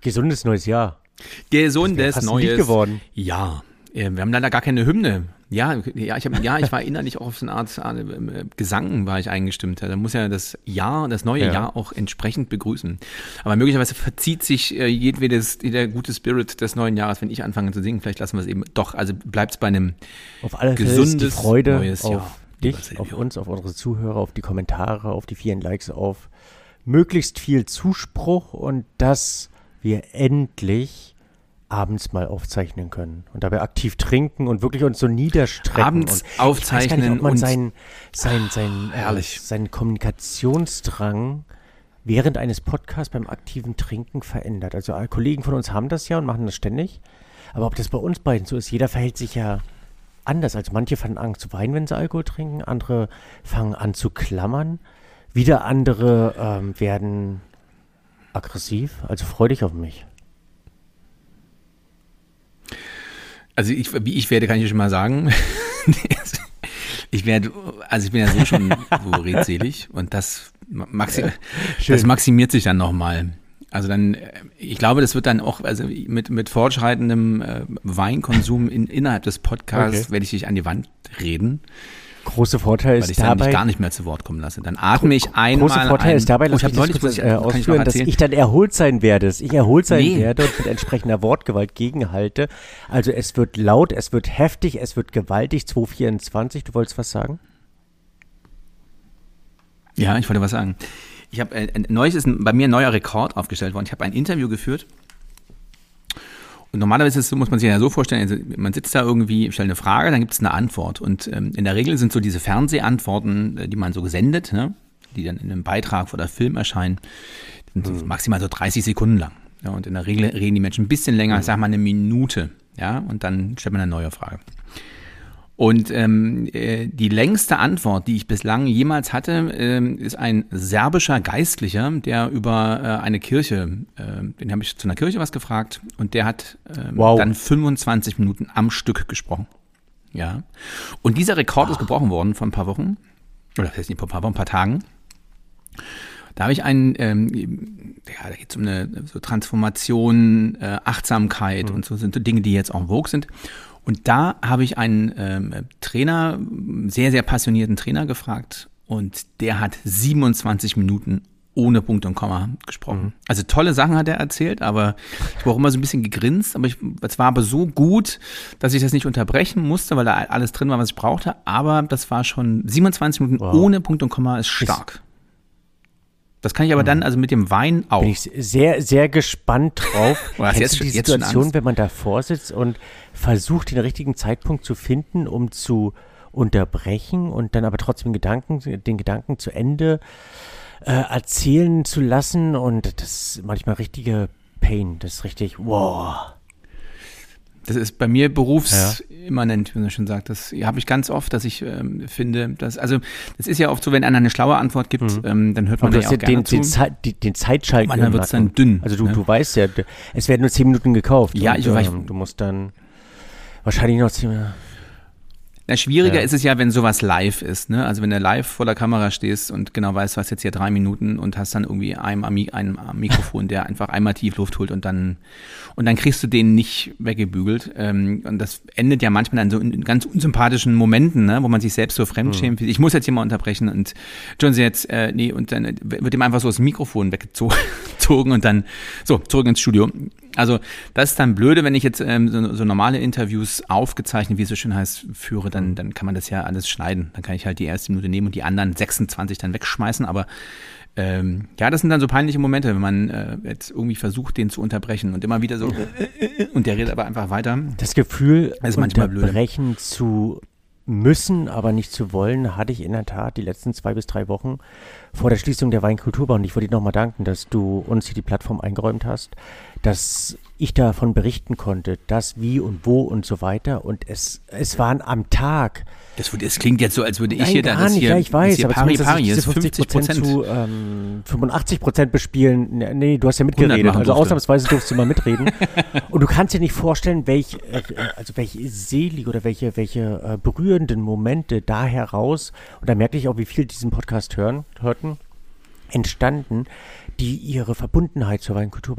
Gesundes neues Jahr. Gesundes ein neues. Geworden. Ja, äh, wir haben leider gar keine Hymne. Ja, ja, ich hab, ja, ich war innerlich auch auf so eine Art äh, Gesang war ich eingestimmt. Da muss ja das Jahr, das neue Ja. Jahr auch entsprechend begrüßen. Aber möglicherweise verzieht sich äh, jedwedes, jeder gute Spirit des neuen Jahres, wenn ich anfange zu singen. Vielleicht lassen wir es eben doch. Also bleibt es bei einem Auf alle Fälle ist die Gesundes Freude neues auf Jahr, dich, auf uns, auf unsere Zuhörer, auf die Kommentare, auf die vielen Likes, auf möglichst viel Zuspruch und dass wir endlich abends mal aufzeichnen können und dabei aktiv trinken und wirklich uns so niederstrecken. Abends und aufzeichnen nicht, man und- seinen, sein, sein, äh, herrlich. seinen Kommunikationsdrang während eines Podcasts beim aktiven Trinken verändert. Also äh, Kollegen von uns haben das ja und machen das ständig. Aber ob das bei uns beiden so ist, jeder verhält sich ja anders. Also manche fangen an zu weinen, wenn sie Alkohol trinken, andere fangen an zu klammern, wieder andere ähm, werden aggressiv. Also freu dich auf mich. Also ich, wie ich werde, kann ich schon mal sagen. Ich werde, also ich bin ja so schon so redselig und das, maxi das maximiert sich dann nochmal. Also dann, ich glaube, das wird dann auch, also mit, mit fortschreitendem äh, Weinkonsum in, innerhalb des Podcasts Okay. werde ich dich an die Wand reden, Große Vorteil weil ist ich dabei, mich gar nicht mehr zu Wort kommen lasse. Dann atme ich einmal große Vorteil ein, ist dabei, oh, lass ich habe mich kurz, ich, äh, ich dass ich dann erholt sein werde, dass ich erholt sein Nee. werde und mit entsprechender Wortgewalt gegenhalte. Also es wird laut, es wird heftig, es wird gewaltig. 224, du wolltest was sagen? Ja, ich wollte was sagen. Ich habe äh, neulich ist ein, bei mir ein neuer Rekord aufgestellt worden. Ich habe ein Interview geführt. Und normalerweise ist muss man sich ja so vorstellen, also man sitzt da irgendwie, stellt eine Frage, dann gibt es eine Antwort. Und ähm, in der Regel sind so diese Fernsehantworten, äh, die man so gesendet, ne, die dann in einem Beitrag oder Film erscheinen, so maximal so 30 Sekunden lang. Ja, und in der Regel reden die Menschen ein bisschen länger, ich sag mal eine Minute. Ja, und dann stellt man eine neue Frage. Und ähm, äh, die längste Antwort, die ich bislang jemals hatte, ähm, ist ein serbischer Geistlicher, der über äh, eine Kirche, äh, den habe ich zu einer Kirche was gefragt und der hat ähm, Wow. dann 25 Minuten am Stück gesprochen. Ja. Und dieser Rekord ist gebrochen worden vor ein paar Wochen. Oder das heißt nicht vor ein paar Wochen, ein paar Tagen. Da habe ich einen, ähm, ja, da geht es um eine so Transformation, äh, Achtsamkeit und so sind so Dinge, die jetzt en vogue sind. Und da habe ich einen ähm, Trainer, sehr, sehr passionierten Trainer gefragt und der hat 27 Minuten ohne Punkt und Komma gesprochen. Also tolle Sachen hat er erzählt, aber ich war auch immer so ein bisschen gegrinst, aber ich, es war aber so gut, dass ich das nicht unterbrechen musste, weil da alles drin war, was ich brauchte, aber das war schon 27 Minuten Wow. ohne Punkt und Komma ist stark. Das kann ich aber dann also mit dem Wein auch. Bin ich sehr, sehr gespannt drauf. Hast Kennst jetzt du die jetzt Situation, wenn man davor sitzt und versucht, den richtigen Zeitpunkt zu finden, um zu unterbrechen und dann aber trotzdem Gedanken, den Gedanken zu Ende äh, erzählen zu lassen und das ist manchmal richtige Pain. Das ist richtig, wow. Das ist bei mir berufsimmanent, wie man schon sagt. Das habe ich ganz oft, dass ich ähm, finde, dass, also das ist ja oft so, wenn einer eine schlaue Antwort gibt, ähm, dann hört man Aber ja auch ja gerne den, den, zu. Zeit, die- den Zeitschalten Manchmal wird's Nacken. dann dünn, Also du, ne? du weißt ja, es werden nur zehn Minuten gekauft. Ja, und, ich weiß- ähm, Du musst dann wahrscheinlich noch zehn Na, schwieriger Ja. ist es ja, wenn sowas live ist, ne? Also wenn du live vor der Kamera stehst und genau weißt, hast jetzt hier drei Minuten und hast dann irgendwie einen am, einen am Mikrofon, der einfach einmal tief Luft holt und dann und dann kriegst du den nicht weggebügelt. Ähm, und das endet ja manchmal dann so in, in ganz unsympathischen Momenten, ne? wo man sich selbst so fremdschämt. Hm. Ich muss jetzt hier mal unterbrechen und John jetzt, äh, nee, und dann wird ihm einfach so das Mikrofon weggezogen und dann so, zurück ins Studio. Also das ist dann blöde, wenn ich jetzt ähm, so, so normale Interviews aufgezeichnet, wie es so schön heißt, führe, dann, dann kann man das ja alles schneiden. Dann kann ich halt die erste Minute nehmen und die anderen 26 dann wegschmeißen. Aber ähm, ja, das sind dann so peinliche Momente, wenn man äh, jetzt irgendwie versucht, den zu unterbrechen und immer wieder so äh, äh, und der redet aber einfach weiter. Das Gefühl, Das manchmal blöde. unterbrechen zu müssen, aber nicht zu wollen, hatte ich in der Tat die letzten zwei bis drei Wochen vor der Schließung der Weinkulturbar. Und ich wollte dir nochmal danken, dass du uns hier die Plattform eingeräumt hast, dass ich davon berichten konnte, dass, wie und wo und so weiter. Und es, es waren am Tag. Das, das klingt jetzt so, als würde ich Nein, hier gar dann das nicht, hier, ja, ich weiß, hier aber pari pari ich diese ist 50 Prozent. zu ähm, 85 Prozent bespielen. Nee, du hast ja 100 mitgeredet. Also ausnahmsweise durfst du mal mitreden. Und du kannst dir nicht vorstellen, welch, äh, also welche selige oder welche, welche äh, berührenden Momente da heraus, und da merke ich auch, wie viel diesen Podcast hören, hörten, entstanden, die ihre Verbundenheit zur Weinkultur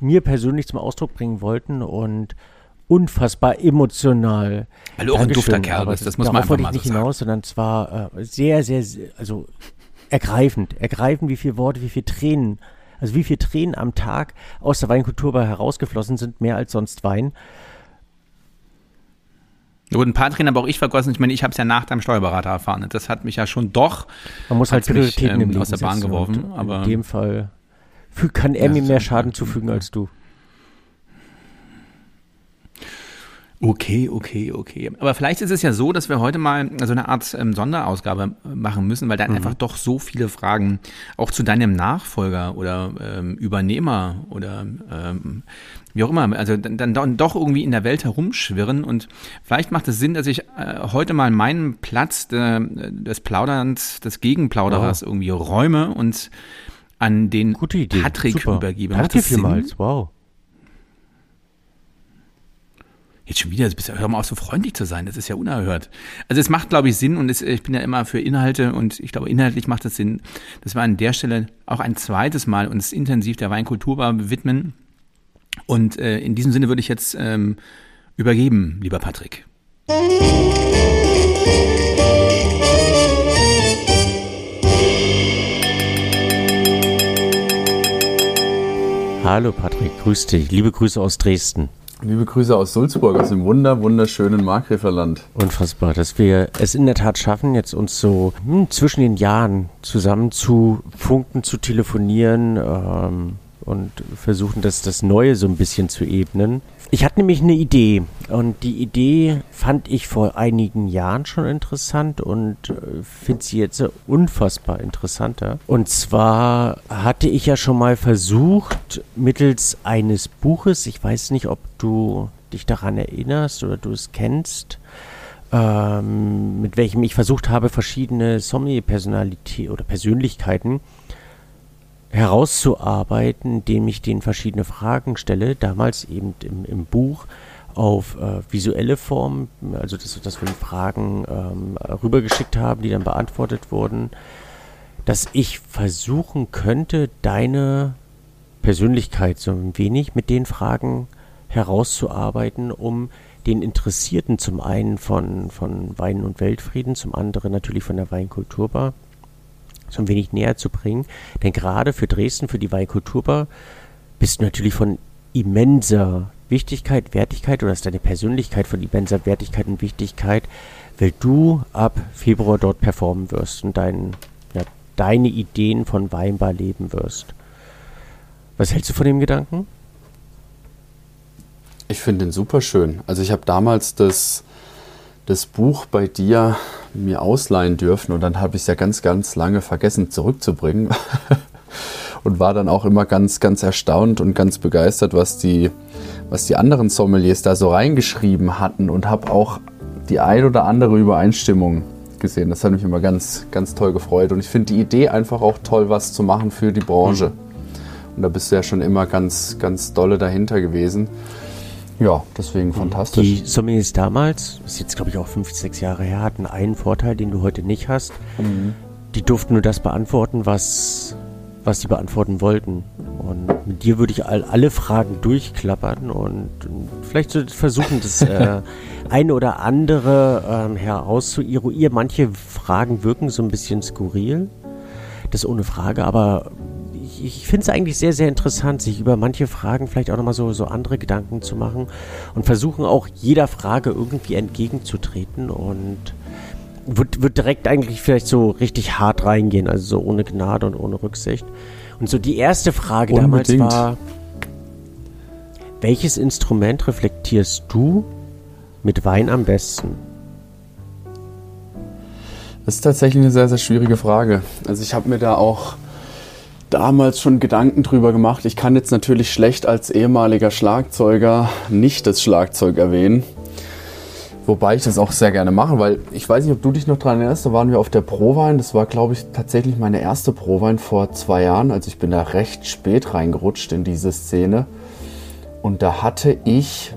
mir persönlich zum Ausdruck bringen wollten und unfassbar emotional. Weil du auch ein dufter Kerl bist, das muss man einfach mal ich nicht so hinaus, sondern zwar äh, sehr, sehr, sehr, also ergreifend, ergreifend, wie viele Worte, wie viele Tränen, also wie viele Tränen am Tag aus der Weinkulturbar herausgeflossen sind, mehr als sonst Wein. Da wurden ein paar Tränen aber auch ich vergossen. Ich meine, ich habe es ja nach deinem Steuerberater erfahren. Das hat mich ja schon doch Man muss halt Prioritäten mich, ähm, aus der Bahn geworfen. Aber in dem Fall kann er mir mehr Schaden zufügen als du. Okay, okay, okay. Aber vielleicht ist es ja so, dass wir heute mal so eine Art ähm, Sonderausgabe machen müssen, weil da mhm. einfach doch so viele Fragen auch zu deinem Nachfolger oder ähm, Übernehmer oder ähm, wie auch immer, also dann, dann doch irgendwie in der Welt herumschwirren. Und vielleicht macht es Sinn, dass ich äh, heute mal meinen Platz de, des Plauderns, des Gegenplauderers oh. irgendwie räume und an den Patrick Super. übergebe. Danke vielmals, wow. Jetzt schon wieder, hör mal auf, so freundlich zu sein, das ist ja unerhört. Also es macht, glaube ich, Sinn und es, ich bin ja immer für Inhalte und ich glaube, inhaltlich macht es Sinn, dass wir an der Stelle auch ein zweites Mal uns intensiv der Weinkultur widmen. Und äh, in diesem Sinne würde ich jetzt ähm, übergeben, lieber Patrick. Hallo Patrick, grüß dich. Liebe Grüße aus Dresden. Liebe Grüße aus Sulzburg, aus dem wunder, wunderschönen Markgräflerland. Unfassbar, dass wir es in der Tat schaffen, jetzt uns so hm, zwischen den Jahren zusammen zu funken, zu telefonieren ähm, und versuchen, das, das Neue so ein bisschen zu ebnen. Ich hatte nämlich eine Idee und die Idee fand ich vor einigen Jahren schon interessant und äh, finde sie jetzt unfassbar interessanter. Und zwar hatte ich ja schon mal versucht, mittels eines Buches, ich weiß nicht, ob du dich daran erinnerst oder du es kennst, ähm, mit welchem ich versucht habe, verschiedene Sommelier-Personalität oder Persönlichkeiten herauszuarbeiten, indem ich denen verschiedene Fragen stelle, damals eben im, im Buch auf äh, visuelle Form, also dass, dass wir Fragen ähm, rübergeschickt haben, die dann beantwortet wurden, dass ich versuchen könnte, deine Persönlichkeit so ein wenig mit den Fragen herauszuarbeiten, um den Interessierten zum einen von, von Wein und Weltfrieden, zum anderen natürlich von der Weinkulturbar ein wenig näher zu bringen. Denn gerade für Dresden, für die Weinkulturbar, bist du natürlich von immenser Wichtigkeit, Wertigkeit oder ist deine Persönlichkeit von immenser Wertigkeit und Wichtigkeit, weil du ab Februar dort performen wirst und dein, ja, deine Ideen von Weinbar leben wirst. Was hältst du von dem Gedanken? Ich finde den super schön. Also ich habe damals das das Buch bei dir mir ausleihen dürfen und dann habe ich es ja ganz, ganz lange vergessen zurückzubringen und war dann auch immer ganz, ganz erstaunt und ganz begeistert, was die, was die anderen Sommeliers da so reingeschrieben hatten und habe auch die ein oder andere Übereinstimmung gesehen. Das hat mich immer ganz, ganz toll gefreut und ich finde die Idee einfach auch toll, was zu machen für die Branche. Und da bist du ja schon immer ganz, ganz dolle dahinter gewesen. Ja, deswegen fantastisch. Die Sommeliers damals, das ist jetzt glaube ich auch fünf, sechs Jahre her, hatten einen Vorteil, den du heute nicht hast. Mhm. Die durften nur das beantworten, was, was sie beantworten wollten. Und mit dir würde ich all, alle Fragen durchklappern und vielleicht so versuchen, das äh, eine oder andere ähm, herauszueruieren. Manche Fragen wirken so ein bisschen skurril, das ohne Frage, aber ich finde es eigentlich sehr, sehr interessant, sich über manche Fragen vielleicht auch nochmal so, so andere Gedanken zu machen und versuchen auch jeder Frage irgendwie entgegenzutreten und wird, wird direkt eigentlich vielleicht so richtig hart reingehen, also so ohne Gnade und ohne Rücksicht. Und so die erste Frage Unbedingt. damals war, welches Instrument reflektierst du mit Wein am besten? Das ist tatsächlich eine sehr, sehr schwierige Frage. Also ich habe mir da auch damals schon Gedanken drüber gemacht. Ich kann jetzt natürlich schlecht als ehemaliger Schlagzeuger nicht das Schlagzeug erwähnen. Wobei ich das auch sehr gerne mache, weil ich weiß nicht, ob du dich noch daran erinnerst, da waren wir auf der Prowein. Das war, glaube ich, tatsächlich meine erste Prowein vor zwei Jahren. Also ich bin da recht spät reingerutscht in diese Szene. Und da hatte ich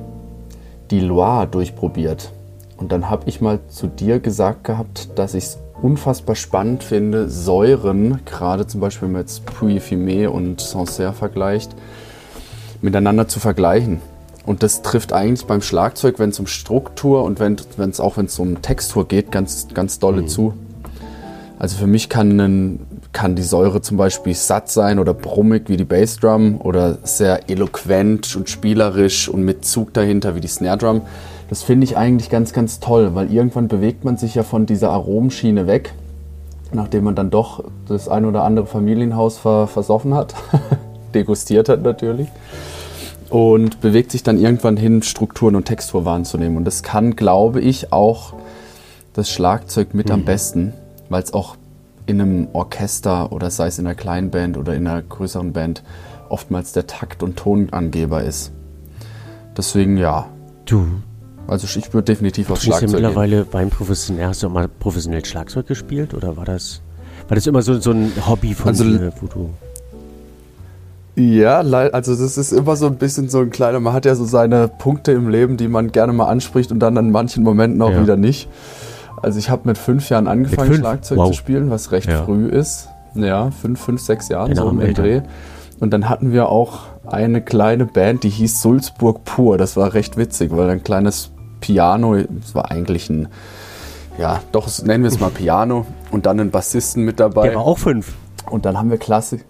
die Loire durchprobiert. Und dann habe ich mal zu dir gesagt gehabt, dass ich es unfassbar spannend finde, Säuren, gerade zum Beispiel wenn man jetzt Puy Fumé und Sancerre vergleicht, miteinander zu vergleichen. Und das trifft eigentlich beim Schlagzeug, wenn es um Struktur und wenn es auch wenn es um Textur geht, ganz, ganz dolle zu. Also für mich kann, ein, kann die Säure zum Beispiel satt sein oder brummig wie die Bassdrum oder sehr eloquent und spielerisch und mit Zug dahinter wie die Snare Drum. Das finde ich eigentlich ganz, ganz toll, weil irgendwann bewegt man sich ja von dieser Aromenschiene weg, nachdem man dann doch das ein oder andere Familienhaus ver versoffen hat, degustiert hat natürlich und bewegt sich dann irgendwann hin, Strukturen und Textur wahrzunehmen. Und das kann, glaube ich, auch das Schlagzeug mit mhm. am besten, weil es auch in einem Orchester oder sei es in einer kleinen Band oder in einer größeren Band oftmals der Takt- und Tonangeber ist. Deswegen ja. Du. Also ich würde definitiv auf Schlagzeug. Hast du mittlerweile gehen. beim professionell, hast du auch mal professionell Schlagzeug gespielt oder war das, war das immer so, so ein Hobby von also, dir, wo du. Ja, also das ist immer so ein bisschen so ein kleiner, man hat ja so seine Punkte im Leben, die man gerne mal anspricht und dann an manchen Momenten auch ja. wieder nicht. Also ich habe mit fünf Jahren angefangen, fünf? Schlagzeug wow. zu spielen, was recht ja. früh ist. Ja, fünf, fünf, sechs Jahren so im Dreh. Und dann hatten wir auch eine kleine Band, die hieß Sulzburg Pur. Das war recht witzig, weil ein kleines Piano, das war eigentlich ein, ja, doch, nennen wir es mal Piano. Und dann einen Bassisten mit dabei. Der war auch fünf. Und dann haben wir Klassik.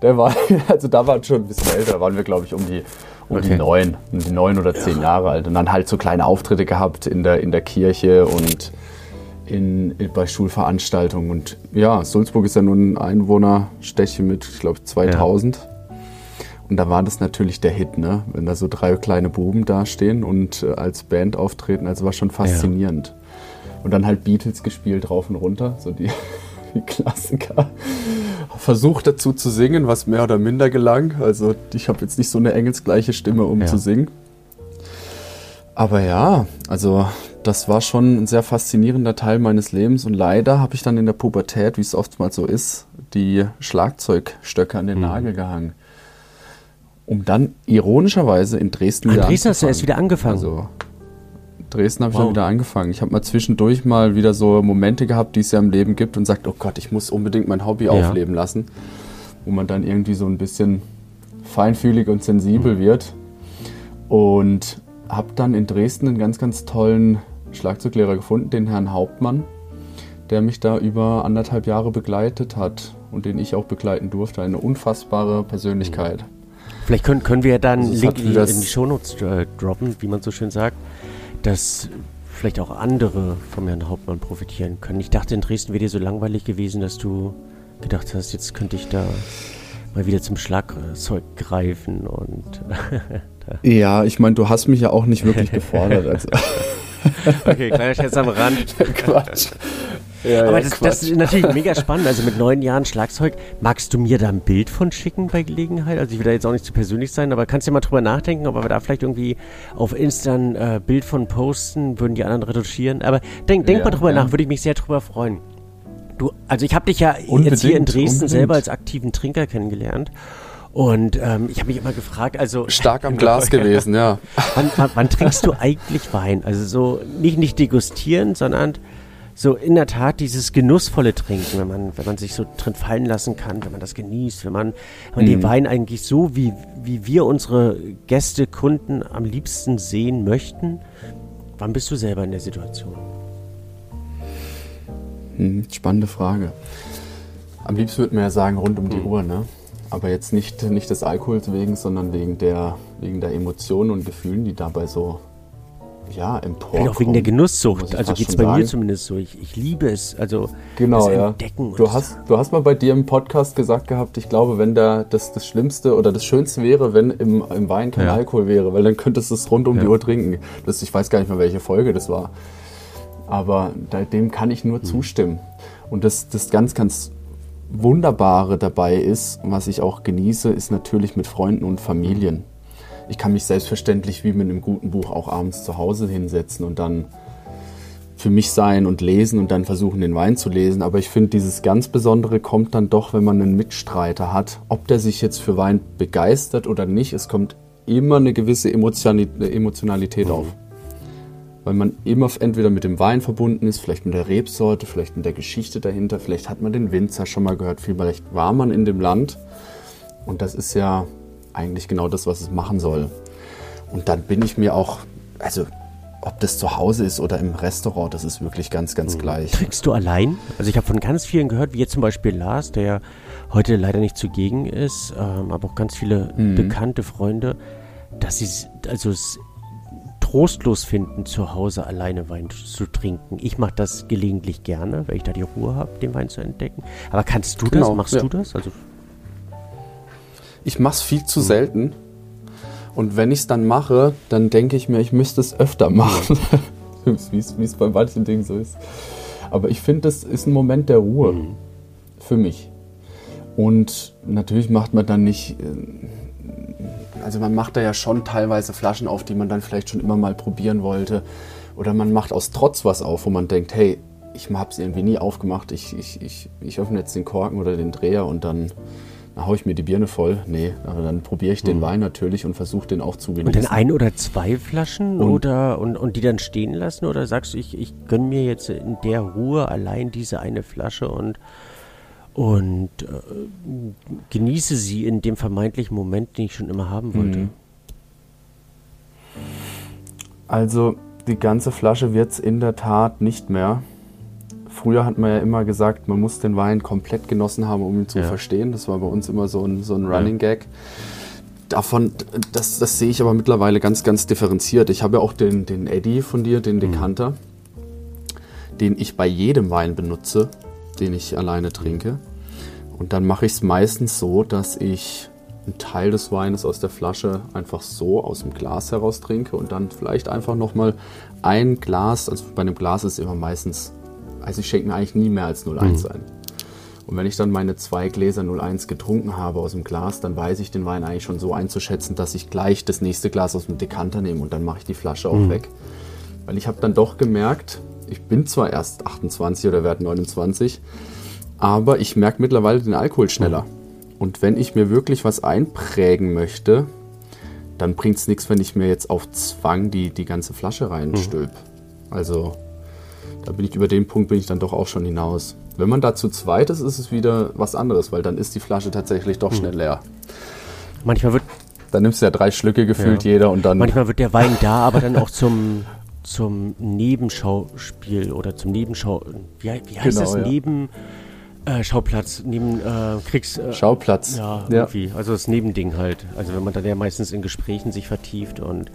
Der war, also da waren schon ein bisschen älter, da waren wir, glaube ich, um die, um okay. die neun, um die neun oder zehn ja. Jahre alt. Und dann halt so kleine Auftritte gehabt in der, in der Kirche und in, in, bei Schulveranstaltungen. Und ja, Sulzburg ist ja nun ein Einwohnerstädtchen mit, ich glaube, 2000. Ja. Und da war das natürlich der Hit, ne? Wenn da so drei kleine Buben dastehen und äh, als Band auftreten, also war schon faszinierend. Ja. Und dann halt Beatles gespielt rauf und runter, so die, die Klassiker. Versucht dazu zu singen, was mehr oder minder gelang. Also ich habe jetzt nicht so eine engelsgleiche Stimme, um ja. zu singen. Aber ja, also das war schon ein sehr faszinierender Teil meines Lebens und leider habe ich dann in der Pubertät, wie es oftmals so ist, die Schlagzeugstöcke an den mhm. Nagel gehangen. Um dann ironischerweise in Dresden wieder Dresden hast du erst wieder angefangen. Also, Dresden habe wow. ich dann wieder angefangen. Ich habe mal zwischendurch mal wieder so Momente gehabt, die es ja im Leben gibt und sagt, oh Gott, ich muss unbedingt mein Hobby ja. aufleben lassen, wo man dann irgendwie so ein bisschen feinfühlig und sensibel mhm. wird. Und habe dann in Dresden einen ganz, ganz tollen Schlagzeuglehrer gefunden, den Herrn Hauptmann, der mich da über anderthalb Jahre begleitet hat und den ich auch begleiten durfte. Eine unfassbare Persönlichkeit. Vielleicht können, können wir dann also Link in die Shownotes äh, droppen, wie man so schön sagt dass vielleicht auch andere vom Herrn Hauptmann profitieren können. Ich dachte, in Dresden wäre dir so langweilig gewesen, dass du gedacht hast, jetzt könnte ich da mal wieder zum Schlagzeug greifen und. ja, ich meine, du hast mich ja auch nicht wirklich gefordert. Also. okay, kleiner Scherz am Rand. Quatsch. Ja, Aber ja, das, das, ist natürlich mega spannend. Also mit neun Jahren Schlagzeug, magst du mir da ein Bild von schicken bei Gelegenheit? Also ich will da jetzt auch nicht zu persönlich sein, aber kannst du ja mal drüber nachdenken, ob wir da vielleicht irgendwie auf Insta ein äh, Bild von posten, würden die anderen retuschieren. Aber denk, denk ja, mal drüber nach, würde ich mich sehr drüber freuen. Du, also ich habe dich ja unbedingt, jetzt hier in Dresden unbedingt. selber als aktiven Trinker kennengelernt. Und ähm, ich habe mich immer gefragt, also stark am Glas gewesen, ja. Wann, wann, wann, trinkst du eigentlich Wein? Also so nicht nicht degustieren, sondern so in der Tat dieses genussvolle Trinken, wenn man, wenn man sich so drin fallen lassen kann, wenn man das genießt, wenn man, wenn man mhm. den Wein eigentlich so, wie, wie wir unsere Gäste, Kunden am liebsten sehen möchten. Wann bist du selber in der Situation? Hm, spannende Frage. Am liebsten würde man ja sagen, rund um die mhm. Uhr, ne? Aber jetzt nicht, nicht des Alkohols wegen, sondern wegen der, wegen der Emotionen und Gefühlen, die dabei so ja, emporkommen. Auch wegen der Genusssucht. Also geht es bei sagen. mir zumindest so. Ich, ich liebe es. Also genau, das Entdecken. Du hast, du hast mal bei dir im Podcast gesagt gehabt, ich glaube, wenn da das, das Schlimmste oder das Schönste wäre, wenn im, im Wein kein ja. Alkohol wäre, weil dann könntest du es rund um ja. die Uhr trinken. Das, ich weiß gar nicht mehr, welche Folge das war. Aber da, dem kann ich nur mhm. zustimmen. Und das, das ganz, ganz Wunderbare dabei ist, was ich auch genieße, ist natürlich mit Freunden und Familien ich kann mich selbstverständlich wie mit einem guten Buch auch abends zu Hause hinsetzen und dann für mich sein und lesen und dann versuchen, den Wein zu lesen. Aber ich finde, dieses ganz Besondere kommt dann doch, wenn man einen Mitstreiter hat. Ob der sich jetzt für Wein begeistert oder nicht, es kommt immer eine gewisse Emotionalität mhm. auf. Weil man immer entweder mit dem Wein verbunden ist, vielleicht mit der Rebsorte, vielleicht mit der Geschichte dahinter, vielleicht hat man den Winzer schon mal gehört, vielleicht war man in dem Land. Und das ist ja eigentlich genau das, was es machen soll. Und dann bin ich mir auch, also ob das zu Hause ist oder im Restaurant, das ist wirklich ganz, ganz gleich. Trinkst du allein? Also ich habe von ganz vielen gehört, wie jetzt zum Beispiel Lars, der heute leider nicht zugegen ist, ähm, aber auch ganz viele Mhm. bekannte Freunde, dass sie es- also es trostlos finden, zu Hause alleine Wein zu trinken. Ich mache das gelegentlich gerne, weil ich da die Ruhe habe, den Wein zu entdecken. Aber kannst du das? Genau, Machst ja. du das? Also Ich mache es viel zu selten. Und wenn ich es dann mache, dann denke ich mir, ich müsste es öfter machen. wie es bei manchen Dingen so ist. Aber ich finde, das ist ein Moment der Ruhe für mich. Und natürlich macht man dann nicht, äh, also man macht da ja schon teilweise Flaschen auf, die man dann vielleicht schon immer mal probieren wollte. Oder man macht aus Trotz was auf, wo man denkt, hey, ich habe es irgendwie nie aufgemacht, ich, ich, ich, ich öffne jetzt den Korken oder den Dreher und dann, dann haue ich mir die Birne voll. Nee, aber dann probiere ich den Wein natürlich und versuche den auch zu und genießen. dann ein oder zwei Flaschen Und- oder und, und die dann stehen lassen? Oder sagst du, ich, ich gönne mir jetzt in der Ruhe allein diese eine Flasche und und äh, genieße sie in dem vermeintlichen Moment, den ich schon immer haben wollte. Mhm. Also die ganze Flasche wird es in der Tat nicht mehr. Früher hat man ja immer gesagt, man muss den Wein komplett genossen haben, um ihn zu Ja. verstehen. Das war bei uns immer so ein, so ein Running Gag. Davon, das, das sehe ich aber mittlerweile ganz, ganz differenziert. Ich habe ja auch den, den Eddy von dir, den Dekanter, den ich bei jedem Wein benutze, den ich alleine trinke. Und dann mache ich es meistens so, dass ich einen Teil des Weines aus der Flasche einfach so aus dem Glas heraus trinke und dann vielleicht einfach nochmal ein Glas, also bei einem Glas ist es immer meistens, also ich schenke mir eigentlich nie mehr als 0,1 ein. Und wenn ich dann meine zwei Gläser 01 getrunken habe aus dem Glas, dann weiß ich den Wein eigentlich schon so einzuschätzen, dass ich gleich das nächste Glas aus dem Dekanter nehme und dann mache ich die Flasche auch weg. Weil ich habe dann doch gemerkt, ich bin zwar erst 28 oder werde 29, aber ich merke mittlerweile den Alkohol schneller. Und wenn ich mir wirklich was einprägen möchte, dann bringt es nichts, wenn ich mir jetzt auf Zwang die, die ganze Flasche reinstülp. Also da bin ich über den Punkt bin ich dann doch auch schon hinaus. Wenn man da zu zweit ist, ist es wieder was anderes, weil dann ist die Flasche tatsächlich doch schnell leer. Manchmal wird Dann nimmst du ja drei Schlücke gefühlt Ja. jeder und dann. manchmal wird der Wein da, aber dann auch zum zum Nebenschauspiel oder zum Nebenschau wie, wie heißt Genau, das ja. Neben äh, Schauplatz neben äh, Kriegs äh, Schauplatz. Ja, Ja. irgendwie. Also das Nebending halt. Also wenn man dann ja meistens in Gesprächen sich vertieft und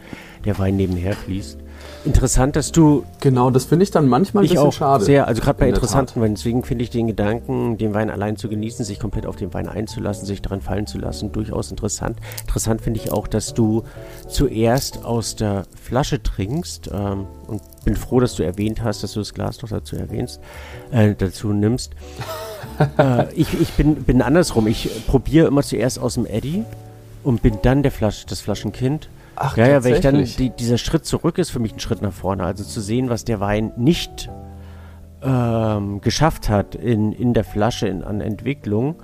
der Wein nebenher fließt. Interessant, dass du Genau, das finde ich dann manchmal ein ich bisschen auch schade. sehr, also gerade bei In interessanten Weinen, deswegen finde ich den Gedanken, den Wein allein zu genießen, sich komplett auf den Wein einzulassen, sich daran fallen zu lassen, durchaus interessant. Interessant finde ich auch, dass du zuerst aus der Flasche trinkst ähm, und bin froh, dass du erwähnt hast, dass du das Glas noch dazu erwähnst, äh, dazu nimmst. äh, ich ich bin, bin andersrum. Ich probiere immer zuerst aus dem Eddy und bin dann der Flasche, das Flaschenkind. Ach, ja, ja, weil ich dann die, dieser Schritt zurück ist für mich ein Schritt nach vorne. Also zu sehen, was der Wein nicht ähm, geschafft hat in, in der Flasche in, an Entwicklung,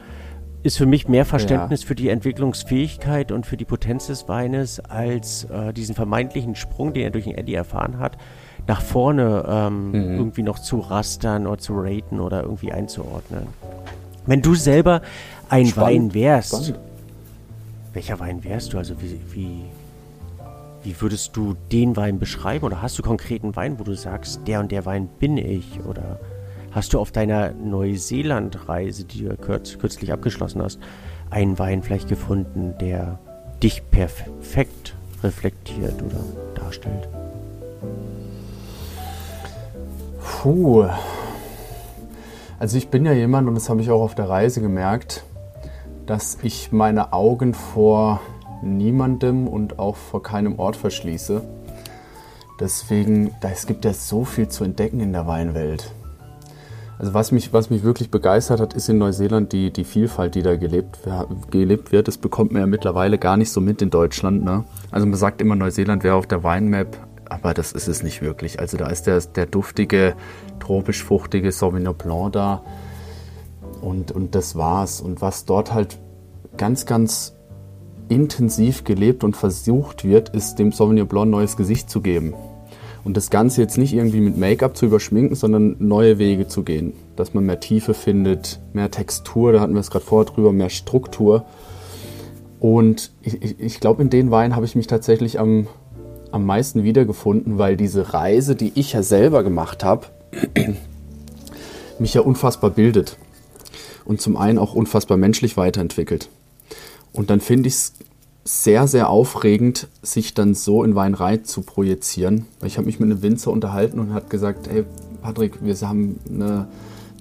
ist für mich mehr Verständnis für die Entwicklungsfähigkeit und für die Potenz des Weines als äh, diesen vermeintlichen Sprung, den er durch den Eddy erfahren hat, nach vorne ähm, Mhm. irgendwie noch zu rastern oder zu raten oder irgendwie einzuordnen. Wenn du selber ein Spannend, Wein wärst, spannend. welcher Wein wärst du? Also wie, wie, wie würdest du den Wein beschreiben? Oder hast du konkreten Wein, wo du sagst, der und der Wein bin ich? Oder hast du auf deiner Neuseeland-Reise, die du kürz, kürzlich abgeschlossen hast, einen Wein vielleicht gefunden, der dich perfekt reflektiert oder darstellt? Puh. Also ich bin ja jemand, und das habe ich auch auf der Reise gemerkt, dass ich meine Augen vor niemandem und auch vor keinem Ort verschließe. Deswegen, es gibt ja so viel zu entdecken in der Weinwelt. Also was mich, was mich wirklich begeistert hat, ist in Neuseeland die, die Vielfalt, die da gelebt, gelebt wird. Das bekommt man ja mittlerweile gar nicht so mit in Deutschland. Ne? Also man sagt immer, Neuseeland wäre auf der Weinmap, aber das ist es nicht wirklich. Also da ist der, der duftige, tropisch-fruchtige Sauvignon Blanc da und, und das war's. Und was dort halt ganz, ganz intensiv gelebt und versucht wird, ist dem Sauvignon Blanc neues Gesicht zu geben. Und das Ganze jetzt nicht irgendwie mit Make-up zu überschminken, sondern neue Wege zu gehen. Dass man mehr Tiefe findet, mehr Textur, da hatten wir es gerade vorher drüber, mehr Struktur. Und ich, ich, ich glaube, in den Weinen habe ich mich tatsächlich am, am meisten wiedergefunden, weil diese Reise, die ich ja selber gemacht habe, mich ja unfassbar bildet. Und zum einen auch unfassbar menschlich weiterentwickelt. Und dann finde ich es sehr, sehr aufregend, sich dann so in Weinrei zu projizieren. Ich habe mich mit einem Winzer unterhalten und hat gesagt, hey Patrick, wir haben eine,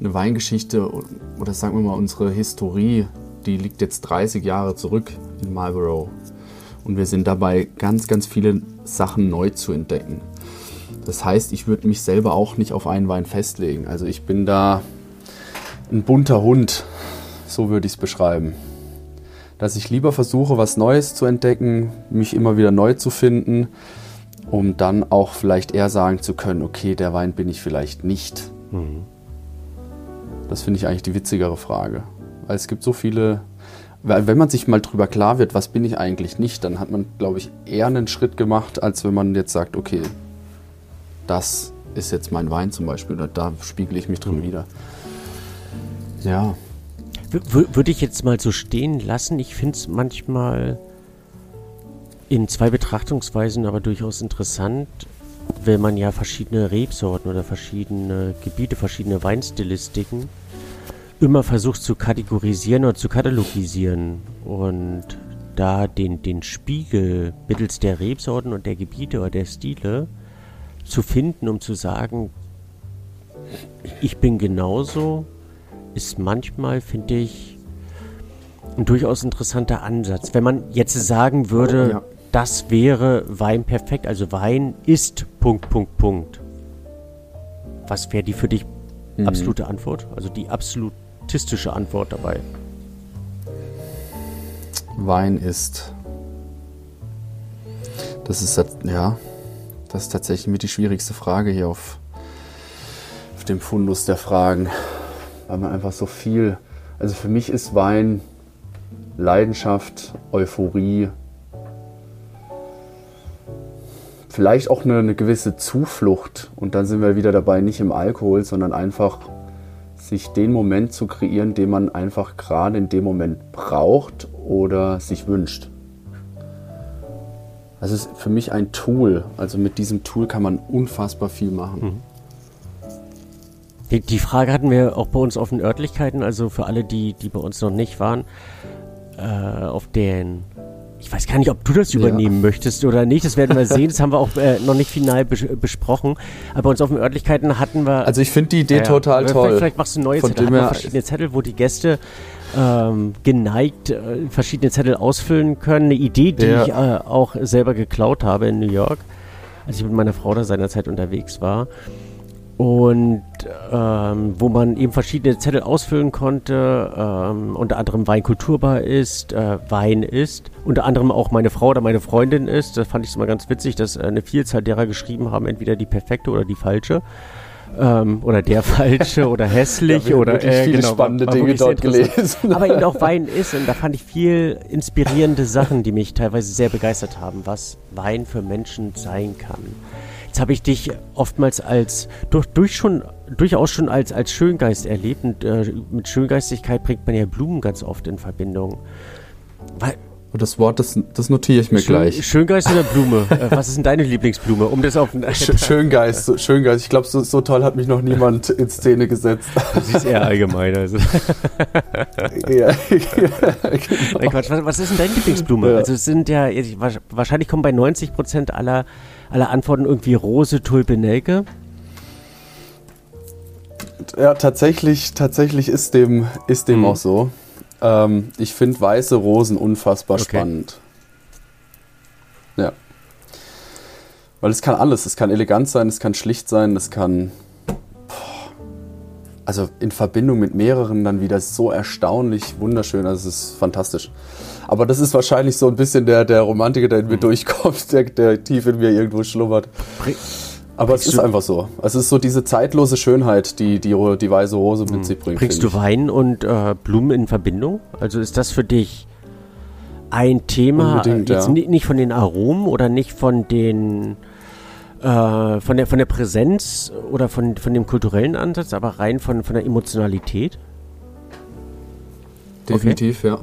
eine Weingeschichte oder sagen wir mal unsere Historie, die liegt jetzt 30 Jahre zurück in Marlborough. Und wir sind dabei, ganz, ganz viele Sachen neu zu entdecken. Das heißt, ich würde mich selber auch nicht auf einen Wein festlegen. Also ich bin da ein bunter Hund, so würde ich es beschreiben dass ich lieber versuche, was Neues zu entdecken, mich immer wieder neu zu finden, um dann auch vielleicht eher sagen zu können, okay, der Wein bin ich vielleicht nicht. Mhm. Das finde ich eigentlich die witzigere Frage. Weil es gibt so viele, wenn man sich mal drüber klar wird, was bin ich eigentlich nicht, dann hat man, glaube ich, eher einen Schritt gemacht, als wenn man jetzt sagt, okay, das ist jetzt mein Wein zum Beispiel, oder da spiegele ich mich drin mhm. wieder. Ja, würde ich jetzt mal so stehen lassen. Ich finde es manchmal in zwei Betrachtungsweisen aber durchaus interessant, wenn man ja verschiedene Rebsorten oder verschiedene Gebiete, verschiedene Weinstilistiken immer versucht zu kategorisieren oder zu katalogisieren und da den, den Spiegel mittels der Rebsorten und der Gebiete oder der Stile zu finden, um zu sagen, ich bin genauso ist manchmal, finde ich, ein durchaus interessanter Ansatz. Wenn man jetzt sagen würde, ja. das wäre Wein perfekt, also Wein ist Punkt, Punkt, Punkt. Was wäre die für dich mhm. absolute Antwort? Also die absolutistische Antwort dabei? Wein ist. Das ist ja, das ist tatsächlich mit die schwierigste Frage hier auf, auf dem Fundus der Fragen weil man einfach so viel, also für mich ist Wein Leidenschaft, Euphorie, vielleicht auch eine, eine, gewisse Zuflucht. Und dann sind wir wieder dabei, nicht im Alkohol, sondern einfach sich den Moment zu kreieren, den man einfach gerade in dem Moment braucht oder sich wünscht. Das ist für mich ein Tool. Also mit diesem Tool kann man unfassbar viel machen. Mhm. Die, die, Frage hatten wir auch bei uns auf den Örtlichkeiten, also für alle, die, die bei uns noch nicht waren, äh, auf den ich weiß gar nicht, ob du das übernehmen ja. möchtest oder nicht. Das werden wir sehen. Das haben wir auch äh, noch nicht final bes besprochen. Aber bei uns auf den Örtlichkeiten hatten wir. Also ich finde die Idee ja, total toll. Vielleicht, vielleicht, machst du neue Von Zettel. Haben wir verschiedene Zettel, wo die Gäste ähm, geneigt äh, verschiedene Zettel ausfüllen können. Eine Idee, die ja. ich äh, auch selber geklaut habe in New York, als ich mit meiner Frau da seinerzeit unterwegs war und ähm, wo man eben verschiedene Zettel ausfüllen konnte, ähm, unter anderem Weinkulturbar ist, äh, Wein ist, unter anderem auch meine Frau oder meine Freundin ist. Das fand ich immer ganz witzig, dass äh, eine Vielzahl derer geschrieben haben, entweder die perfekte oder die falsche. Ähm, oder der falsche oder hässlich ja, oder äh, viele genau, spannende war, war Dinge dort gelesen. Aber eben auch Wein ist und da fand ich viel inspirierende Sachen, die mich teilweise sehr begeistert haben, was Wein für Menschen sein kann. Jetzt habe ich dich oftmals als durch, durch schon durchaus schon als als Schöngeist erlebt und äh, mit Schöngeistigkeit bringt man ja Blumen ganz oft in Verbindung. Weil, oh, das Wort, das, das notiere ich mir Schön, gleich. Schöngeist oder Blume? äh, was ist denn deine Lieblingsblume? Um das auf Sch Schöngeist, Schöngeist. Ich glaube, so, so toll hat mich noch niemand in Szene gesetzt. Sie ist eher allgemein. Also. ja, ja, genau. Quatsch, was, was, ist denn deine Lieblingsblume? Ja. Also es sind ja, wahrscheinlich kommen bei 90 Prozent aller alle Antworten irgendwie Rose, Tulpe, Nelke? Ja, tatsächlich, tatsächlich ist dem, ist dem mhm. auch so. Ähm, ich finde weiße Rosen unfassbar okay. spannend. Ja. Weil es kann alles. Es kann elegant sein, es kann schlicht sein, es kann. also in Verbindung mit mehreren dann wieder so erstaunlich wunderschön. Also es ist fantastisch. Aber das ist wahrscheinlich so ein bisschen der, der Romantiker, der in mir mhm. durchkommt, der, der tief in mir irgendwo schlummert. Aber es ist einfach so. Es ist so diese zeitlose Schönheit, die die, die weiße Rose mit mhm. sich bringt. Bringst du Wein und äh, Blumen in Verbindung? Also ist das für dich ein Thema, jetzt ja. nicht von den Aromen oder nicht von den äh, von der von der Präsenz oder von, von dem kulturellen Ansatz, aber rein von, von der Emotionalität? Definitiv, okay. ja.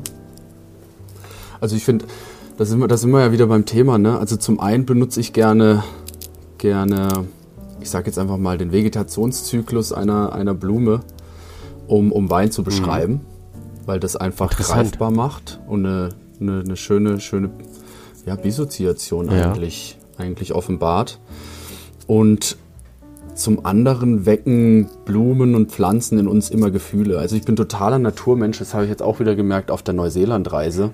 Also ich finde, da sind, wir, da sind wir ja wieder beim Thema. Ne? Also zum einen benutze ich gerne, gerne, ich sage jetzt einfach mal, den Vegetationszyklus einer, einer Blume, um, um Wein zu beschreiben, mhm. weil das einfach greifbar macht und eine, eine, eine schöne, schöne ja, Bisoziation ja. eigentlich, eigentlich offenbart. Und zum anderen wecken Blumen und Pflanzen in uns immer Gefühle. Also ich bin totaler Naturmensch, das habe ich jetzt auch wieder gemerkt auf der Neuseeland-Reise,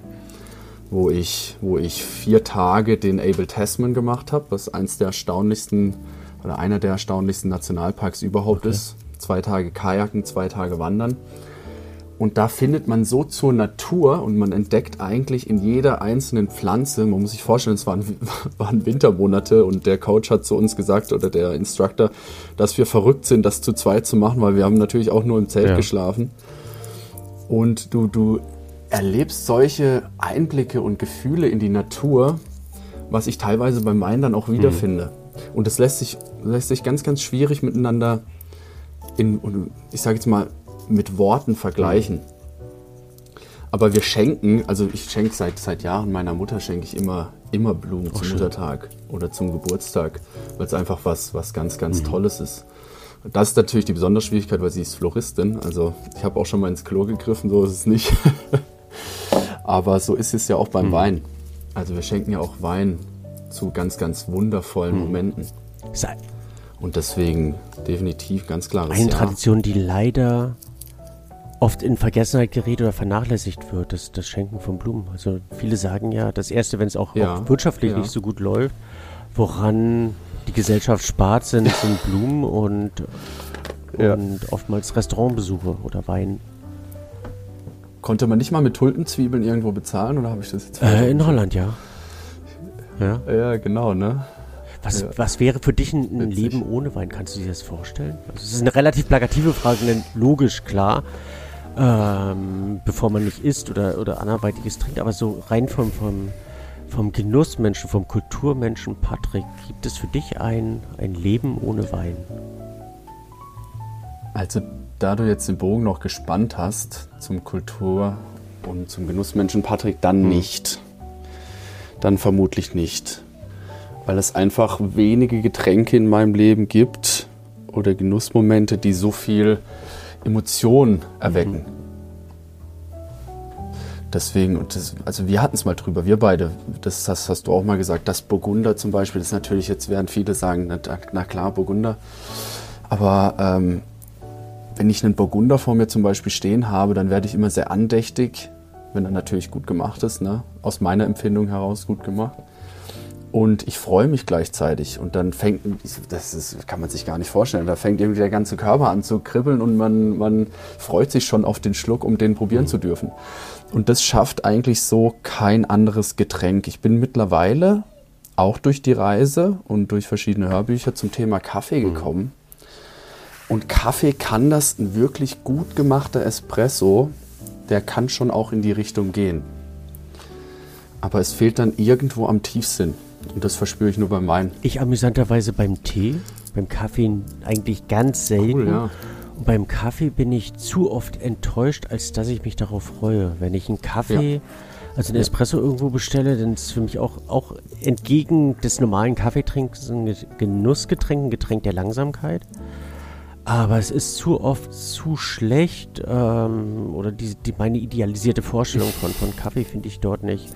wo ich, wo ich vier Tage den Abel Tasman gemacht habe, was eins der erstaunlichsten oder einer der erstaunlichsten Nationalparks überhaupt okay. ist. Zwei Tage Kajaken, zwei Tage Wandern. Und da findet man so zur Natur und man entdeckt eigentlich in jeder einzelnen Pflanze, man muss sich vorstellen, es waren, waren Wintermonate und der Coach hat zu uns gesagt oder der Instructor, dass wir verrückt sind, das zu zweit zu machen, weil wir haben natürlich auch nur im Zelt ja. geschlafen. Und du, du erlebst solche Einblicke und Gefühle in die Natur, was ich teilweise beim Wein dann auch wiederfinde. Mhm. Und das lässt sich, lässt sich ganz, ganz schwierig miteinander in, ich sage jetzt mal, mit Worten vergleichen. Aber wir schenken, also ich schenke seit, seit Jahren meiner Mutter schenke ich immer, immer Blumen oh, zum schön. Muttertag oder zum Geburtstag, weil es einfach was, was ganz, ganz mhm. Tolles ist. Das ist natürlich die besondere Schwierigkeit, weil sie ist Floristin. Also ich habe auch schon mal ins Klo gegriffen, so ist es nicht. Aber so ist es ja auch beim mhm. Wein. Also wir schenken ja auch Wein zu ganz, ganz wundervollen mhm. Momenten. Und deswegen definitiv ganz klar. Eine ja. Tradition, die leider oft in Vergessenheit gerät oder vernachlässigt wird, das, das Schenken von Blumen. Also viele sagen ja, das Erste, wenn es auch, ja, auch, wirtschaftlich ja. nicht so gut läuft, woran die Gesellschaft spart, sind, sind Blumen und, ja. und oftmals Restaurantbesuche oder Wein. Konnte man nicht mal mit Tulpenzwiebeln irgendwo bezahlen oder habe ich das jetzt äh, In Holland, ja. Ja, ja genau, ne? Was, ja. was wäre für dich ein, ein Leben ohne Wein? Kannst du dir das vorstellen? Also es ist eine relativ plakative Frage, denn logisch, klar ähm, bevor man nicht isst oder, oder anderweitiges trinkt. Aber so rein vom, vom, vom Genussmenschen, vom Kulturmenschen, Patrick, gibt es für dich ein, ein Leben ohne Wein? Also, da du jetzt den Bogen noch gespannt hast zum Kultur- und zum Genussmenschen, Patrick, dann hm. nicht. Dann vermutlich nicht. Weil es einfach wenige Getränke in meinem Leben gibt oder Genussmomente, die so viel Emotionen erwecken. Mhm. Deswegen, und das, also wir hatten es mal drüber, wir beide, das, das, hast du auch mal gesagt, das Burgunder zum Beispiel, das ist natürlich, jetzt werden viele sagen, na, na klar, Burgunder. Aber ähm, wenn ich einen Burgunder vor mir zum Beispiel stehen habe, dann werde ich immer sehr andächtig, wenn er natürlich gut gemacht ist, ne? aus meiner Empfindung heraus gut gemacht. Und ich freue mich gleichzeitig. Und dann fängt, das ist, kann man sich gar nicht vorstellen, da fängt irgendwie der ganze Körper an zu kribbeln und man, man freut sich schon auf den Schluck, um den probieren mhm. zu dürfen. Und das schafft eigentlich so kein anderes Getränk. Ich bin mittlerweile auch durch die Reise und durch verschiedene Hörbücher zum Thema Kaffee mhm. gekommen. Mhm. Und Kaffee kann das, ein wirklich gut gemachter Espresso, der kann schon auch in die Richtung gehen. Aber es fehlt dann irgendwo am Tiefsinn. Und das verspüre ich nur beim Wein. Ich amüsanterweise beim Tee, beim Kaffee eigentlich ganz selten. Cool, ja. Und beim Kaffee bin ich zu oft enttäuscht, als dass ich mich darauf freue. Wenn ich einen Kaffee, ja. also einen Espresso irgendwo bestelle, dann ist es für mich auch, auch entgegen des normalen Kaffeetrinkens ein Genussgetränk, ein Getränk der Langsamkeit. Aber es ist zu oft zu schlecht ähm, oder die, die, meine idealisierte Vorstellung von, von Kaffee finde ich dort nicht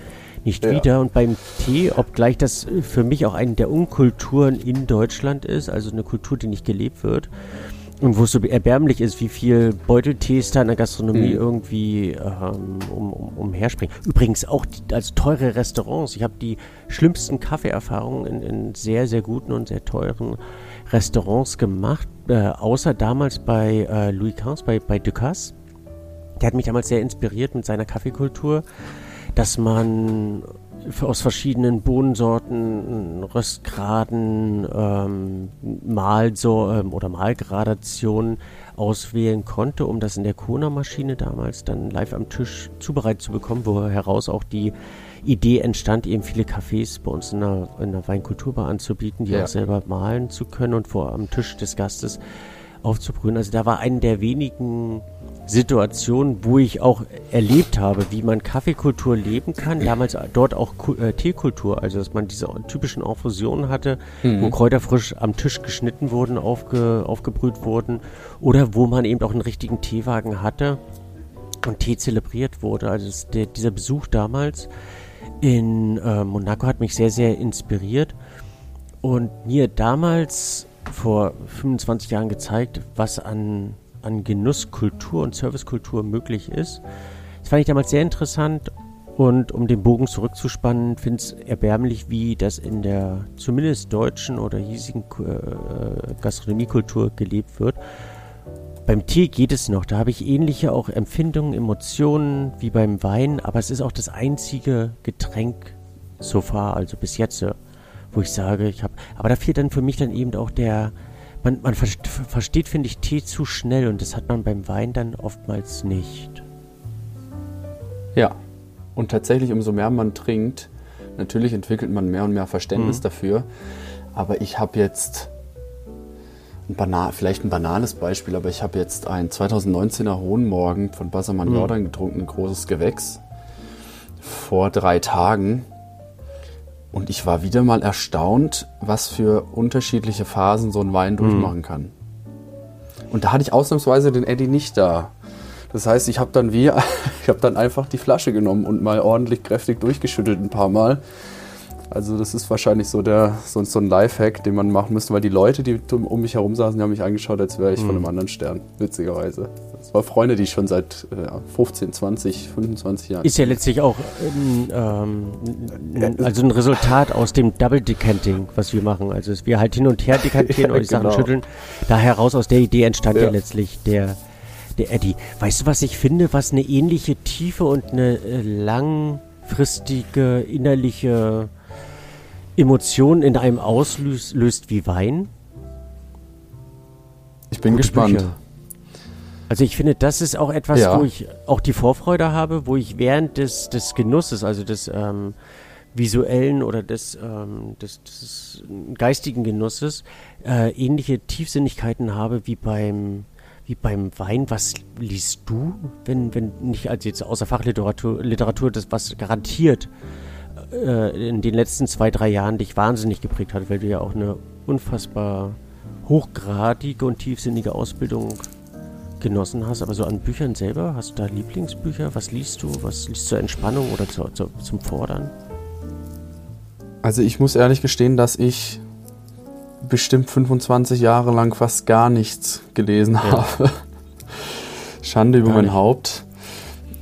nicht ja. wieder. Und beim Tee, obgleich das für mich auch eine der Unkulturen in Deutschland ist, also eine Kultur, die nicht gelebt wird. Und wo es so erbärmlich ist, wie viel Beuteltees da in der Gastronomie mhm. irgendwie ähm, um, um, umherspringen. Übrigens auch die, also teure Restaurants. Ich habe die schlimmsten Kaffeeerfahrungen in, in sehr, sehr guten und sehr teuren Restaurants gemacht. Äh, außer damals bei äh, Louis Quinze, bei, bei Ducasse. Der hat mich damals sehr inspiriert mit seiner Kaffeekultur dass man aus verschiedenen Bohnensorten, Röstgraden, ähm, Mahlso ähm, oder Mahlgradationen auswählen konnte, um das in der Kona-Maschine damals dann live am Tisch zubereitet zu bekommen, wo heraus auch die Idee entstand, eben viele Cafés bei uns in der, in der Weinkulturbar anzubieten, die ja. auch selber malen zu können und vor am Tisch des Gastes aufzubrühen. Also da war eine der wenigen Situation, wo ich auch erlebt habe, wie man Kaffeekultur leben kann. Damals dort auch äh, Teekultur, also dass man diese typischen Infusionen hatte, mhm. wo Kräuter frisch am Tisch geschnitten wurden, aufge, aufgebrüht wurden oder wo man eben auch einen richtigen Teewagen hatte und Tee zelebriert wurde. Also der, dieser Besuch damals in äh, Monaco hat mich sehr, sehr inspiriert und mir damals vor 25 Jahren gezeigt, was an an Genusskultur und Servicekultur möglich ist. Das fand ich damals sehr interessant und um den Bogen zurückzuspannen, finde ich es erbärmlich, wie das in der zumindest deutschen oder hiesigen äh, Gastronomiekultur gelebt wird. Beim Tee geht es noch, da habe ich ähnliche auch Empfindungen, Emotionen wie beim Wein, aber es ist auch das einzige Getränk so far, also bis jetzt, wo ich sage, ich habe, aber da fehlt dann für mich dann eben auch der, man, man versteht, finde ich, Tee zu schnell und das hat man beim Wein dann oftmals nicht. Ja, und tatsächlich, umso mehr man trinkt, natürlich entwickelt man mehr und mehr Verständnis mhm. dafür. Aber ich habe jetzt, ein Bana vielleicht ein banales Beispiel, aber ich habe jetzt ein 2019er Hohen Morgen von Bassermann mhm. Jordan getrunken, ein großes Gewächs, vor drei Tagen. Und ich war wieder mal erstaunt, was für unterschiedliche Phasen so ein Wein durchmachen mhm. kann. Und da hatte ich ausnahmsweise den Eddie nicht da. Das heißt, ich habe dann wie, ich habe dann einfach die Flasche genommen und mal ordentlich kräftig durchgeschüttelt ein paar Mal. Also das ist wahrscheinlich so, der, so, so ein Lifehack, den man machen müsste, weil die Leute, die um mich herum saßen, die haben mich angeschaut, als wäre ich mhm. von einem anderen Stern, witzigerweise. Das waren Freunde, die ich schon seit äh, 15, 20, 25 Jahren. Ist ja letztlich auch ähm, ähm, also ein Resultat aus dem Double Decanting, was wir machen. Also wir halt hin und her dekantieren ja, und die genau. Sachen schütteln. Da heraus aus der Idee entstand ja, ja letztlich der der Eddie. Weißt du, was ich finde, was eine ähnliche Tiefe und eine äh, langfristige innerliche Emotionen in einem auslöst wie Wein? Ich bin Gute gespannt. Bücher. Also ich finde, das ist auch etwas, ja. wo ich auch die Vorfreude habe, wo ich während des, des Genusses, also des ähm, visuellen oder des, ähm, des, des geistigen Genusses, äh, ähnliche Tiefsinnigkeiten habe wie beim wie beim Wein. Was liest du, wenn, wenn nicht als jetzt außer Fachliteratur Literatur, das was garantiert äh, in den letzten zwei, drei Jahren dich wahnsinnig geprägt hat, weil du ja auch eine unfassbar hochgradige und tiefsinnige Ausbildung genossen hast. Aber so an Büchern selber, hast du da Lieblingsbücher? Was liest du? Was liest du zur Entspannung oder zu, zu, zum Fordern? Also ich muss ehrlich gestehen, dass ich bestimmt 25 Jahre lang fast gar nichts gelesen ja. habe. Schande über mein Haupt.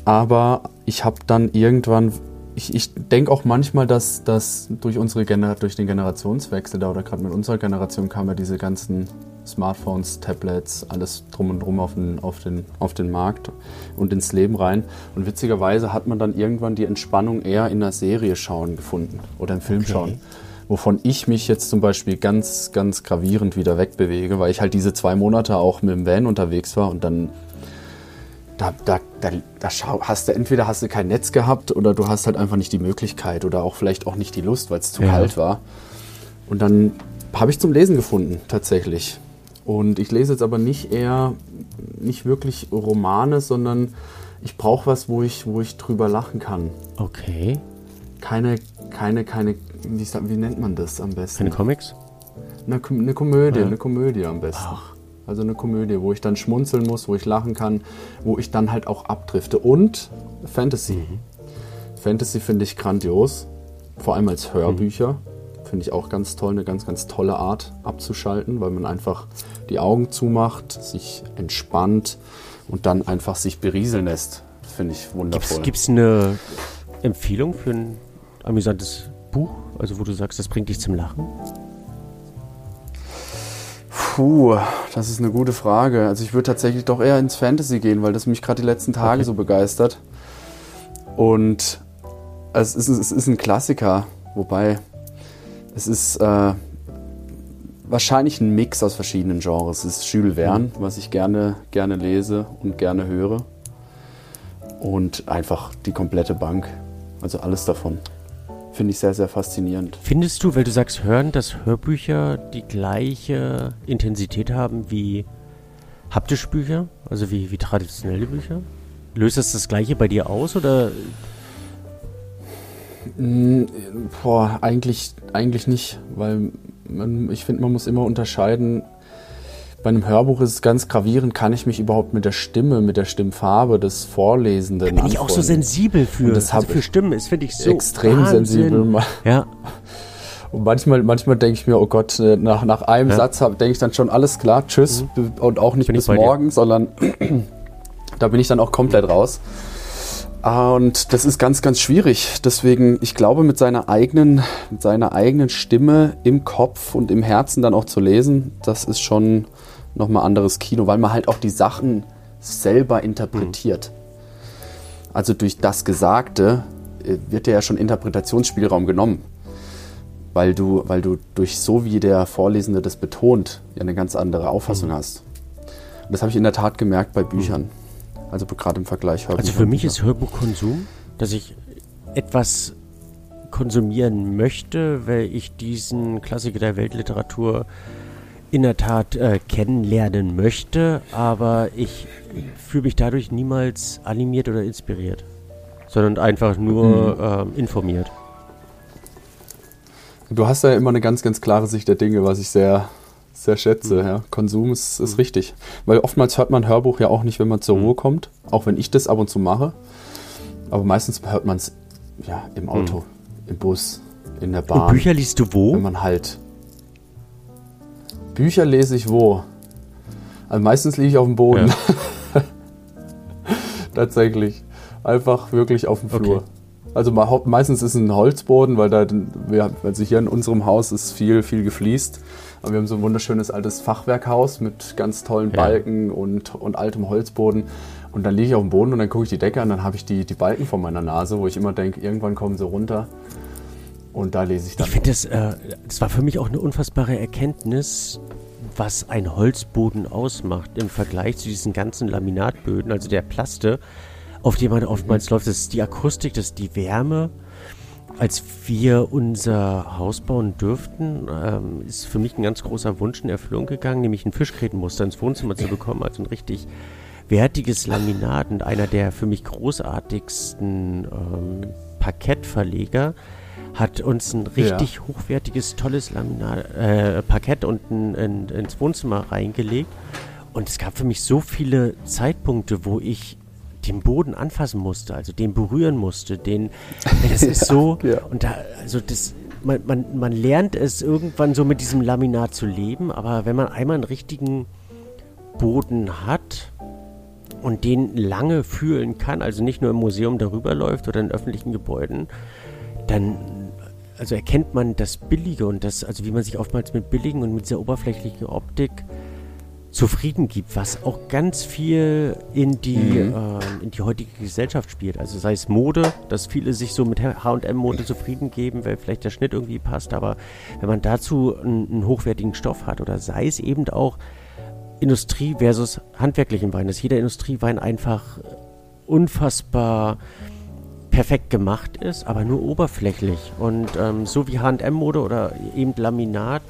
Aber ich habe dann irgendwann ich, ich denke auch manchmal, dass, dass durch, unsere Gener durch den Generationswechsel da oder gerade mit unserer Generation kamen ja diese ganzen Smartphones, Tablets, alles drum und drum auf den, auf, den, auf den Markt und ins Leben rein. Und witzigerweise hat man dann irgendwann die Entspannung eher in einer Serie schauen gefunden oder im Film okay. schauen. Wovon ich mich jetzt zum Beispiel ganz, ganz gravierend wieder wegbewege, weil ich halt diese zwei Monate auch mit dem Van unterwegs war und dann da, da, da, da hast du entweder hast du kein Netz gehabt oder du hast halt einfach nicht die Möglichkeit oder auch vielleicht auch nicht die Lust, weil es zu ja. kalt war. Und dann habe ich zum Lesen gefunden, tatsächlich. Und ich lese jetzt aber nicht eher, nicht wirklich Romane, sondern ich brauche was, wo ich, wo ich drüber lachen kann. Okay. Keine, keine, keine, wie, wie nennt man das am besten? Keine Comics? Eine, eine Komödie, ja. eine Komödie am besten. Ach. Also eine Komödie, wo ich dann schmunzeln muss, wo ich lachen kann, wo ich dann halt auch abdrifte. Und Fantasy. Mhm. Fantasy finde ich grandios, vor allem als Hörbücher. Mhm. Finde ich auch ganz toll, eine ganz, ganz tolle Art abzuschalten, weil man einfach die Augen zumacht, sich entspannt und dann einfach sich berieseln lässt. Finde ich wundervoll. Gibt es eine Empfehlung für ein amüsantes Buch, also wo du sagst, das bringt dich zum Lachen? Puh, das ist eine gute Frage. Also ich würde tatsächlich doch eher ins Fantasy gehen, weil das mich gerade die letzten Tage okay. so begeistert. Und es ist, es ist ein Klassiker, wobei es ist äh, wahrscheinlich ein Mix aus verschiedenen Genres. Es ist Jules Verne, mhm. was ich gerne, gerne lese und gerne höre. Und einfach die komplette Bank. Also alles davon finde ich sehr, sehr faszinierend. Findest du, weil du sagst hören, dass Hörbücher die gleiche Intensität haben wie Haptischbücher, also wie, wie traditionelle Bücher? Löst das das gleiche bei dir aus oder? Mm, boah, eigentlich, eigentlich nicht, weil man, ich finde, man muss immer unterscheiden. Bei einem Hörbuch ist es ganz gravierend, kann ich mich überhaupt mit der Stimme, mit der Stimmfarbe des Vorlesenden Da bin ich auch so sensibel für. Und das also für Stimmen ist, finde ich, so extrem Wahnsinn. sensibel. Ja, Und manchmal, manchmal denke ich mir, oh Gott, äh, nach, nach einem Ja. Satz denke ich dann schon, alles klar, tschüss. Und auch nicht Bin bis bei dir. morgen, sondern da bin ich dann auch komplett raus. Ah, Und das ist ganz, ganz schwierig. Deswegen, ich glaube, mit seiner eigenen, mit seiner eigenen Stimme im Kopf und im Herzen dann auch zu lesen, das ist schon nochmal anderes Kino, weil man halt auch die Sachen selber interpretiert. Also durch das Gesagte äh, wird dir ja schon Interpretationsspielraum genommen. Weil du, weil du durch so wie der Vorlesende das betont, ja eine ganz andere Auffassung hast. Und das habe ich in der Tat gemerkt bei Büchern. Also gerade im Vergleich Hörbuch also für mich ist Hörbuchkonsum, dass ich etwas konsumieren möchte, weil ich diesen Klassiker der Weltliteratur in der Tat äh, kennenlernen möchte, aber ich fühle mich dadurch niemals animiert oder inspiriert, sondern einfach nur ähm, informiert. Du hast ja immer eine ganz, ganz klare Sicht der Dinge, was ich sehr, sehr schätze. Ja. Konsum ist, ist richtig. Weil oftmals hört man Hörbuch ja auch nicht, wenn man zur Ruhe kommt. Auch wenn ich das ab und zu mache. Aber meistens hört man es ja, im Auto, im Bus, in der Bahn. Und Bücher liest du wo? Wenn man halt. Bücher lese ich wo? Also meistens liege ich auf dem Boden. Tatsächlich. Einfach wirklich auf dem Okay. Flur. Also me- hau- meistens ist es ein Holzboden, weil da, wir, also hier in unserem Haus ist viel, viel gefliest. Aber wir haben so ein wunderschönes altes Fachwerkhaus mit ganz tollen Ja. Balken und, und altem Holzboden. Und dann liege ich auf dem Boden und dann gucke ich die Decke an, dann habe ich die, die Balken vor meiner Nase, wo ich immer denke, irgendwann kommen sie runter. Und da lese ich dann. Ich finde, das, äh, das war für mich auch eine unfassbare Erkenntnis, was ein Holzboden ausmacht im Vergleich zu diesen ganzen Laminatböden, also der Plaste, auf dem man oftmals läuft. Das ist die Akustik, das ist die Wärme. Als wir unser Haus bauen dürften, ähm, ist für mich ein ganz großer Wunsch in Erfüllung gegangen, nämlich ein Fischgrätenmuster ins Wohnzimmer zu bekommen, also ein richtig wertiges Laminat und einer der für mich großartigsten ähm, Parkettverleger hat uns ein richtig hochwertiges, tolles Laminat, äh, Parkett unten in, ins Wohnzimmer reingelegt. Und es gab für mich so viele Zeitpunkte, wo ich den Boden anfassen musste, also den berühren musste, den, das ist so, ja. und da, also das, man, man, man lernt es irgendwann so mit diesem Laminat zu leben, aber wenn man einmal einen richtigen Boden hat und den lange fühlen kann, also nicht nur im Museum darüber läuft oder in öffentlichen Gebäuden, dann also erkennt man das Billige und das, also wie man sich oftmals mit billigen und mit dieser oberflächlichen Optik zufrieden gibt, was auch ganz viel in die, Mhm. ähm, in die heutige Gesellschaft spielt. Also sei es Mode, dass viele sich so mit H&M-Mode zufrieden geben, weil vielleicht der Schnitt irgendwie passt, aber wenn man dazu einen, einen hochwertigen Stoff hat oder sei es eben auch Industrie versus handwerklichen Wein, dass jeder Industriewein einfach unfassbar perfekt gemacht ist, aber nur oberflächlich. Und ähm, so wie H&M-Mode oder eben Laminat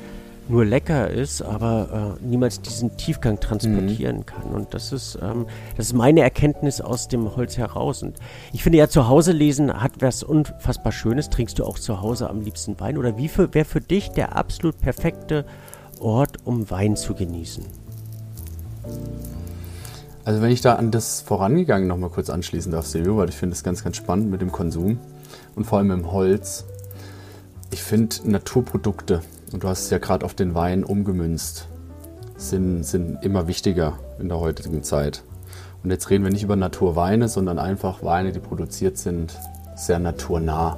nur lecker ist, aber äh, niemals diesen Tiefgang transportieren kann. Und das ist, ähm, das ist meine Erkenntnis aus dem Holz heraus. Und ich finde ja, zu Hause lesen hat was unfassbar Schönes. Trinkst du auch zu Hause am liebsten Wein? Oder wie wäre für dich der absolut perfekte Ort, um Wein zu genießen? Also wenn ich da an das Vorangegangen noch mal kurz anschließen darf, Silvio, weil ich finde das ganz, ganz spannend mit dem Konsum und vor allem im Holz. Ich finde Naturprodukte, und du hast es ja gerade auf den Wein umgemünzt, sind, sind immer wichtiger in der heutigen Zeit. Und jetzt reden wir nicht über Naturweine, sondern einfach Weine, die produziert sind, sehr naturnah.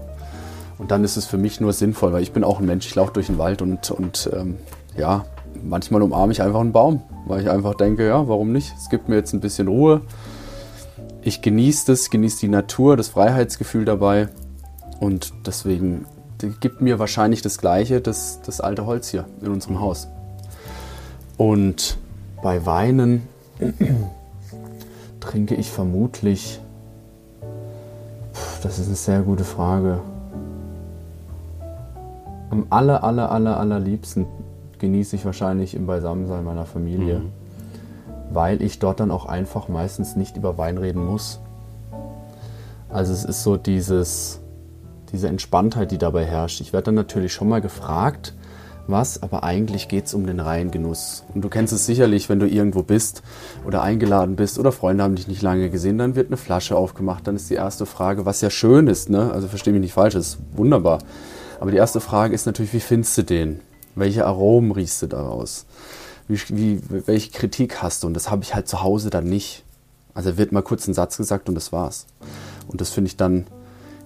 Und dann ist es für mich nur sinnvoll, weil ich bin auch ein Mensch, ich laufe durch den Wald und, und ähm, ja, manchmal umarme ich einfach einen Baum, weil ich einfach denke, ja, warum nicht? Es gibt mir jetzt ein bisschen Ruhe. Ich genieße das, genieße die Natur, das Freiheitsgefühl dabei. Und deswegen gibt mir wahrscheinlich das Gleiche, das, das alte Holz hier in unserem Haus. Und bei Weinen trinke ich vermutlich. Das ist eine sehr gute Frage. Am aller, aller, aller, allerliebsten genieße ich wahrscheinlich im Beisammensein meiner Familie. weil ich dort dann auch einfach meistens nicht über Wein reden muss. Also es ist so dieses, diese Entspanntheit, die dabei herrscht. Ich werde dann natürlich schon mal gefragt, was, aber eigentlich geht es um den reinen Genuss. Und du kennst es sicherlich, wenn du irgendwo bist oder eingeladen bist oder Freunde haben dich nicht lange gesehen, dann wird eine Flasche aufgemacht, dann ist die erste Frage, was ja schön ist, ne? also verstehe mich nicht falsch, das ist wunderbar. Aber die erste Frage ist natürlich, wie findest du den? Welche Aromen riechst du daraus? Wie, wie, welche Kritik hast du? Und das habe ich halt zu Hause dann nicht. Also wird mal kurz ein Satz gesagt und das war's. Und das finde ich dann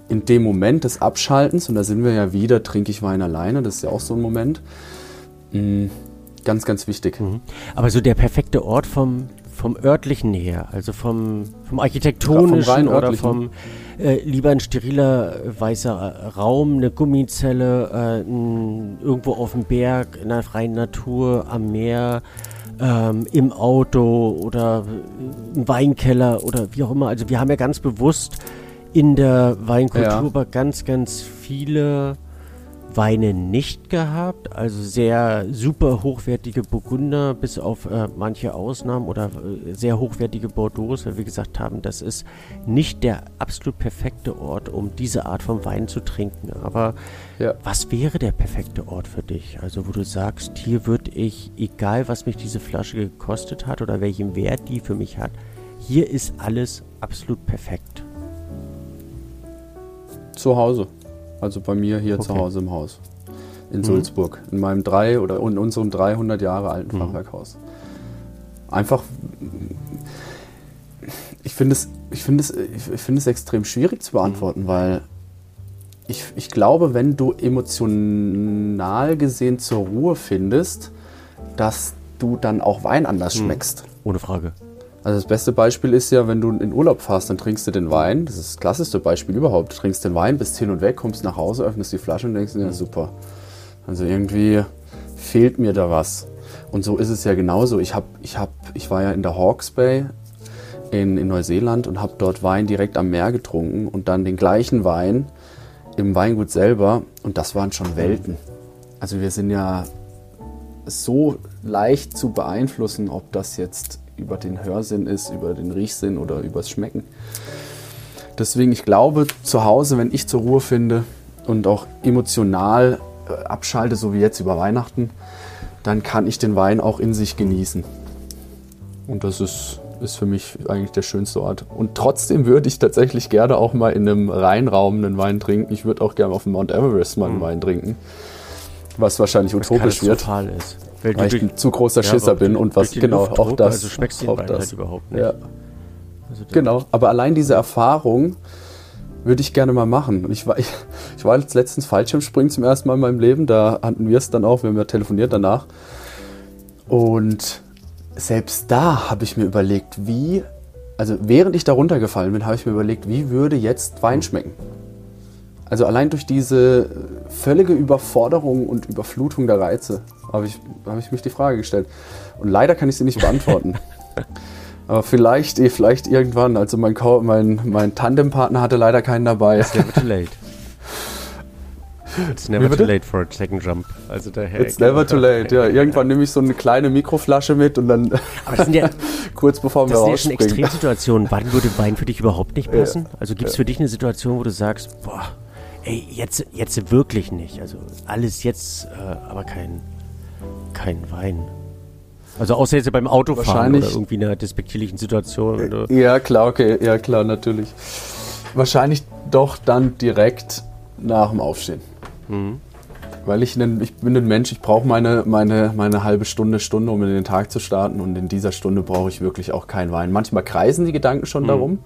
in dem Moment des Abschaltens, und da sind wir ja wieder, trinke ich Wein alleine, das ist ja auch so ein Moment, mh, ganz, ganz wichtig. Mhm. Aber so der perfekte Ort vom, vom örtlichen her, also vom, vom architektonischen vom oder vom äh, lieber ein steriler weißer Raum, eine Gummizelle, äh, ein, irgendwo auf dem Berg, in der freien Natur, am Meer, ähm, im Auto oder im Weinkeller oder wie auch immer. Also wir haben ja ganz bewusst in der Weinkultur ja. ganz, ganz viele Weine nicht gehabt. Also sehr super hochwertige Burgunder, bis auf äh, manche Ausnahmen oder äh, sehr hochwertige Bordeaux, weil wir gesagt haben, das ist nicht der absolut perfekte Ort, um diese Art von Wein zu trinken. Aber ja. was wäre der perfekte Ort für dich? Also wo du sagst, hier würde ich, egal was mich diese Flasche gekostet hat oder welchen Wert die für mich hat, hier ist alles absolut perfekt. Zu Hause. Also bei mir hier okay. zu Hause im Haus. In mhm. Sulzburg. In meinem drei oder in unserem 300 Jahre alten mhm. Fachwerkhaus. Einfach. Ich finde es, ich finde es, ich finde es extrem schwierig zu beantworten, mhm. weil ich, ich glaube, wenn du emotional gesehen zur Ruhe findest, dass du dann auch Wein anders mhm. schmeckst. Ohne Frage. Also das beste Beispiel ist ja, wenn du in Urlaub fährst, dann trinkst du den Wein. Das ist das klassischste Beispiel überhaupt. Du trinkst den Wein, bist hin und weg, kommst nach Hause, öffnest die Flasche und denkst ja super. Also irgendwie fehlt mir da was. Und so ist es ja genauso. Ich, hab, ich, hab, ich war ja in der Hawke's Bay in, in Neuseeland und habe dort Wein direkt am Meer getrunken und dann den gleichen Wein im Weingut selber. Und das waren schon Welten. Also wir sind ja so leicht zu beeinflussen, ob das jetzt über den Hörsinn ist, über den Riechsinn oder übers Schmecken. Deswegen, ich glaube, zu Hause, wenn ich zur Ruhe finde und auch emotional äh, abschalte, so wie jetzt über Weihnachten, dann kann ich den Wein auch in sich genießen. Und das ist, ist für mich eigentlich der schönste Ort. Und trotzdem würde ich tatsächlich gerne auch mal in einem Reinraum einen Wein trinken. Ich würde auch gerne auf dem Mount Everest mal einen mhm. Wein trinken. Was wahrscheinlich utopisch wird. Ist. Weil, weil ich ein zu großer Schisser ja, bin und was genau auch das. Also schmeckst du den das. halt überhaupt nicht. Ja. Also genau, aber allein diese Erfahrung würde ich gerne mal machen. Und ich war, ich, ich war jetzt letztens Fallschirmspringen zum ersten Mal in meinem Leben. Da hatten wir es dann auch, wir haben ja telefoniert danach. Und selbst da habe ich mir überlegt, wie, also während ich da runtergefallen bin, habe ich mir überlegt, wie würde jetzt Wein schmecken. Also allein durch diese völlige Überforderung und Überflutung der Reize habe ich, hab ich mich die Frage gestellt. Und leider kann ich sie nicht beantworten. Aber vielleicht, eh, vielleicht irgendwann. Also mein, mein, mein Tandempartner hatte leider keinen dabei. It's never too late. It's never too late for a second jump. Also daher It's never too late, ja. Irgendwann nehme ich so eine kleine Mikroflasche mit und dann Aber das sind ja, kurz bevor wir Das sind ja schon Extremsituationen. Wann würde Wein für dich überhaupt nicht passen? Also gibt es für dich eine Situation, wo du sagst, boah, ey, jetzt, jetzt wirklich nicht. Also alles jetzt, äh, aber kein kein Wein. Also außer jetzt beim Autofahren oder irgendwie in einer despektierlichen Situation. Oder? Ja, klar, okay, ja klar, natürlich. Wahrscheinlich doch dann direkt nach dem Aufstehen. Mhm. Weil ich, ich bin ein Mensch, ich brauche meine, meine, meine halbe Stunde, Stunde, um in den Tag zu starten. Und in dieser Stunde brauche ich wirklich auch keinen Wein. Manchmal kreisen die Gedanken schon mhm. darum.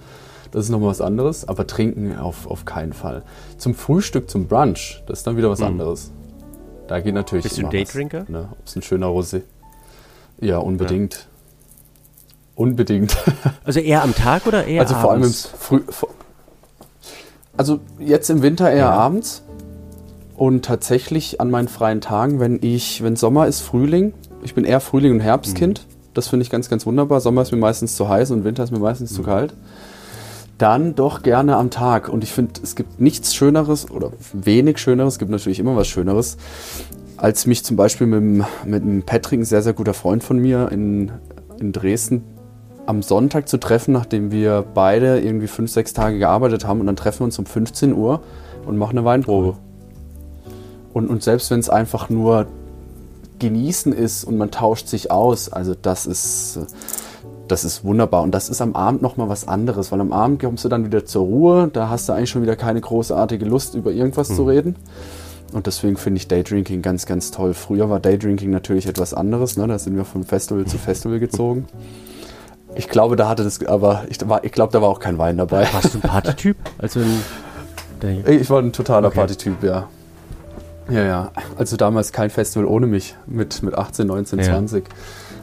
Das ist nochmal was anderes. Aber trinken auf, auf keinen Fall. Zum Frühstück, zum Brunch, das ist dann wieder was mhm. anderes. Da geht natürlich Bist du Daydrinker? Ne? Ob es ein schöner Rosé. Ja, unbedingt. Ja. Unbedingt. Also eher am Tag oder eher also abends? Also vor allem im Früh. Also jetzt im Winter eher ja. abends. Und tatsächlich an meinen freien Tagen, wenn ich, wenn Sommer ist, Frühling. Ich bin eher Frühling- und Herbstkind. Mhm. Das finde ich ganz, ganz wunderbar. Sommer ist mir meistens zu heiß und Winter ist mir meistens mhm. zu kalt dann doch gerne am Tag. Und ich finde, es gibt nichts Schöneres oder wenig Schöneres, es gibt natürlich immer was Schöneres, als mich zum Beispiel mit, mit einem Patrick, ein sehr, sehr guter Freund von mir, in, in Dresden am Sonntag zu treffen, nachdem wir beide irgendwie fünf, sechs Tage gearbeitet haben. Und dann treffen wir uns um 15 Uhr und machen eine Weinprobe. Und, und selbst wenn es einfach nur genießen ist und man tauscht sich aus, also das ist, das ist wunderbar. Und das ist am Abend nochmal was anderes, weil am Abend kommst du dann wieder zur Ruhe, da hast du eigentlich schon wieder keine großartige Lust, über irgendwas zu reden. Und deswegen finde ich Daydrinking ganz, ganz toll. Früher war Daydrinking natürlich etwas anderes, ne? da sind wir von Festival zu Festival gezogen. Ich glaube, da hatte das, aber ich, war, ich glaube, da war auch kein Wein dabei. Warst du ein Partytyp? Also Ich war ein totaler Okay. Partytyp, ja. Ja, ja. Also damals kein Festival ohne mich mit, mit 18, 19, Ja. 20,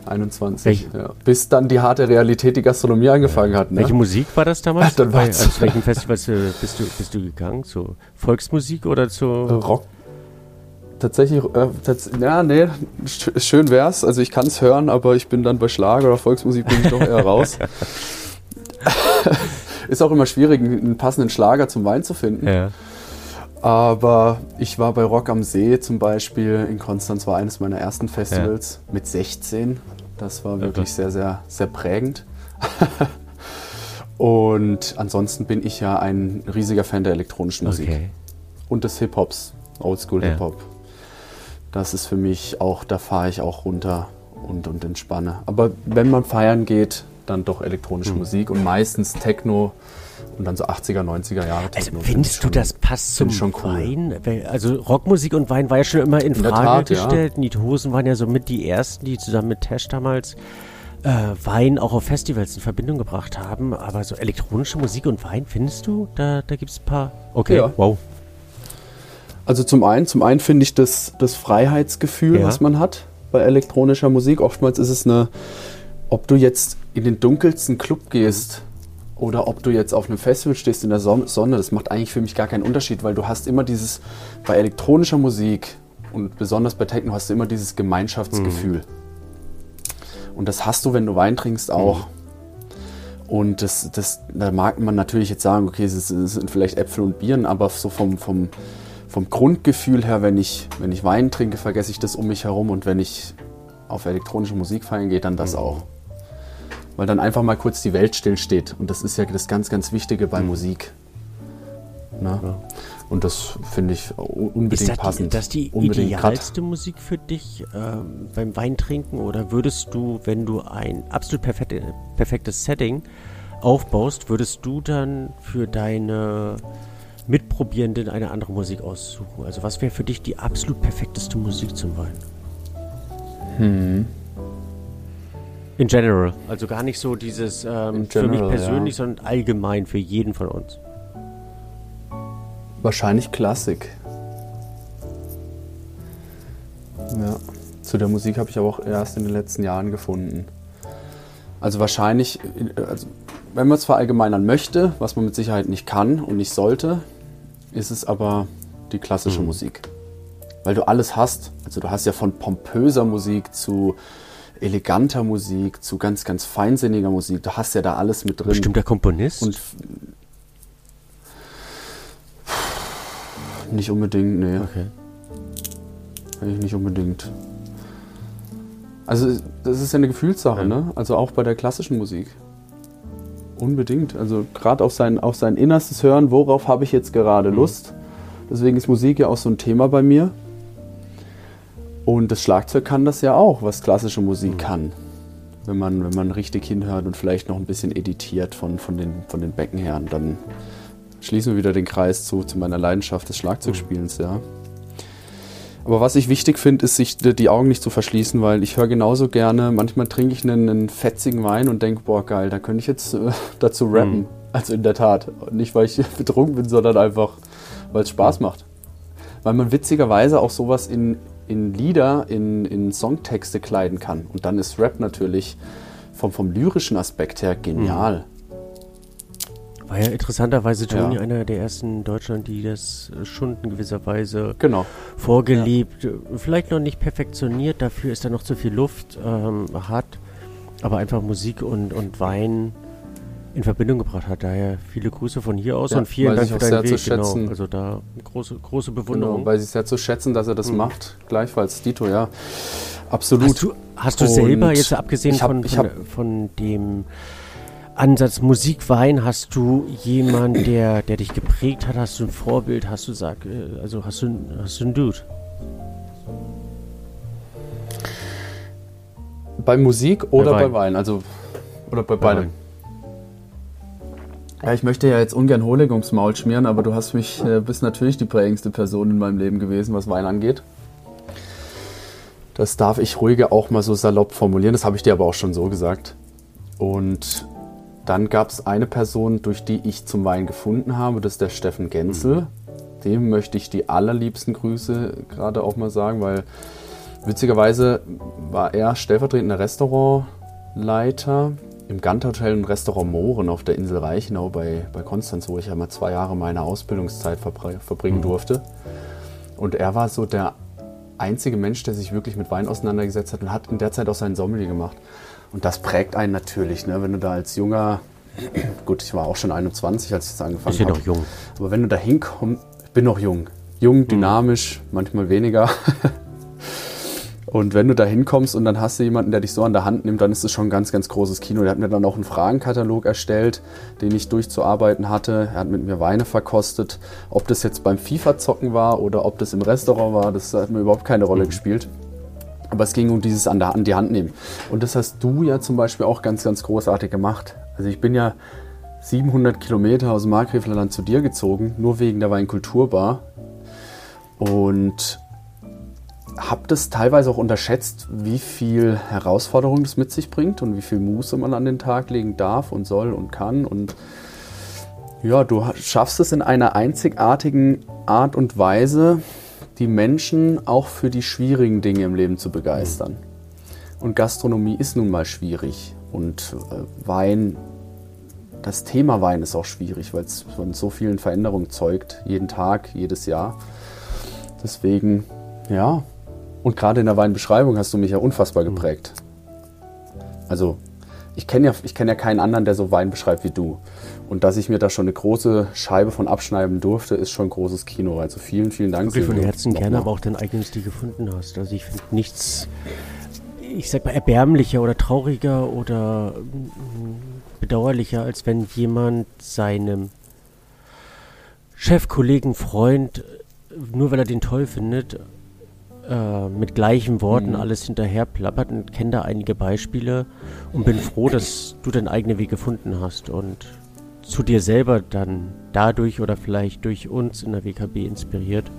21. Welch- Ja. Bis dann die harte Realität die Gastronomie angefangen hat. Ne? welche Musik war das damals? Dann Bei, war's- also welchen Festivals äh, bist du, bist du gegangen? Zu Volksmusik oder zu. Rock. Tatsächlich, äh, tats ja, nee, sch schön wär's. Also ich kann es hören, aber ich bin dann bei Schlager oder Volksmusik bin ich doch eher raus. Ist auch immer schwierig, einen passenden Schlager zum Wein zu finden. Ja. Aber ich war bei Rock am See zum Beispiel in Konstanz, war eines meiner ersten Festivals mit 16. Das war wirklich sehr, sehr, sehr prägend. Und ansonsten bin ich ja ein riesiger Fan der elektronischen Musik Okay. und des Hip-Hops, Oldschool Ja. Hip-Hop. Das ist für mich auch, da fahre ich auch runter und, und entspanne. Aber wenn man feiern geht, dann doch elektronische Hm. Musik und meistens Techno und dann so 80er, 90er Jahre Also findest du, schon- das passt zum find schon cool. Wein? Also Rockmusik und Wein war ja schon immer in In Frage Tat, ja. gestellt. Nied Hosen waren ja so mit die ersten, die zusammen mit Tesh damals äh, Wein auch auf Festivals in Verbindung gebracht haben. Aber so elektronische Musik und Wein, findest du? Da, da gibt es ein paar. Okay, Ja. wow. Also zum einen, zum einen finde ich das, das Freiheitsgefühl, Ja. was man hat bei elektronischer Musik. Oftmals ist es eine, ob du jetzt in den dunkelsten Club gehst oder ob du jetzt auf einem Festival stehst in der Son- Sonne, das macht eigentlich für mich gar keinen Unterschied, weil du hast immer dieses, bei elektronischer Musik und besonders bei Techno hast du immer dieses Gemeinschaftsgefühl. Und das hast du, wenn du Wein trinkst, auch. Und das, das, da mag man natürlich jetzt sagen, okay, es sind vielleicht Äpfel und Bieren, aber so vom, vom, vom Grundgefühl her, wenn ich, wenn ich Wein trinke, vergesse ich das um mich herum und wenn ich auf elektronische Musik feiern gehe, dann das auch. Weil dann einfach mal kurz die Welt stillsteht. Und das ist ja das ganz, ganz Wichtige bei Musik. Na? Und das finde ich unbedingt Ist das die, passend. das die unbedingt grad- idealste Musik für dich ähm, beim Weintrinken? Oder würdest du, wenn du ein absolut perfekte, perfektes Setting aufbaust, würdest du dann für deine Mitprobierenden eine andere Musik aussuchen? Also was wäre für dich die absolut perfekteste Musik zum Wein? Hm. In general. Also gar nicht so dieses ähm, In für mich general, persönlich, ja. sondern allgemein für jeden von uns. Wahrscheinlich Klassik. Ja. Zu der Musik habe ich aber auch erst in den letzten Jahren gefunden. Also wahrscheinlich, also wenn man es verallgemeinern möchte, was man mit Sicherheit nicht kann und nicht sollte, ist es aber die klassische Musik. Weil du alles hast. Also du hast ja von pompöser Musik zu eleganter Musik zu ganz, ganz feinsinniger Musik. Du hast ja da alles mit drin. Bestimmter Komponist? Und nicht unbedingt, nee. okay. Eigentlich nicht unbedingt. Also das ist ja eine Gefühlssache, Ja. ne? Also auch bei der klassischen Musik. Unbedingt. Also gerade auf sein, auf sein Innerstes hören, worauf habe ich jetzt gerade Mhm. Lust. Deswegen ist Musik ja auch so ein Thema bei mir. Und das Schlagzeug kann das ja auch, was klassische Musik Mhm. kann. Wenn man, wenn man richtig hinhört und vielleicht noch ein bisschen editiert von, von, den, von den Becken her. Und dann schließen wir wieder den Kreis zu, zu meiner Leidenschaft des Schlagzeugspielens, ja. Aber was ich wichtig finde, ist, sich die die Augen nicht zu verschließen, weil ich höre genauso gerne, manchmal trinke ich einen, einen fetzigen Wein und denke, boah, geil, da könnte ich jetzt äh, dazu rappen. Mhm. Also in der Tat. Nicht, weil ich betrunken bin, sondern einfach, weil es Spaß macht. Weil man witzigerweise auch sowas in, in Lieder, in, in Songtexte kleiden kann. Und dann ist Rap natürlich vom, vom lyrischen Aspekt her genial. War ja interessanterweise Joni Ja. einer der ersten in Deutschland, die das äh, schon in gewisser Weise Genau. vorgelebt, äh, vielleicht noch nicht perfektioniert, dafür ist da noch zu viel Luft ähm, hat, aber einfach Musik und, und Wein in Verbindung gebracht hat. Daher viele Grüße von hier aus Ja, und vielen Dank für deinen sehr Weg. zu Genau. schätzen. Also da große, große Genau, Bewunderung. weil sie es sehr zu schätzen, dass er das Mhm. macht. Gleichfalls, Dito, ja. absolut. Hast du, hast du selber, jetzt abgesehen hab, von, von, von, dem Ansatz Musik, Wein, hast du jemanden, der, der dich geprägt hat? Hast du ein Vorbild? Hast du sag, äh, also hast du, hast du einen Dude? Bei Musik oder bei Wein? Bei Wein? Also, oder bei, bei beidem? Ja, ich möchte ja jetzt ungern Honig ums Maul schmieren, aber du hast mich, äh, bist natürlich die prägendste Person in meinem Leben gewesen, was Wein angeht. Das darf ich ruhige auch mal so salopp formulieren, das habe ich dir aber auch schon so gesagt. Und dann gab es eine Person, durch die ich zum Wein gefunden habe, das ist der Steffen Genzel. Dem möchte ich die allerliebsten Grüße gerade auch mal sagen, weil witzigerweise war er stellvertretender Restaurantleiter im Gant Hotel und Restaurant Mohren auf der Insel Reichenau bei, bei Konstanz, wo ich ja mal zwei Jahre meine Ausbildungszeit verbringen mhm. durfte. Und er war so der einzige Mensch, der sich wirklich mit Wein auseinandergesetzt hat und hat in der Zeit auch seinen Sommelier gemacht. Und das prägt einen natürlich, ne? wenn du da als junger, gut, ich war auch schon 21, als ich das angefangen habe. Ich bin noch jung. Aber wenn du da hinkommst, ich bin noch jung. Jung, mhm. dynamisch, mhm. manchmal weniger. Und wenn du da hinkommst und dann hast du jemanden, der dich so an der Hand nimmt, dann ist es schon ein ganz, ganz großes Kino. Der hat mir dann auch einen Fragenkatalog erstellt, den ich durchzuarbeiten hatte. Er hat mit mir Weine verkostet. Ob das jetzt beim FIFA-Zocken war oder ob das im Restaurant war, das hat mir überhaupt keine Rolle mhm. gespielt. Aber es ging um dieses an, der, an die Hand nehmen. Und das hast du ja zum Beispiel auch ganz, ganz großartig gemacht. Also ich bin ja 700 Kilometer aus dem Markgräflerland zu dir gezogen, nur wegen der Weinkulturbar. Und habe das teilweise auch unterschätzt, wie viel Herausforderung das mit sich bringt und wie viel Muße man an den Tag legen darf und soll und kann. Und ja, du schaffst es in einer einzigartigen Art und Weise, die Menschen auch für die schwierigen Dinge im Leben zu begeistern. Und Gastronomie ist nun mal schwierig. Und äh, Wein, das Thema Wein ist auch schwierig, weil es von so vielen Veränderungen zeugt, jeden Tag, jedes Jahr. Deswegen, ja, und gerade in der Weinbeschreibung hast du mich ja unfassbar mhm. geprägt. Also ich kenne ja, kenn ja keinen anderen, der so Wein beschreibt wie du. Und dass ich mir da schon eine große Scheibe von abschneiden durfte, ist schon ein großes Kino. Also vielen, vielen Dank. Wirklich von Herzen gerne, aber auch dein eigenes Stil gefunden hast. Also ich finde nichts, ich sag mal, erbärmlicher oder trauriger oder mm, bedauerlicher, als wenn jemand seinem Chef, Kollegen, Freund, nur weil er den toll findet, äh, mit gleichen Worten mhm. alles hinterher plappert und kenne da einige Beispiele und bin froh, dass du deinen eigenen Weg gefunden hast und zu dir selber dann dadurch oder vielleicht durch uns in der WKB inspiriert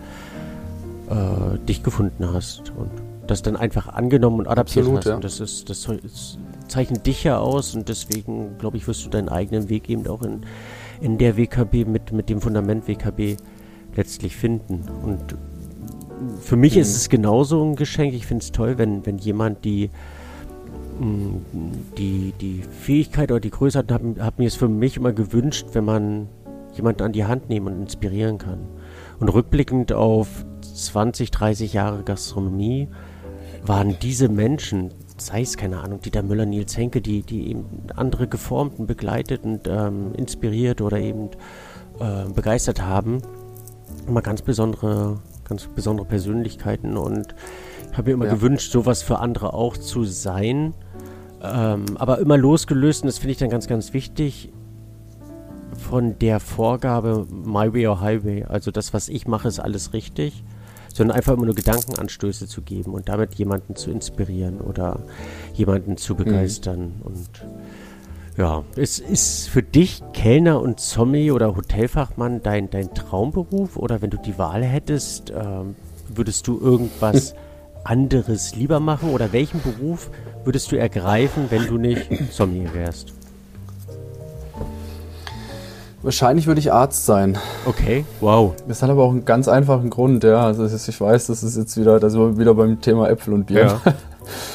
äh, dich gefunden hast und das dann einfach angenommen und adaptiert Absolut, hast. Ja. Und das ist das, das zeichnet dich ja aus und deswegen glaube ich wirst du deinen eigenen Weg eben auch in, in der WKB mit mit dem Fundament WKB letztlich finden und für mich mhm. ist es genauso ein Geschenk. Ich finde es toll, wenn, wenn jemand die, mm, die, die Fähigkeit oder die Größe hat, habe hab mir es für mich immer gewünscht, wenn man jemanden an die Hand nehmen und inspirieren kann. Und rückblickend auf 20, 30 Jahre Gastronomie waren diese Menschen, sei es keine Ahnung, Dieter Müller, Nils Henke, die, die eben andere geformt und begleitet und ähm, inspiriert oder eben äh, begeistert haben, immer ganz besondere ganz besondere Persönlichkeiten und ich habe mir immer ja. gewünscht, sowas für andere auch zu sein. Ähm, aber immer losgelöst, und das finde ich dann ganz, ganz wichtig, von der Vorgabe My Way or Highway. Also das, was ich mache, ist alles richtig. Sondern einfach immer nur Gedankenanstöße zu geben und damit jemanden zu inspirieren oder jemanden zu mhm. begeistern. Mhm. Und ja, ist, ist für dich Kellner und Zombie oder Hotelfachmann dein, dein Traumberuf? Oder wenn du die Wahl hättest, ähm, würdest du irgendwas anderes lieber machen? Oder welchen Beruf würdest du ergreifen, wenn du nicht Zombie wärst? Wahrscheinlich würde ich Arzt sein. Okay, wow. Das hat aber auch einen ganz einfachen Grund, ja. Also ich weiß, das ist jetzt wieder, da sind wir wieder beim Thema Äpfel und Bier. Ja.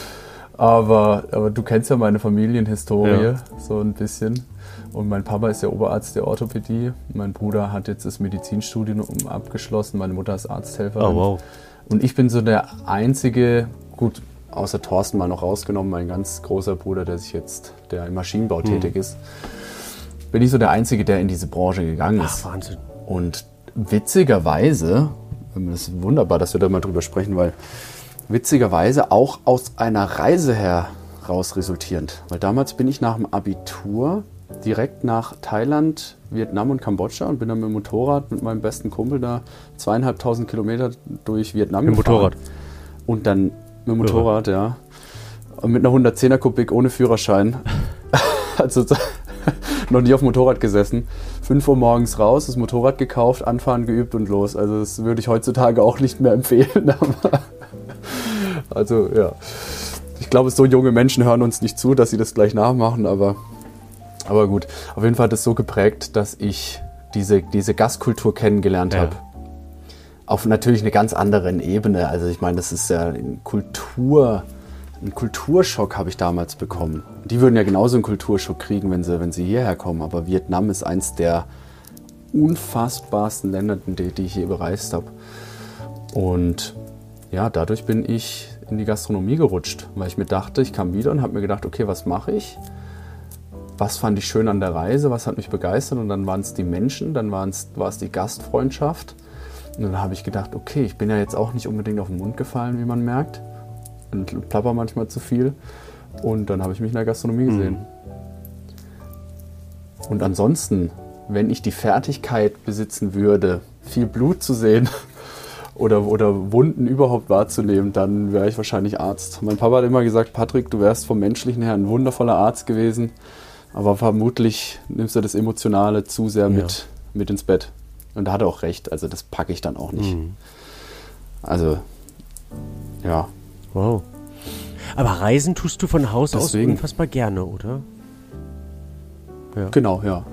Aber, aber du kennst ja meine Familienhistorie ja. so ein bisschen. Und mein Papa ist ja Oberarzt der Orthopädie. Mein Bruder hat jetzt das Medizinstudium abgeschlossen. Meine Mutter ist Arzthelferin. Oh, wow. Und ich bin so der einzige, gut, außer Thorsten mal noch rausgenommen, mein ganz großer Bruder, der sich jetzt, der im Maschinenbau hm. tätig ist, bin ich so der Einzige, der in diese Branche gegangen ist. Ach, Wahnsinn. Und witzigerweise, das ist wunderbar, dass wir da mal drüber sprechen, weil witzigerweise auch aus einer Reise heraus resultierend. Weil damals bin ich nach dem Abitur direkt nach Thailand, Vietnam und Kambodscha und bin dann mit dem Motorrad mit meinem besten Kumpel da zweieinhalbtausend Kilometer durch Vietnam Mit dem gefahren. Motorrad. Und dann mit dem Motorrad, ja. Und mit einer 110er Kubik ohne Führerschein. also noch nie auf dem Motorrad gesessen. 5 Uhr morgens raus, das Motorrad gekauft, anfahren, geübt und los. Also das würde ich heutzutage auch nicht mehr empfehlen. Also ja. Ich glaube, so junge Menschen hören uns nicht zu, dass sie das gleich nachmachen, aber, aber gut. Auf jeden Fall hat es so geprägt, dass ich diese, diese Gastkultur kennengelernt Ja. habe. Auf natürlich eine ganz anderen Ebene. Also ich meine, das ist ja ein Kultur, einen Kulturschock habe ich damals bekommen. Die würden ja genauso einen Kulturschock kriegen, wenn sie, wenn sie hierher kommen. Aber Vietnam ist eins der unfassbarsten Länder, die, die ich je bereist habe. Und ja, dadurch bin ich in die Gastronomie gerutscht, weil ich mir dachte, ich kam wieder und habe mir gedacht, okay, was mache ich? Was fand ich schön an der Reise? Was hat mich begeistert? Und dann waren es die Menschen, dann war es die Gastfreundschaft. Und dann habe ich gedacht, okay, ich bin ja jetzt auch nicht unbedingt auf den Mund gefallen, wie man merkt. Und plapper manchmal zu viel. Und dann habe ich mich in der Gastronomie gesehen. Und ansonsten, wenn ich die Fertigkeit besitzen würde, viel Blut zu sehen oder, oder Wunden überhaupt wahrzunehmen, dann wäre ich wahrscheinlich Arzt. Mein Papa hat immer gesagt, Patrick, du wärst vom menschlichen her ein wundervoller Arzt gewesen, aber vermutlich nimmst du das Emotionale zu sehr mit, mit ins Bett. Und da hat er auch recht, also das packe ich dann auch nicht. Also, ja, Wow. Aber Reisen tust du von Haus Deswegen. aus unfassbar gerne, oder? Genau, ja.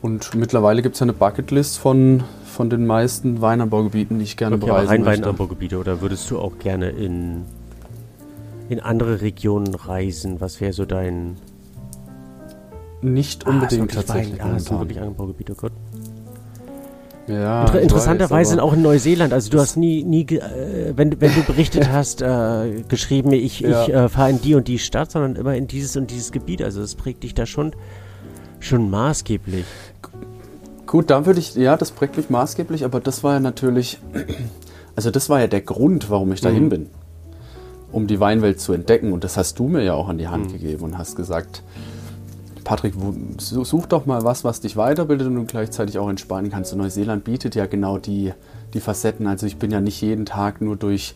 Und mittlerweile gibt es ja eine Bucketlist von, von den meisten Weinanbaugebieten, die ich gerne Okay, aber bereisen rein möchte. Weinanbaugebiete oder würdest du auch gerne in, in andere Regionen reisen? Was wäre so dein Nicht Ah, unbedingt wirklich tatsächlich. Wein. Ah, momentan. wirklich Anbaugebiete, Gott. ja, Inter interessanterweise aber- auch in Neuseeland. Also du hast nie, nie äh, wenn, wenn du berichtet hast, äh, geschrieben, ich, Ja. ich äh, fahre in die und die Stadt, sondern immer in dieses und dieses Gebiet. Also das prägt dich da schon, schon maßgeblich. Gut, da würde ich, ja, das prägt mich maßgeblich, aber das war ja natürlich, also das war ja der Grund, warum ich dahin bin. Um die Weinwelt zu entdecken. Und das hast du mir ja auch an die Hand gegeben und hast gesagt, Patrick, such doch mal was, was dich weiterbildet und du gleichzeitig auch entspannen kannst. Und Neuseeland bietet ja genau die, die Facetten. Also ich bin ja nicht jeden Tag nur durch,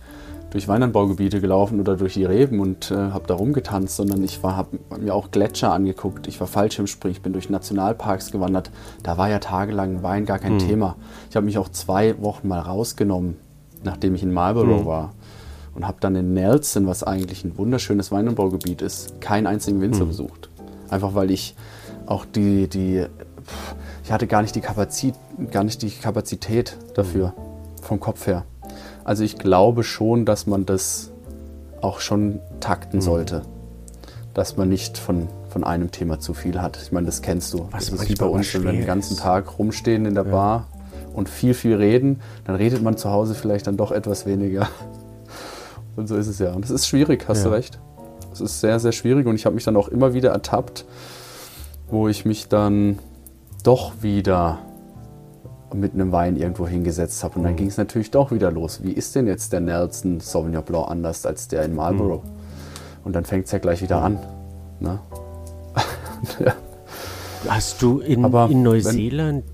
durch Weinanbaugebiete gelaufen oder durch die Reben und äh, habe da rumgetanzt, sondern ich habe mir auch Gletscher angeguckt. Ich war Fallschirmspringen, ich bin durch Nationalparks gewandert. Da war ja tagelang Wein gar kein Thema. Ich habe mich auch zwei Wochen mal rausgenommen, nachdem ich in Marlborough war. Und habe dann in Nelson, was eigentlich ein wunderschönes Weinanbaugebiet ist, keinen einzigen Winzer besucht. Einfach weil ich auch die, die ich hatte gar nicht die Kapazität, gar nicht die Kapazität dafür, vom Kopf her. Also ich glaube schon, dass man das auch schon takten sollte. Dass man nicht von, von einem Thema zu viel hat. Ich meine, das kennst du. Was das ist wie bei uns, wenn wir den ganzen. Tag rumstehen in der Bar und viel, viel reden, dann redet man zu Hause vielleicht dann doch etwas weniger. Und so ist es ja. Und es ist schwierig, hast Ja. du recht. Es ist sehr, sehr schwierig und ich habe mich dann auch immer wieder ertappt, wo ich mich dann doch wieder mit einem Wein irgendwo hingesetzt habe. Und dann ging es natürlich doch wieder los. Wie ist denn jetzt der Nelson Sauvignon Blanc anders als der in Marlborough? Und dann fängt es ja gleich wieder an. Ne? ja. Hast du in, in wenn- Neuseeland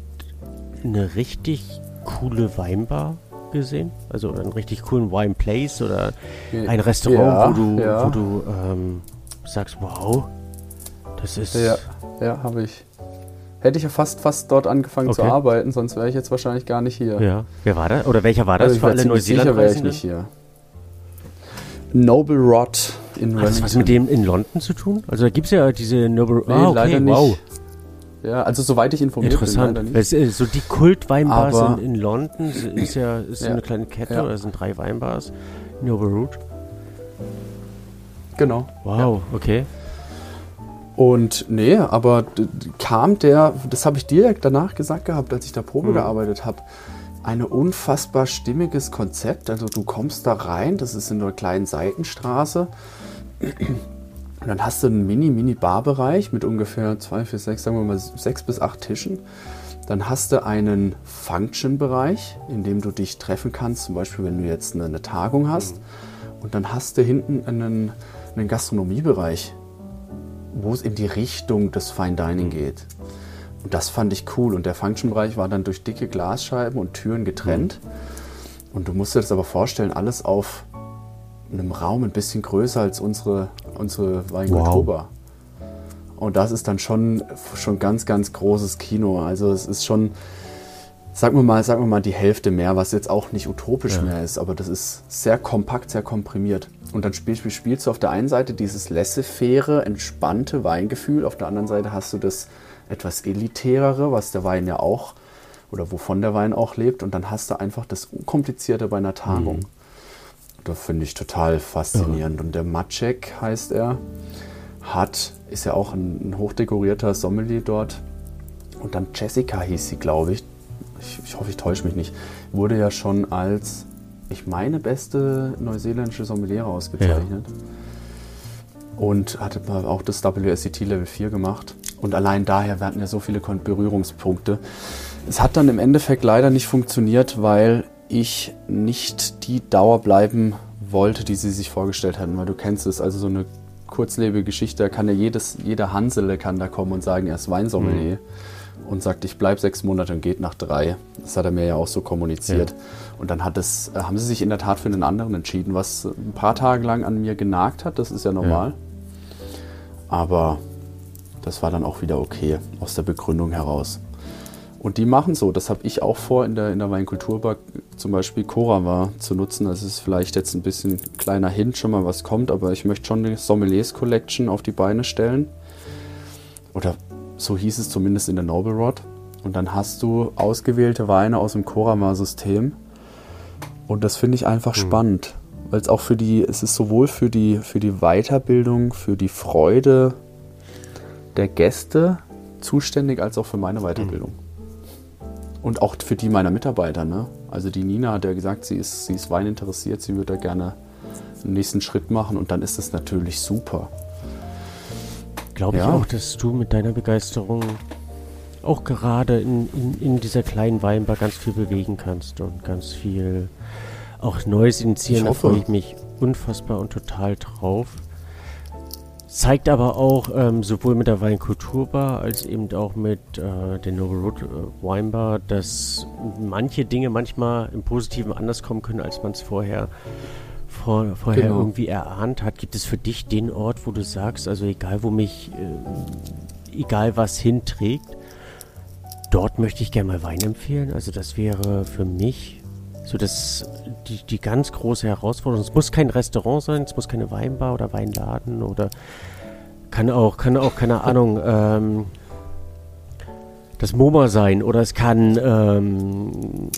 eine richtig coole Weinbar gesehen? Also einen richtig coolen Wine Place oder ein Restaurant, Ja, wo du, ja. wo du ähm, sagst, wow, das ist Ja, ja habe ich. Hätte ich ja fast, fast dort angefangen zu Okay. arbeiten, sonst wäre ich jetzt wahrscheinlich gar nicht hier. Ja. Wer war da? Oder welcher war das Also für alle sicher wäre ich nicht hier. Noble Rod in Hat das was mit dem in London zu tun? Also da gibt es ja diese Noble... Nee, ah, okay, leider nicht. wow. Ja, also soweit ich informiert Interessant. bin, äh, so die Kultweinbars in, in London ist ja ist so Ja. eine kleine Kette Ja. oder sind drei Weinbars. Noble Root. Genau. Wow, okay. Und nee, aber kam der, das habe ich dir danach gesagt gehabt, als ich da Probe Mhm. gearbeitet habe, ein unfassbar stimmiges Konzept. Also du kommst da rein, das ist in einer kleinen Seitenstraße. Und dann hast du einen Mini-Mini-Bar-Bereich mit ungefähr zwei, vier, sechs, sagen wir mal sechs bis acht Tischen. Dann hast du einen Function-Bereich, in dem du dich treffen kannst, zum Beispiel wenn du jetzt eine, eine Tagung hast. Und dann hast du hinten einen, einen Gastronomiebereich, wo es in die Richtung des Fine Dining geht. Und das fand ich cool. Und der Function-Bereich war dann durch dicke Glasscheiben und Türen getrennt. Und du musst dir das aber vorstellen, alles auf einem Raum ein bisschen größer als unsere, unsere Weinkulturbar. Und das ist dann schon, schon ganz, ganz großes Kino. Also es ist schon, sagen wir mal, sagen wir mal die Hälfte mehr, was jetzt auch nicht utopisch Ja. mehr ist, aber das ist sehr kompakt, sehr komprimiert. Und dann spiel, spiel, spielst du auf der einen Seite dieses laissez-faire, entspannte Weingefühl, auf der anderen Seite hast du das etwas elitärere, was der Wein ja auch oder wovon der Wein auch lebt. Und dann hast du einfach das Unkomplizierte bei einer Tagung. Das finde ich total faszinierend. Und der Maciek heißt er, hat, ist ja auch ein, ein hochdekorierter Sommelier dort. Und dann Jessica hieß sie, glaube ich. Ich. Ich hoffe, ich täusche mich nicht. Wurde ja schon als, ich meine, beste neuseeländische Sommelier ausgezeichnet. Und hatte auch das WSET Level 4 gemacht. Und allein daher, wir hatten ja so viele Berührungspunkte. Es hat dann im Endeffekt leider nicht funktioniert, weil ich nicht die Dauer bleiben wollte, die sie sich vorgestellt hatten. Weil du kennst es, also so eine kurzlebige Geschichte, da kann ja jedes, jeder Hansele kann da kommen und sagen, er ist Weinsommelier. Und sagt, ich bleibe sechs Monate und geht nach drei. Das hat er mir ja auch so kommuniziert. Und dann hat es, äh, haben sie sich in der Tat für einen anderen entschieden, was ein paar Tage lang an mir genagt hat. Das ist ja normal. Aber das war dann auch wieder okay aus der Begründung heraus. Und die machen so, das habe ich auch vor, in der, in der Weinkulturbar zum Beispiel Korava zu nutzen. Das ist vielleicht jetzt ein bisschen ein kleiner Hint schon mal, was kommt, aber ich möchte schon eine Sommeliers Collection auf die Beine stellen. Oder so hieß es zumindest in der Noble Rod. Und dann hast du ausgewählte Weine aus dem Korama-System. Und das finde ich einfach spannend, weil es auch für die, es ist sowohl für die, für die Weiterbildung, für die Freude der Gäste zuständig, als auch für meine Weiterbildung. Und auch für die meiner Mitarbeiter. Ne? Also die Nina hat ja gesagt, sie ist, sie ist Wein interessiert, sie würde da gerne einen nächsten Schritt machen und dann ist das natürlich super. Glaube ich Ja. auch, dass du mit deiner Begeisterung auch gerade in, in, in dieser kleinen Weinbar ganz viel bewegen kannst und ganz viel auch Neues initiieren. Ich Da freue ich mich unfassbar und total drauf. Zeigt aber auch ähm, sowohl mit der Weinkulturbar als eben auch mit äh, der Noble Road äh, Weinbar, dass manche Dinge manchmal im Positiven anders kommen können, als man es vorher, vor, vorher Genau. irgendwie erahnt hat. Gibt es für dich den Ort, wo du sagst, also egal wo mich, äh, egal was hinträgt, dort möchte ich gerne mal Wein empfehlen? Also das wäre für mich so das, die, die ganz große Herausforderung. Es muss kein Restaurant sein, es muss keine Weinbar oder Weinladen oder kann auch, kann auch, keine Ahnung, ähm, das MoMA sein oder es kann ähm,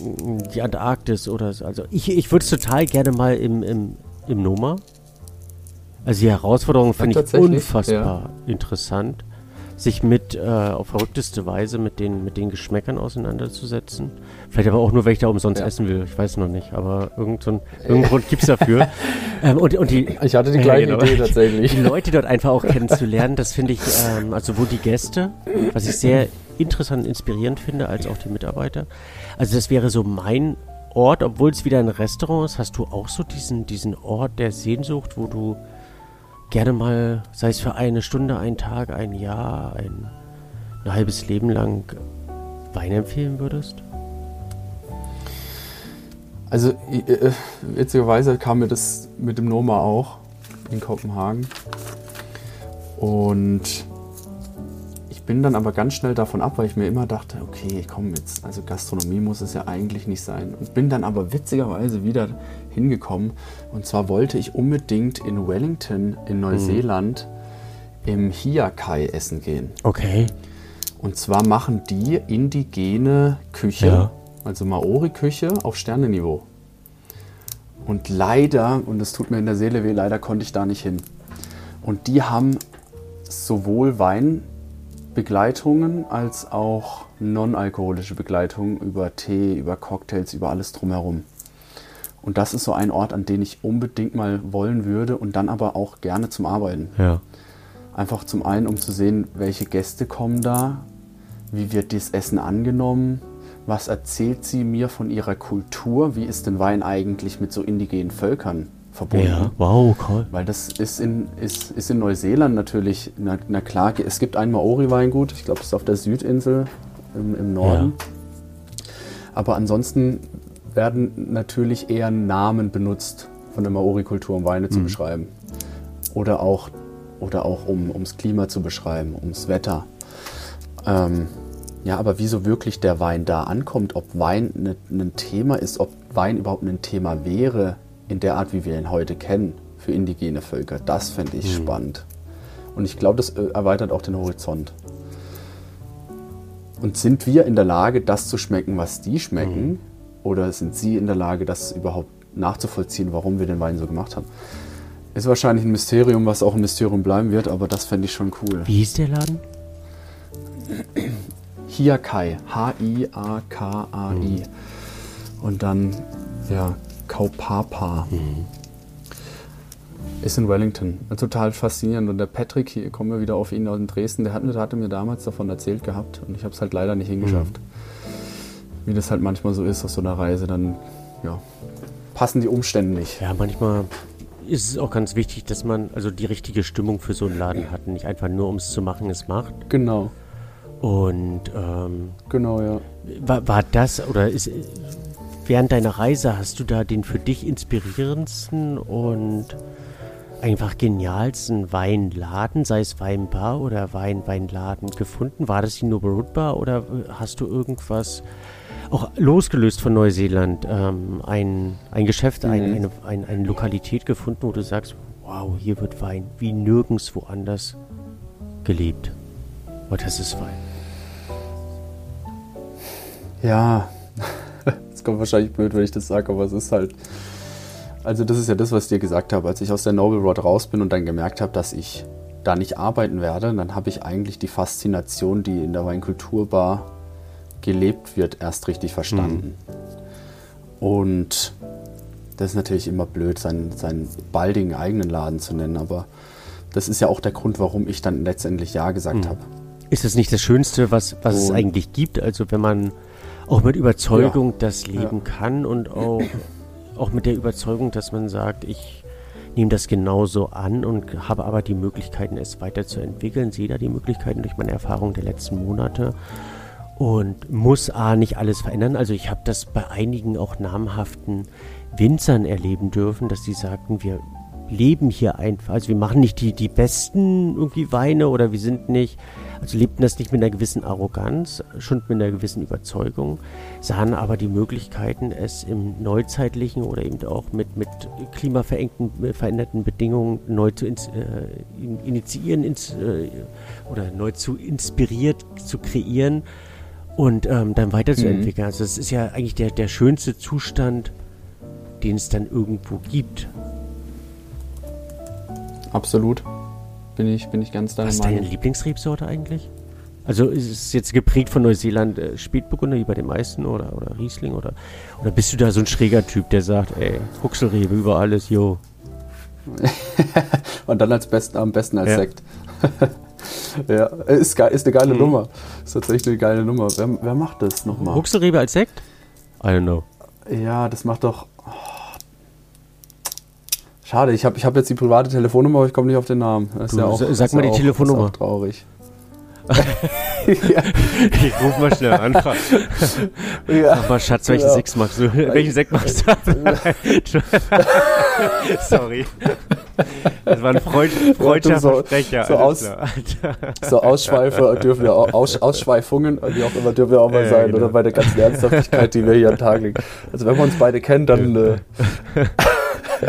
die Antarktis oder so. Also ich, ich würde es total gerne mal im, im, im Noma. Also die Herausforderung finde ich unfassbar interessant, sich mit äh, auf verrückteste Weise mit den, mit den Geschmäckern auseinanderzusetzen. Vielleicht aber auch nur, weil ich da umsonst Ja. essen will. Ich weiß noch nicht, aber so irgendeinen Grund gibt es dafür. ähm, und, und die, Ich hatte die Ja, gleiche genau. Idee tatsächlich. die Leute dort einfach auch kennenzulernen, das finde ich, ähm, also sowohl die Gäste, was ich sehr interessant und inspirierend finde, als auch die Mitarbeiter. Also das wäre so mein Ort, obwohl es wieder ein Restaurant ist, hast du auch so diesen, diesen Ort der Sehnsucht, wo du gerne mal, sei es für eine Stunde, einen Tag, ein Jahr, ein, ein halbes Leben lang Wein empfehlen würdest? Also äh, witzigerweise kam mir das mit dem Noma auch in Kopenhagen. Und ich bin dann aber ganz schnell davon ab, weil ich mir immer dachte, okay, komm jetzt, also Gastronomie muss es ja eigentlich nicht sein. Und bin dann aber witzigerweise wieder hingekommen. Und zwar wollte ich unbedingt in Wellington in Neuseeland im Hiakai essen gehen. Okay. Und zwar machen die indigene Küche, Ja. also Maori-Küche auf Sternenniveau. Und leider, und es tut mir in der Seele weh, leider konnte ich da nicht hin. Und die haben sowohl Weinbegleitungen als auch non-alkoholische Begleitungen über Tee, über Cocktails, über alles drumherum. Und das ist so ein Ort, an den ich unbedingt mal wollen würde und dann aber auch gerne zum Arbeiten. Ja. Einfach zum einen, um zu sehen, welche Gäste kommen da, wie wird das Essen angenommen, was erzählt sie mir von ihrer Kultur, wie ist denn Wein eigentlich mit so indigenen Völkern verbunden. Ja, wow, cool. Weil das ist in, ist, ist in Neuseeland natürlich, na, na klar, es gibt ein Maori-Weingut, ich glaube, das ist auf der Südinsel im, im Norden. Aber ansonsten werden natürlich eher Namen benutzt von der Maori-Kultur, um Weine zu beschreiben. Oder auch, oder auch um ums Klima zu beschreiben, ums Wetter. Ähm, ja, aber wieso wirklich der Wein da ankommt, ob Wein ne, ein Thema ist, ob Wein überhaupt ein Thema wäre, in der Art, wie wir ihn heute kennen, für indigene Völker, das fände ich spannend. Und ich glaube, das äh, erweitert auch den Horizont. Und sind wir in der Lage, das zu schmecken, was die schmecken? Oder sind sie in der Lage, das überhaupt nachzuvollziehen, warum wir den Wein so gemacht haben? Ist wahrscheinlich ein Mysterium, was auch ein Mysterium bleiben wird, aber das fände ich schon cool. Wie hieß der Laden? Hiakai. H-I-A-K-A-I. Und dann, ja, Kaupapa. Ist in Wellington. Total faszinierend. Und der Patrick, hier kommen wir wieder auf ihn aus Dresden, der, hat, der hatte mir damals davon erzählt gehabt und ich habe es halt leider nicht hingeschafft. Wie das halt manchmal so ist auf so einer Reise, dann ja, passen die Umstände nicht. Ja, manchmal ist es auch ganz wichtig, dass man also die richtige Stimmung für so einen Laden hat. Nicht einfach nur, um es zu machen, es macht. Genau, Und ähm, genau, ja. war, war das oder ist während deiner Reise hast du da den für dich inspirierendsten und einfach genialsten Weinladen, sei es Weinbar oder Wein Weinladen gefunden? War das die Noble Root Bar oder hast du irgendwas auch losgelöst von Neuseeland ähm, ein, ein Geschäft, ein, Mhm. eine, ein, eine Lokalität gefunden, wo du sagst, wow, hier wird Wein wie nirgends woanders gelebt. Oh, das ist Wein. Ja, es kommt wahrscheinlich blöd, wenn ich das sage, aber es ist halt. Also, das ist ja das, was ich dir gesagt habe. Als ich aus der Noble Rod raus bin und dann gemerkt habe, dass ich da nicht arbeiten werde, dann habe ich eigentlich die Faszination, die in der Weinkulturbar gelebt wird, erst richtig verstanden. Und das ist natürlich immer blöd, seinen, seinen baldigen eigenen Laden zu nennen, aber das ist ja auch der Grund, warum ich dann letztendlich Ja gesagt habe. Ist das nicht das Schönste, was, was es eigentlich gibt? Also wenn man auch mit Überzeugung das leben Ja. kann und auch, auch mit der Überzeugung, dass man sagt, ich nehme das genauso an und habe aber die Möglichkeiten, es weiterzuentwickeln, sehe da die Möglichkeiten durch meine Erfahrung der letzten Monate und muss A nicht alles verändern. Also ich habe das bei einigen auch namhaften Winzern erleben dürfen, dass die sagten, wir leben hier einfach, also wir machen nicht die, die besten irgendwie Weine oder wir sind nicht, also lebten das nicht mit einer gewissen Arroganz, schon mit einer gewissen Überzeugung, sahen aber die Möglichkeiten, es im neuzeitlichen oder eben auch mit, mit klimaverengten, äh, veränderten Bedingungen neu zu ins, äh, in- initiieren ins, äh, oder neu zu inspiriert zu kreieren und ähm, dann weiterzuentwickeln. Also das ist ja eigentlich der, der schönste Zustand, den es dann irgendwo gibt. Absolut. Bin ich, bin ich ganz deiner Was ist deine Meinung. Lieblingsrebsorte eigentlich? Also ist es jetzt geprägt von Neuseeland äh, Spätburgunder wie bei den meisten oder, oder Riesling oder, oder bist du da so ein schräger Typ, der sagt, ey, Huxelrebe über alles, yo. Und dann als besten, am besten als Ja. Sekt. ja, ist, ge- ist eine Mhm. geile Nummer. Ist tatsächlich eine geile Nummer. Wer, wer macht das nochmal? Huxelrebe als Sekt? I don't know. Ja, das macht doch. oh. Schade, ich habe ich hab jetzt die private Telefonnummer, aber ich komme nicht auf den Namen. Das ist Du, ja auch, sag ist mal ja die auch, Telefonnummer. Ist auch traurig. Ich ruf mal schnell an. frag- Ja. Sag mal, Schatz, welchen Ja. Sekt machst du? Welchen Sekt machst du? Sorry. Das war ein Freund, freudscher so- so aus-. So Ausschweife dürfen ja auch, Aus, Ausschweifungen, wie auch immer, dürfen ja auch mal Ja, sein. genau. Oder bei der ganzen Ernsthaftigkeit, die wir hier an Tag legen. Also wenn man uns beide kennt, dann äh,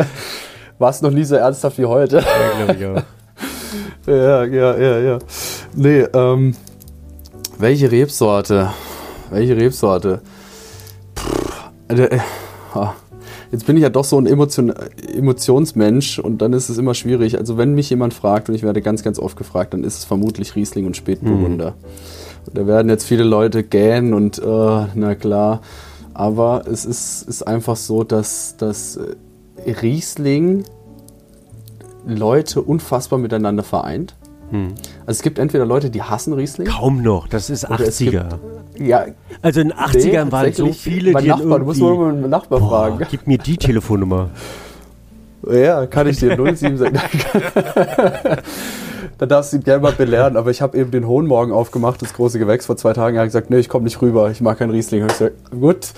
war es noch nie so ernsthaft wie heute. Ja, glaube ich auch. Ja, ja, ja, ja. Nee, ähm, welche Rebsorte? Welche Rebsorte? Pff, äh, ah. jetzt bin ich ja doch so ein Emotion, Emotionsmensch und dann ist es immer schwierig. Also wenn mich jemand fragt, und ich werde ganz, ganz oft gefragt, dann ist es vermutlich Riesling und Spätburgunder. Und da werden jetzt viele Leute gähnen und äh, na klar. Aber es ist, ist einfach so, dass, dass äh, Riesling Leute unfassbar miteinander vereint. Hm. Also es gibt entweder Leute, die hassen Riesling. Kaum noch, das ist Oder es 80er. Ja, Also in den 80ern waren so viele, mein die Nachbar, du musst mal meinen Nachbar Boah, fragen. gib mir die Telefonnummer. Ja, kann ich dir 07 sagen. da darfst du ihn gerne mal belehren, aber ich habe eben den Hohen Morgen aufgemacht, das große Gewächs vor zwei Tagen. Er hat gesagt, nee, ich komme nicht rüber, ich mag keinen Riesling. Und ich gesagt, gut,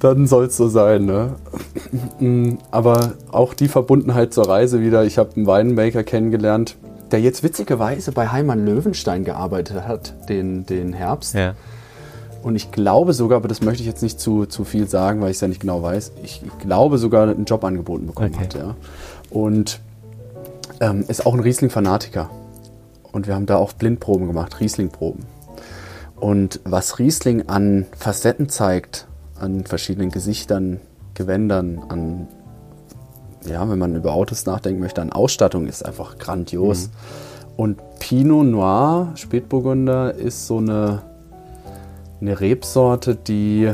dann soll es so sein. Ne? Aber auch die Verbundenheit zur Reise wieder. Ich habe einen Weinmaker kennengelernt, der jetzt witzigerweise bei Heimann Löwenstein gearbeitet hat, den, den Herbst. Ja. Und ich glaube sogar, aber das möchte ich jetzt nicht zu, zu viel sagen, weil ich es ja nicht genau weiß, ich glaube sogar einen Job angeboten bekommen Okay. hat. Ja. Und ähm, ist auch ein Riesling-Fanatiker. Und wir haben da auch Blindproben gemacht, Riesling-Proben. Und was Riesling an Facetten zeigt, an verschiedenen Gesichtern, Gewändern, an, ja, wenn man über Autos nachdenken möchte, an Ausstattung, ist einfach grandios. Und Pinot Noir, Spätburgunder, ist so eine, eine Rebsorte, die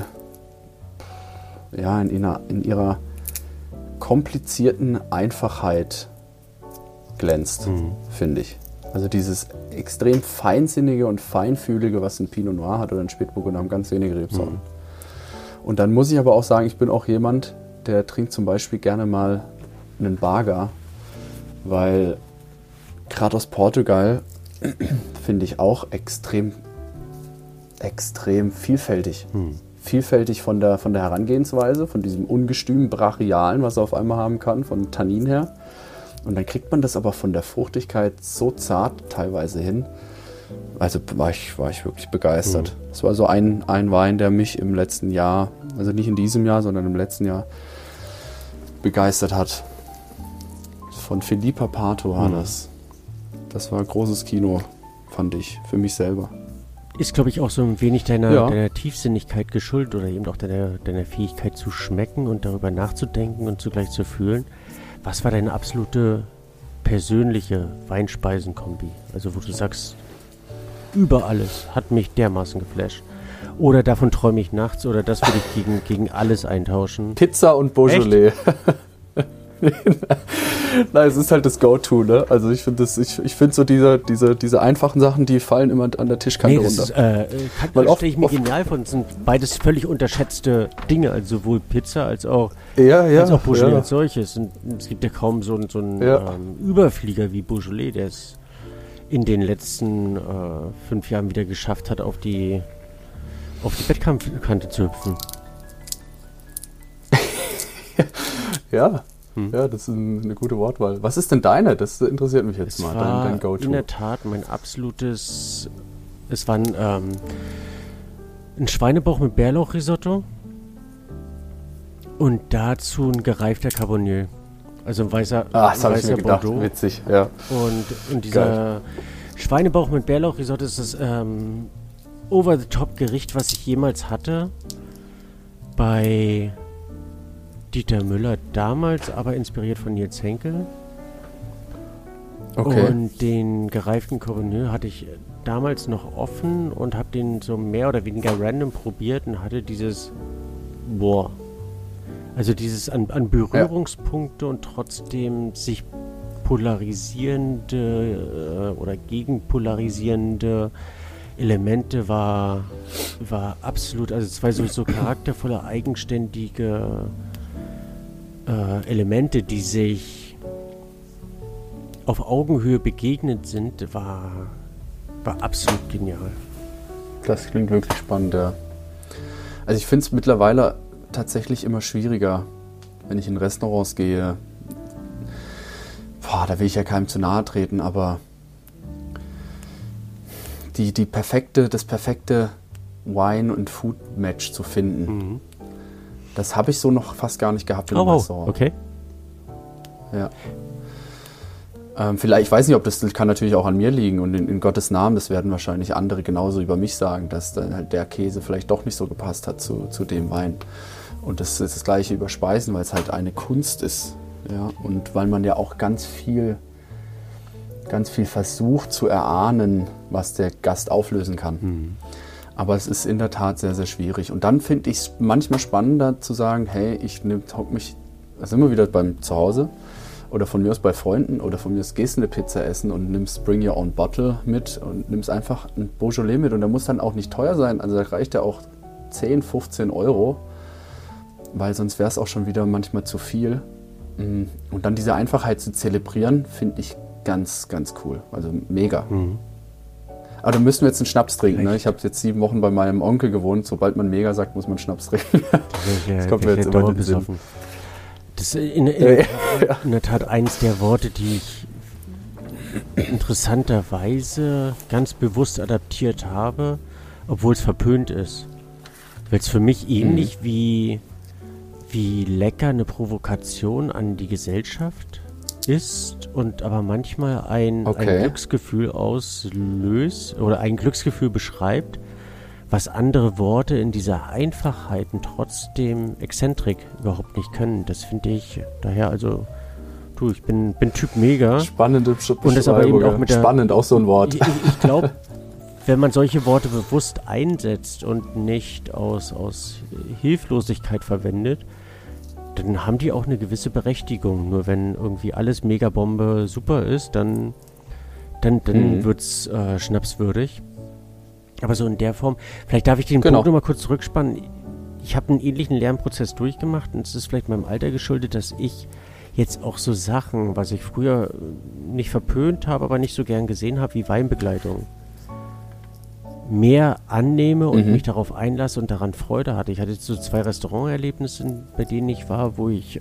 ja, in, ihrer, in ihrer komplizierten Einfachheit glänzt, finde ich. Also dieses extrem feinsinnige und feinfühlige, was ein Pinot Noir hat oder ein Spätburgunder, haben ganz wenige Rebsorten. Und dann muss ich aber auch sagen, ich bin auch jemand, der trinkt zum Beispiel gerne mal einen Barger, weil gerade aus Portugal finde ich auch extrem, extrem vielfältig. Vielfältig von der, von der Herangehensweise, von diesem ungestüm Brachialen, was er auf einmal haben kann, von Tannin her. Und dann kriegt man das aber von der Fruchtigkeit so zart teilweise hin. Also war ich, war ich wirklich begeistert. Es war so ein, ein Wein, der mich im letzten Jahr, also nicht in diesem Jahr, sondern im letzten Jahr begeistert hat. Von Philippa Pato war das. Das war großes Kino, fand ich, für mich selber. Ist, glaube ich, auch so ein wenig deiner, Ja. deiner Tiefsinnigkeit geschuldet oder eben auch deiner, deiner Fähigkeit zu schmecken und darüber nachzudenken und zugleich zu fühlen. Was war deine absolute persönliche Weinspeisenkombi? Also wo du sagst, über alles hat mich dermaßen geflasht. Oder davon träume ich nachts oder das würde ich gegen, gegen alles eintauschen. Pizza und Beaujolais. Nein, es ist halt das Go-To, ne? Also ich finde ich, ich finde so diese, diese, diese einfachen Sachen, die fallen immer an der Tischkante Nee, das ist, runter. äh, Weil das oft- stelle ich mir oft- genial vor. Das sind beides völlig unterschätzte Dinge, also sowohl Pizza als auch ja, ja. als auch Beaujolais ja. als solches. Und es gibt ja kaum so, einen- so einen Ja. ähm, Überflieger wie Beaujolais, der es in den letzten äh, fünf Jahren wieder geschafft hat, auf die auf die Bettkante zu hüpfen. Ja. Hm. ja, das ist ein, eine gute Wortwahl. Was ist denn deine? Das interessiert mich jetzt Es mal, war dein, dein in Go-To. der Tat mein absolutes. Es war ein, ähm, ein Schweinebauch mit Bärlauchrisotto und dazu ein gereifter Cabernet. Also ein weißer, Ah, das habe ich mir gedacht. Bordeaux. Witzig, ja. Und, und dieser Schweinebauch mit Bärlauchrisotto ist das ähm, Over-the-Top-Gericht, was ich jemals hatte. Bei Dieter Müller damals, aber inspiriert von Nils Henkel. Okay. Und den gereiften Cabernet hatte ich damals noch offen und habe den so mehr oder weniger random probiert und hatte dieses Boah. Also dieses an, an Berührungspunkte und trotzdem sich polarisierende äh, oder gegenpolarisierende Elemente war, war absolut, also zwei so, so charaktervolle, eigenständige äh, Elemente, die sich auf Augenhöhe begegnet sind, war, war absolut genial. Das klingt wirklich spannend, ja. Also ich finde es mittlerweile tatsächlich immer schwieriger, wenn ich in Restaurants gehe. Boah, da will ich ja keinem zu nahe treten, aber die, die perfekte, das perfekte Wine- und Food-Match zu finden, das habe ich so noch fast gar nicht gehabt in Oh. Restaurant. Okay. Ja. Ähm, vielleicht, ich weiß nicht, ob das, kann natürlich auch an mir liegen und in, in Gottes Namen, das werden wahrscheinlich andere genauso über mich sagen, dass dann halt der Käse vielleicht doch nicht so gepasst hat zu, zu dem Wein. Und das ist das gleiche über Speisen, weil es halt eine Kunst ist. Ja? Und weil man ja auch ganz viel, ganz viel versucht zu erahnen, was der Gast auflösen kann. Aber es ist in der Tat sehr, sehr schwierig. Und dann finde ich es manchmal spannender zu sagen, hey, ich hock mich, da sind wir wieder beim Zuhause oder von mir aus bei Freunden oder von mir aus gehst du eine Pizza essen und nimmst Bring Your Own Bottle mit und nimmst einfach ein Beaujolais mit. Und der muss dann auch nicht teuer sein. Also da reicht ja auch 10, 15 Euro, weil sonst wäre es auch schon wieder manchmal zu viel. Mm, und dann diese Einfachheit zu zelebrieren, finde ich ganz, ganz cool. Also mega. Mhm. Aber dann müssen wir jetzt einen Schnaps trinken. Ne? Ich habe jetzt sieben Wochen bei meinem Onkel gewohnt. Sobald man mega sagt, muss man Schnaps trinken. das kommt mir jetzt immer in den Sinn. Das ist in, in, in, der Tat eines der Worte, die ich interessanterweise ganz bewusst adaptiert habe, obwohl es verpönt ist. Weil es für mich ähnlich mhm. wie, wie lecker eine Provokation an die Gesellschaft ist und aber manchmal ein, okay. ein Glücksgefühl auslöst oder ein Glücksgefühl beschreibt, was andere Worte in dieser Einfachheiten trotzdem Exzentrik überhaupt nicht können. Das finde ich daher also du, ich bin, bin Typ mega. Spannende Und das aber eben auch mit der, Spannend, auch so ein Wort. Ich, ich glaube, wenn man solche Worte bewusst einsetzt und nicht aus, aus Hilflosigkeit verwendet, dann haben die auch eine gewisse Berechtigung. Nur wenn irgendwie alles Megabombe super ist, dann, dann, dann mhm. wird es äh, schnapswürdig. Aber so in der Form, vielleicht darf ich den genau. Punkt nochmal kurz zurückspannen. Ich habe einen ähnlichen Lernprozess durchgemacht und es ist vielleicht meinem Alter geschuldet, dass ich jetzt auch so Sachen, was ich früher nicht verpönt habe, aber nicht so gern gesehen habe, wie Weinbegleitung mehr annehme und mhm. mich darauf einlasse und daran Freude hatte. Ich hatte so zwei Restauranterlebnisse, bei denen ich war, wo ich äh,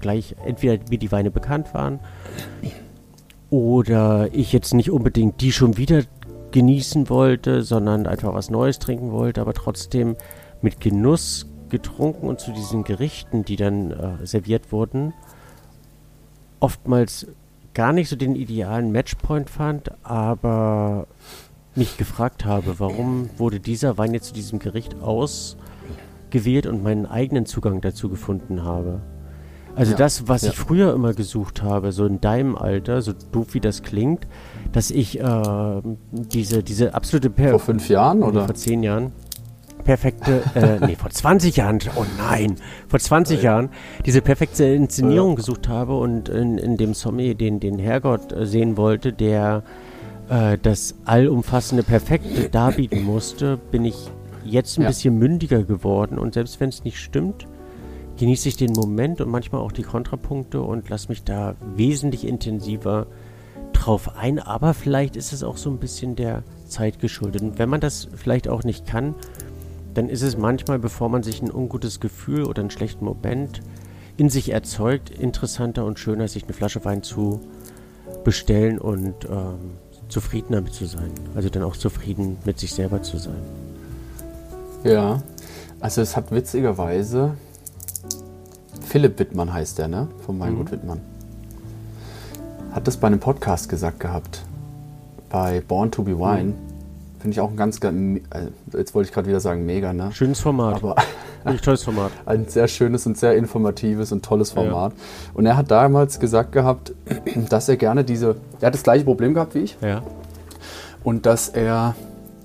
gleich entweder mir die Weine bekannt waren oder ich jetzt nicht unbedingt die schon wieder genießen wollte, sondern einfach was Neues trinken wollte, aber trotzdem mit Genuss getrunken und zu diesen Gerichten, die dann äh, serviert wurden, oftmals gar nicht so den idealen Matchpoint fand, aber mich gefragt habe, warum wurde dieser Wein jetzt zu diesem Gericht ausgewählt und meinen eigenen Zugang dazu gefunden habe. Also ja, das, was ja. ich früher immer gesucht habe, so in deinem Alter, so doof wie das klingt, dass ich äh, diese, diese absolute per Vor fünf Jahren oder? Vor zehn Jahren. Perfekte, äh, nee, vor 20 Jahren, oh nein, vor 20 Jahren, diese perfekte Inszenierung gesucht habe und in, in dem Sommelier den, den Herrgott äh, sehen wollte, der äh, das allumfassende Perfekte darbieten musste, bin ich jetzt ein ja. bisschen mündiger geworden und selbst wenn es nicht stimmt, genieße ich den Moment und manchmal auch die Kontrapunkte und lasse mich da wesentlich intensiver drauf ein. Aber vielleicht ist es auch so ein bisschen der Zeit geschuldet. Und wenn man das vielleicht auch nicht kann, dann ist es manchmal, bevor man sich ein ungutes Gefühl oder einen schlechten Moment in sich erzeugt, interessanter und schöner, sich eine Flasche Wein zu bestellen und ähm, zufrieden damit zu sein. Also dann auch zufrieden mit sich selber zu sein. Ja, also es hat witzigerweise, Philipp Wittmann heißt der, ne? Vom Weingut mhm. Wittmann. Hat das bei einem Podcast gesagt gehabt. Bei Born to be Wine. Mhm. Finde ich auch ein ganz, ganz, äh, jetzt wollte ich gerade wieder sagen, mega, ne? Schönes Format. Aber ein tolles Format. Ein sehr schönes und sehr informatives und tolles Format. Ja. Und er hat damals gesagt gehabt, dass er gerne diese, er hat das gleiche Problem gehabt wie ich. Ja. Und dass er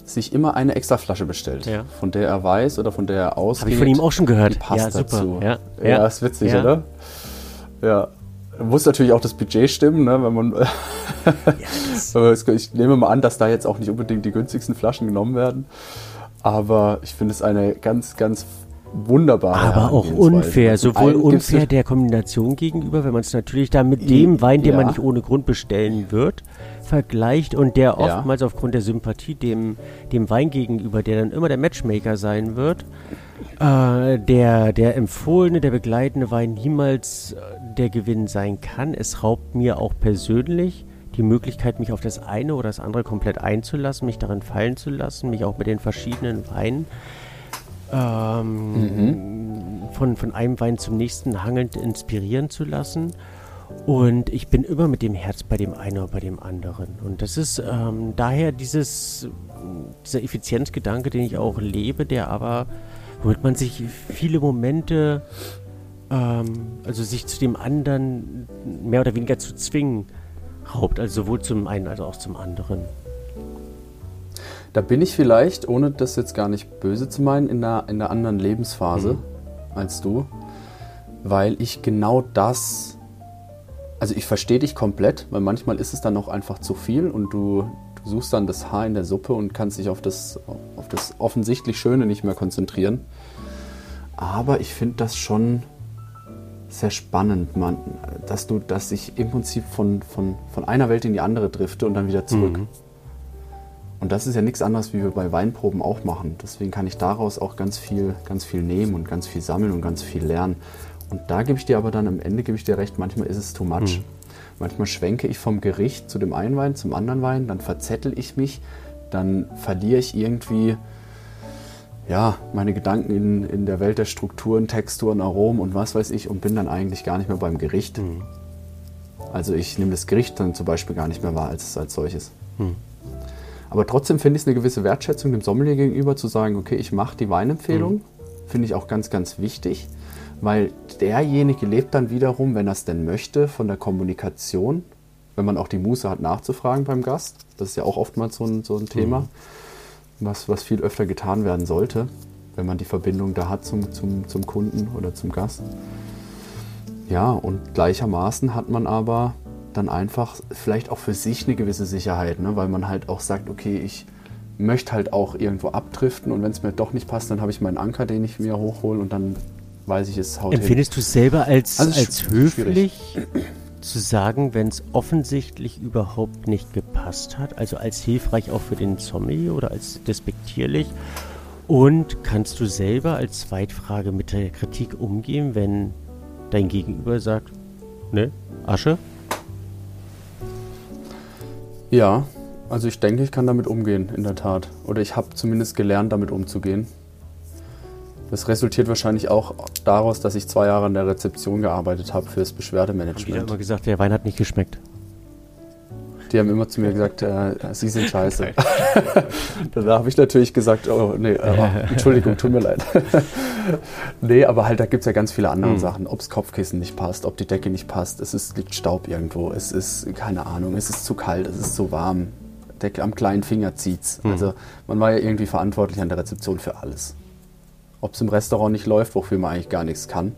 sich immer eine extra Flasche bestellt, ja. von der er weiß oder von der er ausgeht. Habe ich von ihm auch schon gehört. Passt ja, super. dazu. Ja, ja. ja ist witzig, oder? Ja. Muss natürlich auch das Budget stimmen, ne, wenn man. ich nehme mal an, dass da jetzt auch nicht unbedingt die günstigsten Flaschen genommen werden. Aber ich finde es eine ganz, ganz wunderbar. Aber auch unfair, sowohl unfair der Kombination gegenüber, wenn man es natürlich da mit dem Wein, den ja. man nicht ohne Grund bestellen wird, vergleicht und der oftmals ja. aufgrund der Sympathie dem, dem Wein gegenüber, der dann immer der Matchmaker sein wird, äh, der, der empfohlene, der begleitende Wein niemals äh, der Gewinn sein kann. Es raubt mir auch persönlich die Möglichkeit, mich auf das eine oder das andere komplett einzulassen, mich darin fallen zu lassen, mich auch mit den verschiedenen Weinen ähm, mhm. von, von einem Wein zum nächsten hangelnd inspirieren zu lassen. Und ich bin immer mit dem Herz bei dem einen oder bei dem anderen. Und das ist ähm, daher dieses, dieser Effizienzgedanke, den ich auch lebe, der aber, womit man sich viele Momente, ähm, also sich zu dem anderen mehr oder weniger zu zwingen, raubt. Also sowohl zum einen als auch zum anderen. Da bin ich vielleicht, ohne das jetzt gar nicht böse zu meinen, in einer, in einer anderen Lebensphase mhm. als du, weil ich genau das, also ich verstehe dich komplett, weil manchmal ist es dann auch einfach zu viel und du, du suchst dann das Haar in der Suppe und kannst dich auf das, auf das offensichtlich Schöne nicht mehr konzentrieren. Aber ich finde das schon sehr spannend, man, dass du, dass ich im Prinzip von, von, von einer Welt in die andere drifte und dann wieder zurück. Mhm. Und das ist ja nichts anderes, wie wir bei Weinproben auch machen. Deswegen kann ich daraus auch ganz viel, ganz viel nehmen und ganz viel sammeln und ganz viel lernen. Und da gebe ich dir aber dann am Ende gebe ich dir recht, manchmal ist es too much. Mhm. Manchmal schwenke ich vom Gericht zu dem einen Wein, zum anderen Wein, dann verzettel ich mich, dann verliere ich irgendwie ja, meine Gedanken in, in der Welt der Strukturen, Texturen, Aromen und was weiß ich und bin dann eigentlich gar nicht mehr beim Gericht. Mhm. Also ich nehme das Gericht dann zum Beispiel gar nicht mehr wahr als, als solches. Mhm. Aber trotzdem finde ich es eine gewisse Wertschätzung dem Sommelier gegenüber, zu sagen, okay, ich mache die Weinempfehlung. Mhm. Finde ich auch ganz, ganz wichtig, weil derjenige lebt dann wiederum, wenn er es denn möchte, von der Kommunikation, wenn man auch die Muße hat, nachzufragen beim Gast. Das ist ja auch oftmals so ein, so ein Thema, was, was viel öfter getan werden sollte, wenn man die Verbindung da hat zum, zum, zum Kunden oder zum Gast. Ja, und gleichermaßen hat man aber dann einfach vielleicht auch für sich eine gewisse Sicherheit, ne? weil man halt auch sagt, okay, ich möchte halt auch irgendwo abdriften und wenn es mir doch nicht passt, dann habe ich meinen Anker, den ich mir hochhole und dann weiß ich, es haut. Empfindest du es selber als, Also als höflich zu sagen, wenn es offensichtlich überhaupt nicht gepasst hat? Also als hilfreich auch für den Sommelier oder als despektierlich? Und kannst du selber als Zweitfrage mit der Kritik umgehen, wenn dein Gegenüber sagt, ne, Asche? Ja, also ich denke, ich kann damit umgehen, in der Tat. Oder ich habe zumindest gelernt, damit umzugehen. Das resultiert wahrscheinlich auch daraus, dass ich zwei Jahre in der Rezeption gearbeitet habe fürs Wieder Beschwerdemanagement. immer gesagt, der Wein hat nicht geschmeckt. Die haben immer zu mir gesagt, äh, sie sind scheiße. da habe ich natürlich gesagt, oh nee, äh, Entschuldigung, tut mir leid. nee, aber halt, da gibt es ja ganz viele andere Hm. Sachen. Ob das Kopfkissen nicht passt, ob die Decke nicht passt, es ist, liegt Staub irgendwo, es ist, keine Ahnung, es ist zu kalt, es ist zu warm. Decke am kleinen Finger zieht's. Hm. Also man war ja irgendwie verantwortlich an der Rezeption für alles. Ob es im Restaurant nicht läuft, wofür man eigentlich gar nichts kann.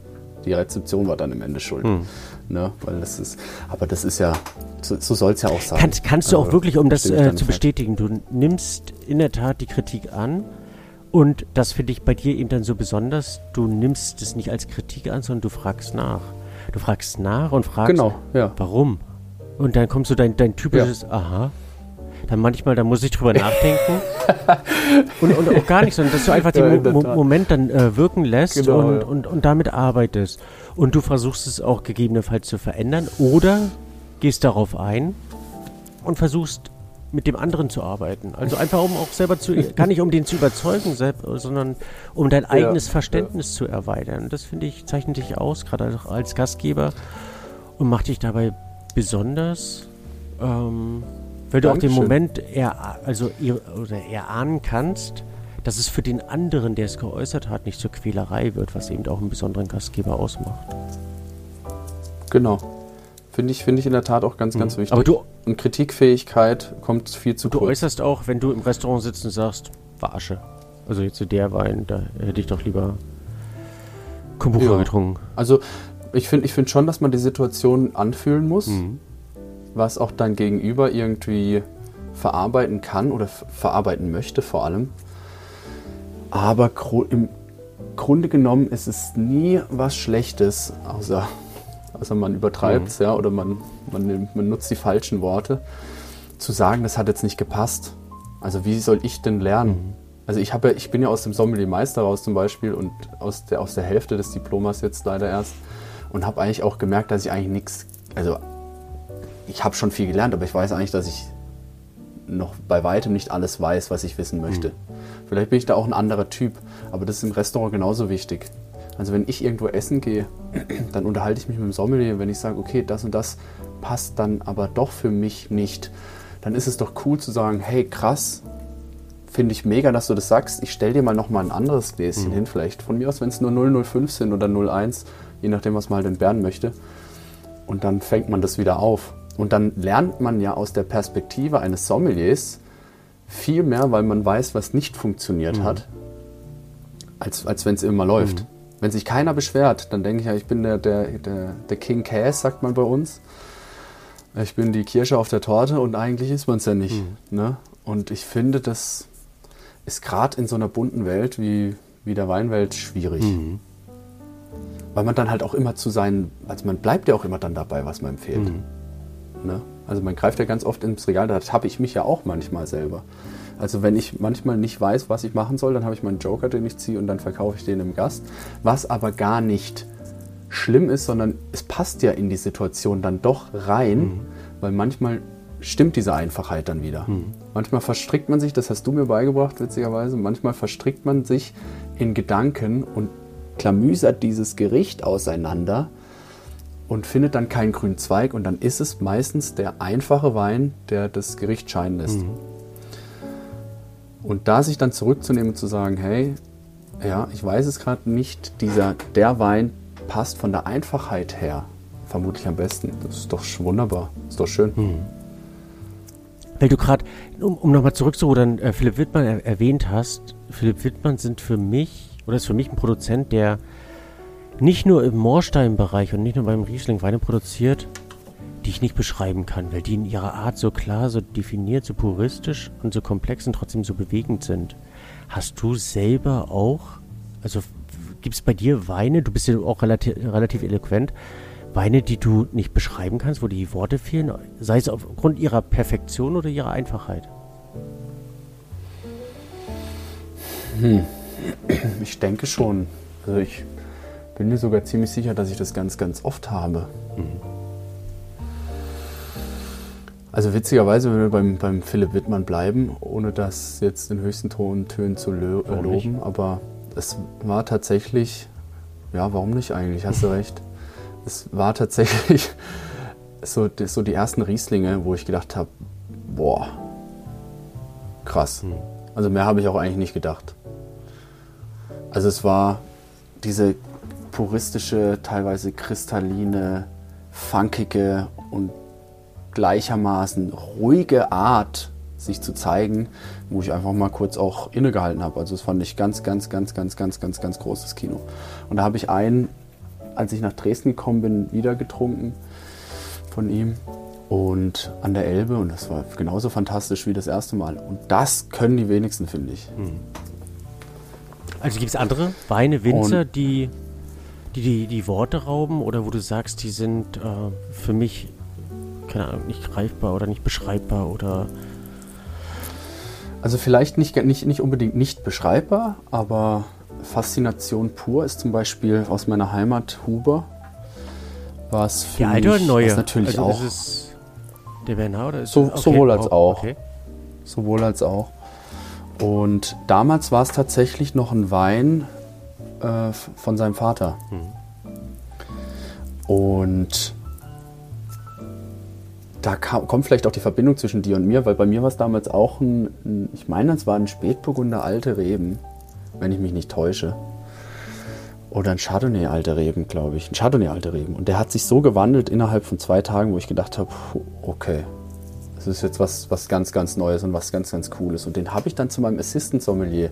Die Rezeption war dann im Ende schuld. Hm. Ne? Weil das ist, aber das ist ja, so, so soll es ja auch sein. Kannst, kannst du auch Also, wirklich, um das äh, zu bestätigen, du nimmst in der Tat die Kritik an und das finde ich bei dir eben dann so besonders, du nimmst es nicht als Kritik an, sondern du fragst nach. Du fragst nach und fragst, Genau, ja. warum? Und dann kommst du dein, dein typisches Aha. Dann manchmal, da muss ich drüber nachdenken. und, und auch gar nicht, sondern dass du einfach den Ja, Mo Tat. Moment dann äh, wirken lässt Genau, und, ja. und, und damit arbeitest. Und du versuchst es auch gegebenenfalls zu verändern oder gehst darauf ein und versuchst mit dem anderen zu arbeiten. Also einfach um auch selber zu, gar nicht um den zu überzeugen, sondern um dein eigenes Verständnis zu erweitern. Das finde ich, zeichnet dich aus, gerade auch als Gastgeber und macht dich dabei besonders, ähm, weil du auch den. Moment eher, also oder erahnen kannst, dass es für den anderen, der es geäußert hat, nicht zur Quälerei wird, was eben auch einen besonderen Gastgeber ausmacht. Genau. Finde ich, finde ich in der Tat auch ganz, ganz Mhm. wichtig. Aber du- und Kritikfähigkeit kommt viel zu Du kurz. äußerst auch, wenn du im Restaurant sitzt und sagst, war Asche. Also jetzt so der Wein, da hätte ich doch lieber Kombucha Ja. getrunken. Also ich finde ich find schon, dass man die Situation anfühlen muss, Mhm. Was auch dein Gegenüber irgendwie verarbeiten kann oder verarbeiten möchte vor allem. Aber im Grunde genommen ist es nie was Schlechtes, außer, außer man übertreibt es, ja, oder man, man, man nutzt die falschen Worte, zu sagen, das hat jetzt nicht gepasst. Also wie soll ich denn lernen? Also ich, habe ja, ich bin ja aus dem Sommelier-Meister raus zum Beispiel und aus der, aus der Hälfte des Diplomas jetzt leider erst und habe eigentlich auch gemerkt, dass ich eigentlich nichts, also ich habe schon viel gelernt, aber ich weiß eigentlich, dass ich noch bei weitem nicht alles weiß, was ich wissen möchte. Vielleicht bin ich da auch ein anderer Typ, aber das ist im Restaurant genauso wichtig. Also wenn ich irgendwo essen gehe, dann unterhalte ich mich mit dem Sommelier. Wenn ich sage, okay, das und das passt dann aber doch für mich nicht, dann ist es doch cool zu sagen, hey krass, finde ich mega, dass du das sagst. Ich stell dir mal noch mal ein anderes Gläschen hin, vielleicht von mir aus, wenn es nur 005 sind oder 01, je nachdem, was man halt entbehren möchte. Und dann fängt man das wieder auf. Und dann lernt man ja aus der Perspektive eines Sommeliers viel mehr, weil man weiß, was nicht funktioniert hat, als, als wenn es immer läuft. Wenn sich keiner beschwert, dann denke ich ja, ich bin der, der, der, der King Cass, sagt man bei uns. Ich bin die Kirsche auf der Torte und eigentlich ist man es ja nicht. Ne? Und ich finde, das ist gerade in so einer bunten Welt wie, wie der Weinwelt schwierig. Weil man dann halt auch immer zu seinen, also man bleibt ja auch immer dann dabei, was man empfiehlt. Mhm. Ne? Also man greift ja ganz oft ins Regal, da habe ich mich ja auch manchmal selber. Also wenn ich manchmal nicht weiß, was ich machen soll, dann habe ich meinen Joker, den ich ziehe und dann verkaufe ich den im Gast. Was aber gar nicht schlimm ist, sondern es passt ja in die Situation dann doch rein, mhm. weil manchmal stimmt diese Einfachheit dann wieder. Mhm. Manchmal verstrickt man sich, das hast du mir beigebracht, witzigerweise, manchmal verstrickt man sich in Gedanken und klamüsert dieses Gericht auseinander und findet dann keinen grünen Zweig und dann ist es meistens der einfache Wein, der das Gericht scheinen lässt. Mhm. Und da sich dann zurückzunehmen und zu sagen, hey, ja, ich weiß es gerade nicht, dieser, der Wein passt von der Einfachheit her vermutlich am besten. Das ist doch wunderbar, ist doch schön. Mhm. Weil du gerade, um, um nochmal zurückzurudern, äh, Philipp Wittmann er, erwähnt hast, Philipp Wittmann sind für mich, oder ist für mich ein Produzent, der nicht nur im Moorstein-Bereich und nicht nur beim Riesling Weine produziert, die ich nicht beschreiben kann, weil die in ihrer Art so klar, so definiert, so puristisch und so komplex und trotzdem so bewegend sind. Hast du selber auch, also gibt es bei dir Weine, du bist ja auch relativ, relativ eloquent, Weine, die du nicht beschreiben kannst, wo die Worte fehlen, sei es aufgrund ihrer Perfektion oder ihrer Einfachheit? Hm. Ich denke schon. Also ich bin mir sogar ziemlich sicher, dass ich das ganz, ganz oft habe. Mhm. Also witzigerweise, wenn wir beim, beim Philipp Wittmann bleiben, ohne das jetzt in höchsten Tontönen zu lo äh, loben, aber es war tatsächlich, ja, warum nicht eigentlich, hast du recht es war tatsächlich so, so die ersten Rieslinge, wo ich gedacht habe, boah, krass. Mhm. Also mehr habe ich auch eigentlich nicht gedacht. Also es war diese puristische, teilweise kristalline, funkige und gleichermaßen ruhige Art, sich zu zeigen, wo ich einfach mal kurz auch innegehalten habe. Also das fand ich ganz, ganz, ganz, ganz, ganz, ganz, ganz großes Kino. Und da habe ich einen als ich nach Dresden gekommen bin, wieder getrunken von ihm und an der Elbe und das war genauso fantastisch wie das erste Mal. Und das können die wenigsten, finde ich. Hm. Also gibt es andere Weine, Winzer, und die, die, die die Worte rauben oder wo du sagst, die sind äh, für mich, keine Ahnung, nicht greifbar oder nicht beschreibbar oder also vielleicht nicht, nicht, nicht unbedingt nicht beschreibbar, aber Faszination pur ist zum Beispiel aus meiner Heimat Huber. Was für Die alte oder neue? Was natürlich also auch. Ist es der Bernhard oder ist so, okay. Sowohl als auch. Okay. Sowohl als auch. Und damals war es tatsächlich noch ein Wein äh, von seinem Vater. Mhm. Und da kam, kommt vielleicht auch die Verbindung zwischen dir und mir, weil bei mir war es damals auch ein, ein ich meine, es war ein Spätburgunder alte Reben wenn ich mich nicht täusche. Oder ein Chardonnay alte Reben, glaube ich. Ein Chardonnay alte Reben. Und der hat sich so gewandelt innerhalb von zwei Tagen, wo ich gedacht habe, okay, das ist jetzt was, was ganz, ganz Neues und was ganz, ganz Cooles. Und den habe ich dann zu meinem Assistant Sommelier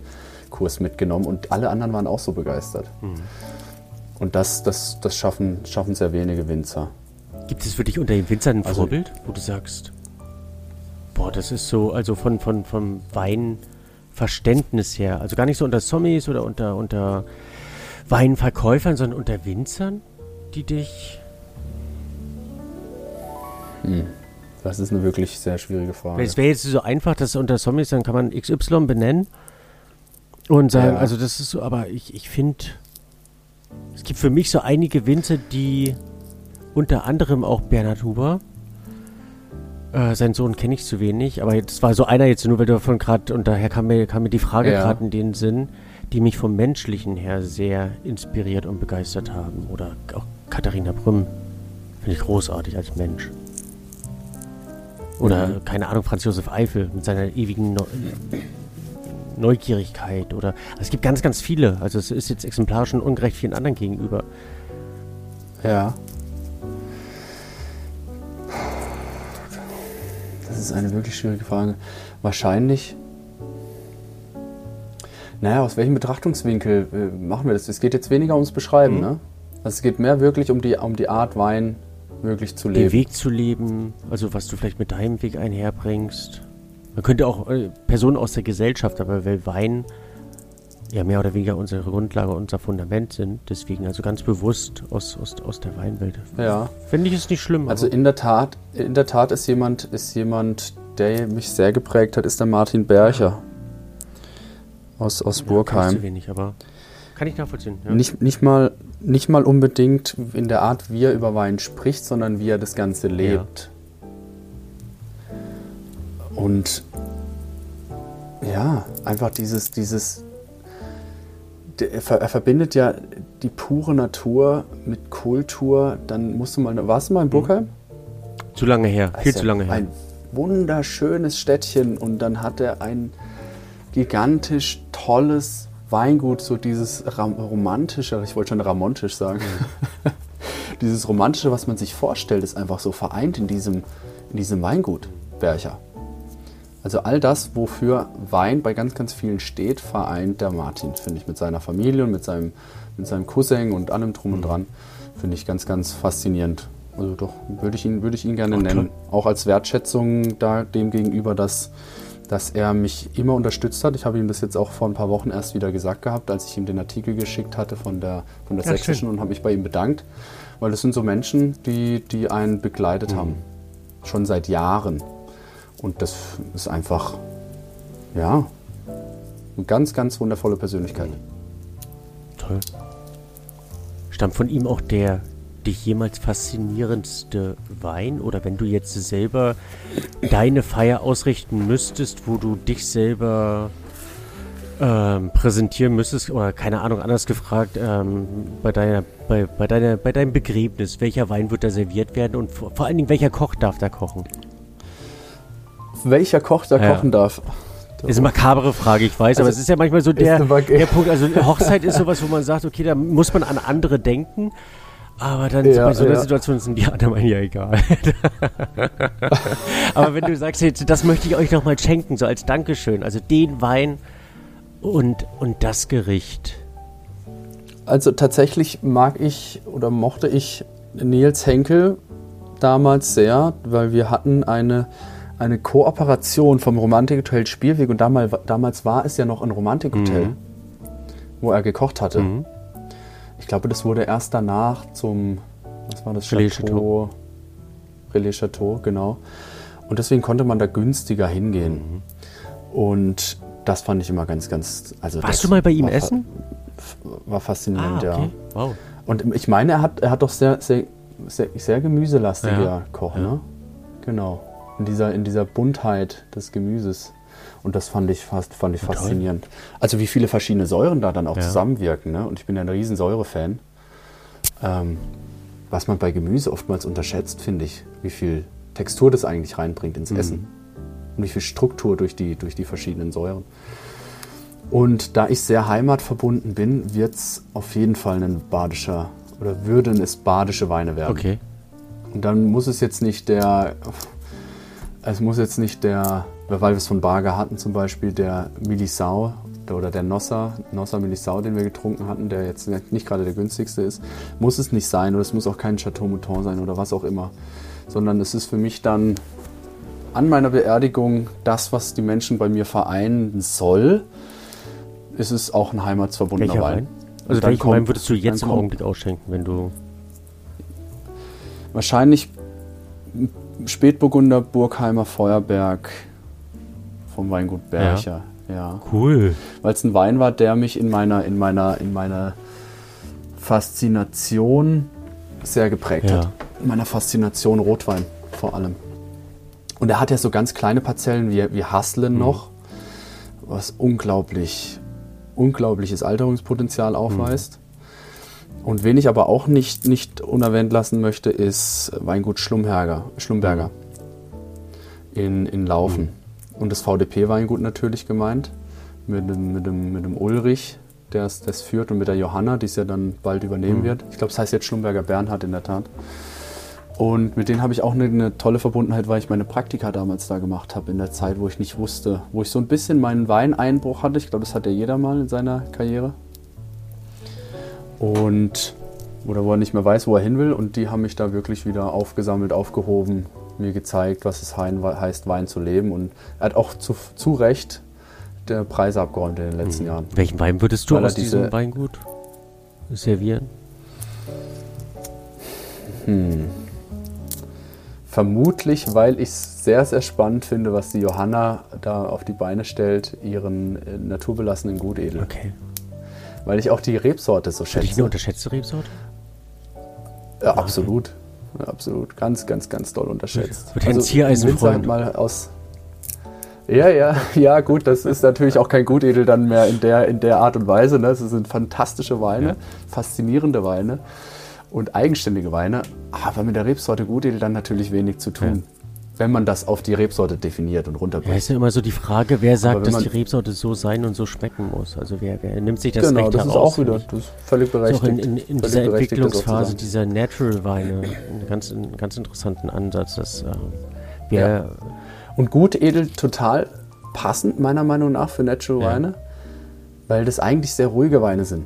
Kurs mitgenommen und alle anderen waren auch so begeistert. Mhm. Und das, das, das schaffen, schaffen sehr wenige Winzer. Gibt es für dich unter den Winzern ein also, Vorbild, wo du sagst, boah, das ist so, also von, von, vom Wein Verständnis her? Also gar nicht so unter Sommies oder unter, unter Weinverkäufern, sondern unter Winzern, die dich. Hm. Das ist eine wirklich sehr schwierige Frage. Es wäre jetzt so einfach, dass unter Sommies, dann kann man XY benennen und sagen, ja. also das ist so, aber ich, ich finde, es gibt für mich so einige Winzer, die unter anderem auch Bernhard Huber, äh, seinen Sohn kenne ich zu wenig, aber das war so einer jetzt nur, weil du davon gerade, und daher kam mir, kam mir die Frage ja. gerade in den Sinn, die mich vom Menschlichen her sehr inspiriert und begeistert haben. Oder auch Katharina Brüm, finde ich großartig als Mensch. Oder, mhm. keine Ahnung, Franz Josef Eifel mit seiner ewigen Neu Neugierigkeit. Oder also es gibt ganz, ganz viele. Also es ist jetzt exemplarisch und ungerecht vielen anderen gegenüber. Ja. ist eine wirklich schwierige Frage. Wahrscheinlich. Naja, aus welchem Betrachtungswinkel äh, machen wir das? Es geht jetzt weniger ums Beschreiben, mhm. ne? Also es geht mehr wirklich um die, um die Art Wein wirklich zu leben. Den Weg zu leben, also was du vielleicht mit deinem Weg einherbringst. Man könnte auch äh, Personen aus der Gesellschaft, aber weil Wein ja mehr oder weniger unsere Grundlage, unser Fundament sind. Deswegen also ganz bewusst aus, aus, aus der Weinwelt. Ja. Finde ich es nicht schlimm. Also in der Tat, in der Tat ist jemand, ist jemand, der mich sehr geprägt hat, ist der Martin Bercher aus, aus ja, Burgheim. Zu wenig, aber kann ich nachvollziehen. Ja. Nicht, nicht, mal, nicht mal unbedingt in der Art, wie er über Wein spricht, sondern wie er das Ganze lebt. Und ja, einfach dieses, dieses, er, ver- er verbindet ja die pure Natur mit Kultur. Dann musst du mal, warst du mal in Burgheim? Zu lange her, Das viel zu lange her. Ein wunderschönes Städtchen und dann hat er ein gigantisch tolles Weingut, so dieses romantische, ich wollte schon ramontisch sagen, dieses romantische, was man sich vorstellt, ist einfach so vereint in diesem, in diesem Weingut Bercher. Also all das, wofür Wein bei ganz, ganz vielen steht, vereint der Martin, finde ich, mit seiner Familie und mit seinem, mit seinem Cousin und allem drum Mhm. und dran. Finde ich ganz, ganz faszinierend. Also doch, würde ich ihn, würde ich ihn gerne Ach, nennen. Auch als Wertschätzung da dem gegenüber, dass, dass er mich immer unterstützt hat. Ich habe ihm das jetzt auch vor ein paar Wochen erst wieder gesagt gehabt, als ich ihm den Artikel geschickt hatte von der, von der Ja, Sächsischen schön. und habe mich bei ihm bedankt. Weil das sind so Menschen, die, die einen Mhm. begleitet haben. Schon seit Jahren. Und das ist einfach, ja, eine ganz, ganz wundervolle Persönlichkeit. Toll. Stammt von ihm auch der dich jemals faszinierendste Wein? Oder wenn du jetzt selber deine Feier ausrichten müsstest, wo du dich selber ähm, präsentieren müsstest, oder keine Ahnung, anders gefragt, ähm, bei, deiner, bei, bei, deiner, bei deinem Begräbnis, welcher Wein wird da serviert werden und vor, vor allen Dingen, welcher Koch darf da kochen? Welcher Koch da Ja. kochen darf? Ist eine makabere Frage, ich weiß, aber Also, es ist ja manchmal so der, der Punkt. Also Hochzeit ist sowas, wo man sagt, okay, da muss man an andere denken. Aber dann Ja, bei so einer ja. Situation sind die anderen ja egal. aber wenn du sagst, jetzt, das möchte ich euch nochmal schenken, so als Dankeschön, also den Wein und, und das Gericht. Also tatsächlich mag ich oder mochte ich Nils Henkel damals sehr, weil wir hatten eine, eine Kooperation vom Romantikhotel Spielweg und damals, damals war es ja noch ein Romantikhotel, Mhm. wo er gekocht hatte. Ich glaube, das wurde erst danach zum, was war das, Relais Chateau, Relais Chateau, genau. Und deswegen konnte man da günstiger hingehen. Und das fand ich immer ganz, ganz. Also Warst das du mal bei ihm war essen? War faszinierend, ja. Ah, Wow. Und ich meine, er hat, er hat doch sehr, sehr, sehr, sehr gemüselastiger Ja, Koch, ja. ne? Genau. In dieser, in dieser Buntheit des Gemüses. Und das fand ich fast fand ich toll. faszinierend. Also wie viele verschiedene Säuren da dann auch Ja. zusammenwirken. Ne? Und ich bin ja ein riesen Säure-Fan. Ähm, was man bei Gemüse oftmals unterschätzt, finde ich, wie viel Textur das eigentlich reinbringt Mhm. ins Essen. Und wie viel Struktur durch die, durch die verschiedenen Säuren. Und da ich sehr heimatverbunden bin, wird es auf jeden Fall ein badischer oder würden es badische Weine werden. Okay. Und dann muss es jetzt nicht der, es muss jetzt nicht der, weil wir es von Barger hatten zum Beispiel, der Milisau oder der Nossa, Nossa Milisau, den wir getrunken hatten, der jetzt nicht gerade der günstigste ist, muss es nicht sein oder es muss auch kein Chateau Mouton sein oder was auch immer, sondern es ist für mich dann an meiner Beerdigung das, was die Menschen bei mir vereinen soll, ist es auch ein heimatsverbundener Wein. Wein? Also welchen Wein würdest du jetzt im Augenblick ausschenken, wenn du... Wahrscheinlich Spätburgunder Burgheimer Feuerberg vom Weingut Bercher. Ja. Cool. Weil es ein Wein war, der mich in meiner, in meiner, in meiner Faszination sehr geprägt Ja. hat. In meiner Faszination Rotwein vor allem. Und er hat ja so ganz kleine Parzellen wie, wie Haslen noch, was unglaublich, unglaubliches Alterungspotenzial aufweist. Und wen ich aber auch nicht, nicht unerwähnt lassen möchte, ist Weingut Schlumberger, Schlumberger in, in Laufen. Und das VDP-Weingut natürlich gemeint, mit dem, mit dem, mit dem Ulrich, der es das führt, und mit der Johanna, die es ja dann bald übernehmen wird. Ich glaube, es heißt jetzt Schlumberger Bernhard in der Tat. Und mit denen habe ich auch eine, eine tolle Verbundenheit, weil ich meine Praktika damals da gemacht habe, in der Zeit, wo ich nicht wusste, wo ich so ein bisschen meinen Weineinbruch hatte. Ich glaube, das hat ja jeder mal in seiner Karriere. Und oder wo er nicht mehr weiß, wo er hin will. Und die haben mich da wirklich wieder aufgesammelt, aufgehoben, mir gezeigt, was es heißt, Wein zu leben. Und er hat auch zu, zu Recht der Preise abgeräumt in den letzten Mhm. Jahren. Welchen Wein würdest du Weil aus diesem diese- Weingut servieren? Vermutlich, weil ich es sehr, sehr spannend finde, was die Johanna da auf die Beine stellt, ihren äh, naturbelassenen Gutedel. Okay. Weil ich auch die Rebsorte so schätze. unterschätzte Rebsorte? Ja, absolut. Ja, absolut. Ganz, ganz, ganz doll unterschätzt. Ein Ziereisenfreund. Winzer halt mal aus. Ja, ja, ja, gut, das ist natürlich auch kein Gutedel dann mehr in der, in der Art und Weise. Ne? Das sind fantastische Weine, Ja. faszinierende Weine und eigenständige Weine, aber mit der Rebsorte Gutedel dann natürlich wenig zu tun, wenn man das auf die Rebsorte definiert und Ja, runterbricht. ist ja immer so die Frage, wer sagt, dass die Rebsorte so sein und so schmecken muss. Also wer, wer nimmt sich das genau, Recht das ist heraus? auch wieder das ist völlig Ist auch berechtigt. in, in, in dieser berechtigt, das Entwicklungsphase dieser Natural Weine einen ganz, einen ganz interessanten Ansatz. Dass, äh, wer, Und Gutedel total passend, meiner Meinung nach, für Natural Ja. Weine, weil das eigentlich sehr ruhige Weine sind.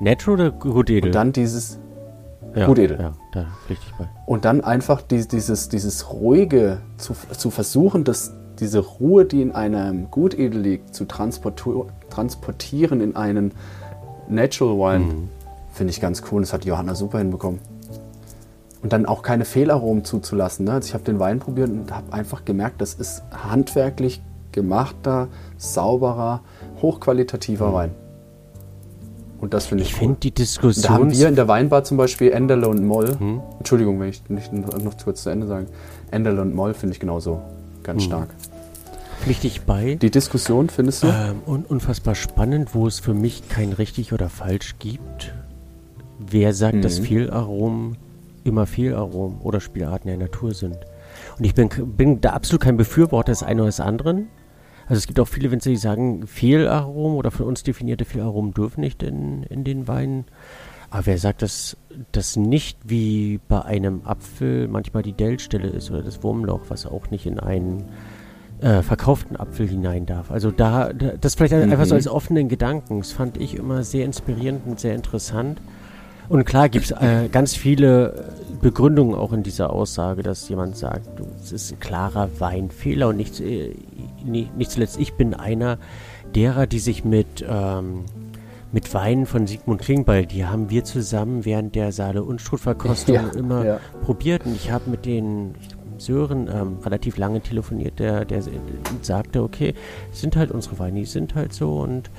Natural oder Gutedel? Und dann dieses, ja, Gutedel. Ja, da richtig bei. und dann einfach die, dieses, dieses ruhige zu, zu versuchen, dass diese Ruhe, die in einem Gutedel liegt, zu transportieren in einen Natural Wine, Mhm. finde ich ganz cool. Das hat Johanna super hinbekommen. Und dann auch keine Fehlaromen zuzulassen. Ne? Also ich habe den Wein probiert und habe einfach gemerkt, das ist handwerklich gemachter, sauberer, hochqualitativer Wein. Und das finde ich, Ich cool. finde die Da haben Diskussion. wir in der Weinbar zum Beispiel Enderle und Moll. Hm? Entschuldigung, wenn ich nicht noch kurz zu Ende sagen. Enderle und Moll finde ich genauso ganz Hm. stark. pflichtig bei. Die Diskussion findest du? Ähm, und unfassbar spannend, wo es für mich kein richtig oder falsch gibt. Wer sagt, dass Mhm. Fehlaromen immer Fehlaromen oder Spielarten der Natur sind? Und ich bin, bin da absolut kein Befürworter des einen oder des anderen. Also es gibt auch viele Winzer, die sagen, Fehlaromen oder von uns definierte Fehlaromen dürfen nicht in, in den Weinen. Aber wer sagt, dass das nicht wie bei einem Apfel manchmal die Dellstelle ist oder das Wurmloch, was auch nicht in einen äh, verkauften Apfel hinein darf. Also da, da das vielleicht einfach so Mhm. als offenen Gedanken. Das fand ich immer sehr inspirierend und sehr interessant. Und klar gibt es äh, ganz viele Begründungen auch in dieser Aussage, dass jemand sagt, es ist ein klarer Weinfehler und nicht, äh, nicht, zuletzt ich bin einer derer, die sich mit, ähm, mit Weinen von Sigmund Klingbeil, die haben wir zusammen während der Saale Unstrut-Verkostung Ja, immer ja. probiert und ich habe mit den Sören ähm, relativ lange telefoniert, der, der sagte, okay, es sind halt unsere Weine, die sind halt so und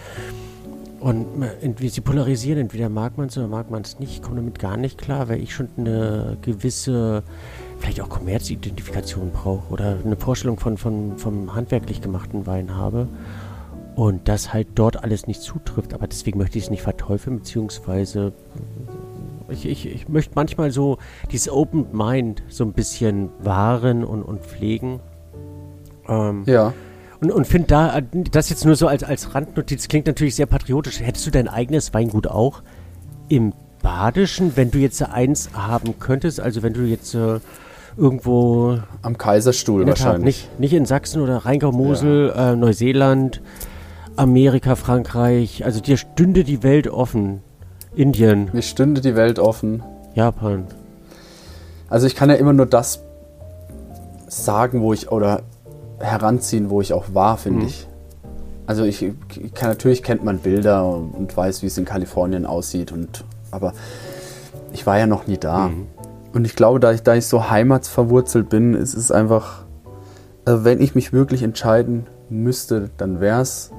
und entweder sie polarisieren, entweder mag man es oder mag man es nicht. Ich komme damit gar nicht klar, weil ich schon eine gewisse, vielleicht auch Kommerzidentifikation brauche oder eine Vorstellung von, von vom handwerklich gemachten Wein habe. Und das halt dort alles nicht zutrifft. Aber deswegen möchte ich es nicht verteufeln, beziehungsweise ich, ich, ich möchte manchmal so dieses Open Mind so ein bisschen wahren und, und pflegen. Ähm, Ja. und, und finde da, äh, das jetzt nur so als, als Randnotiz, klingt natürlich sehr patriotisch. Hättest du dein eigenes Weingut auch im Badischen, wenn du jetzt eins haben könntest? Also wenn du jetzt äh, irgendwo, Am Kaiserstuhl in der Tat, wahrscheinlich. nicht, nicht in Sachsen oder Rheingau, Mosel, äh, Neuseeland, Amerika, Frankreich, also dir stünde die Welt offen. Indien, Mir stünde die Welt offen. Japan. Also ich kann ja immer nur das sagen, wo ich oder heranziehen, wo ich auch war, finde Mhm. ich. Also ich, ich kann, natürlich kennt man Bilder und, und weiß, wie es in Kalifornien aussieht und aber ich war ja noch nie da. Mhm. Und ich glaube, da ich, da ich so heimatsverwurzelt bin, ist es einfach, also wenn ich mich wirklich entscheiden müsste, dann wäre es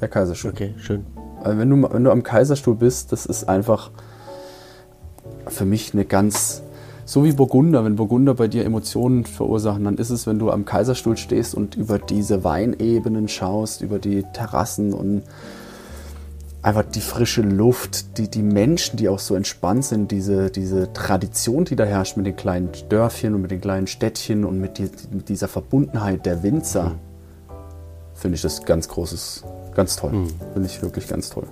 der Kaiserstuhl. Okay, schön. Also wenn du, wenn du am Kaiserstuhl bist, das ist einfach für mich eine ganz, so wie Burgunder, wenn Burgunder bei dir Emotionen verursachen, dann ist es, wenn du am Kaiserstuhl stehst und über diese Weinebenen schaust, über die Terrassen und einfach die frische Luft, die, die Menschen, die auch so entspannt sind, diese, diese Tradition, die da herrscht mit den kleinen Dörfchen und mit den kleinen Städtchen und mit, die, mit dieser Verbundenheit der Winzer, finde ich das ganz großes, ganz toll. Finde ich wirklich ganz toll.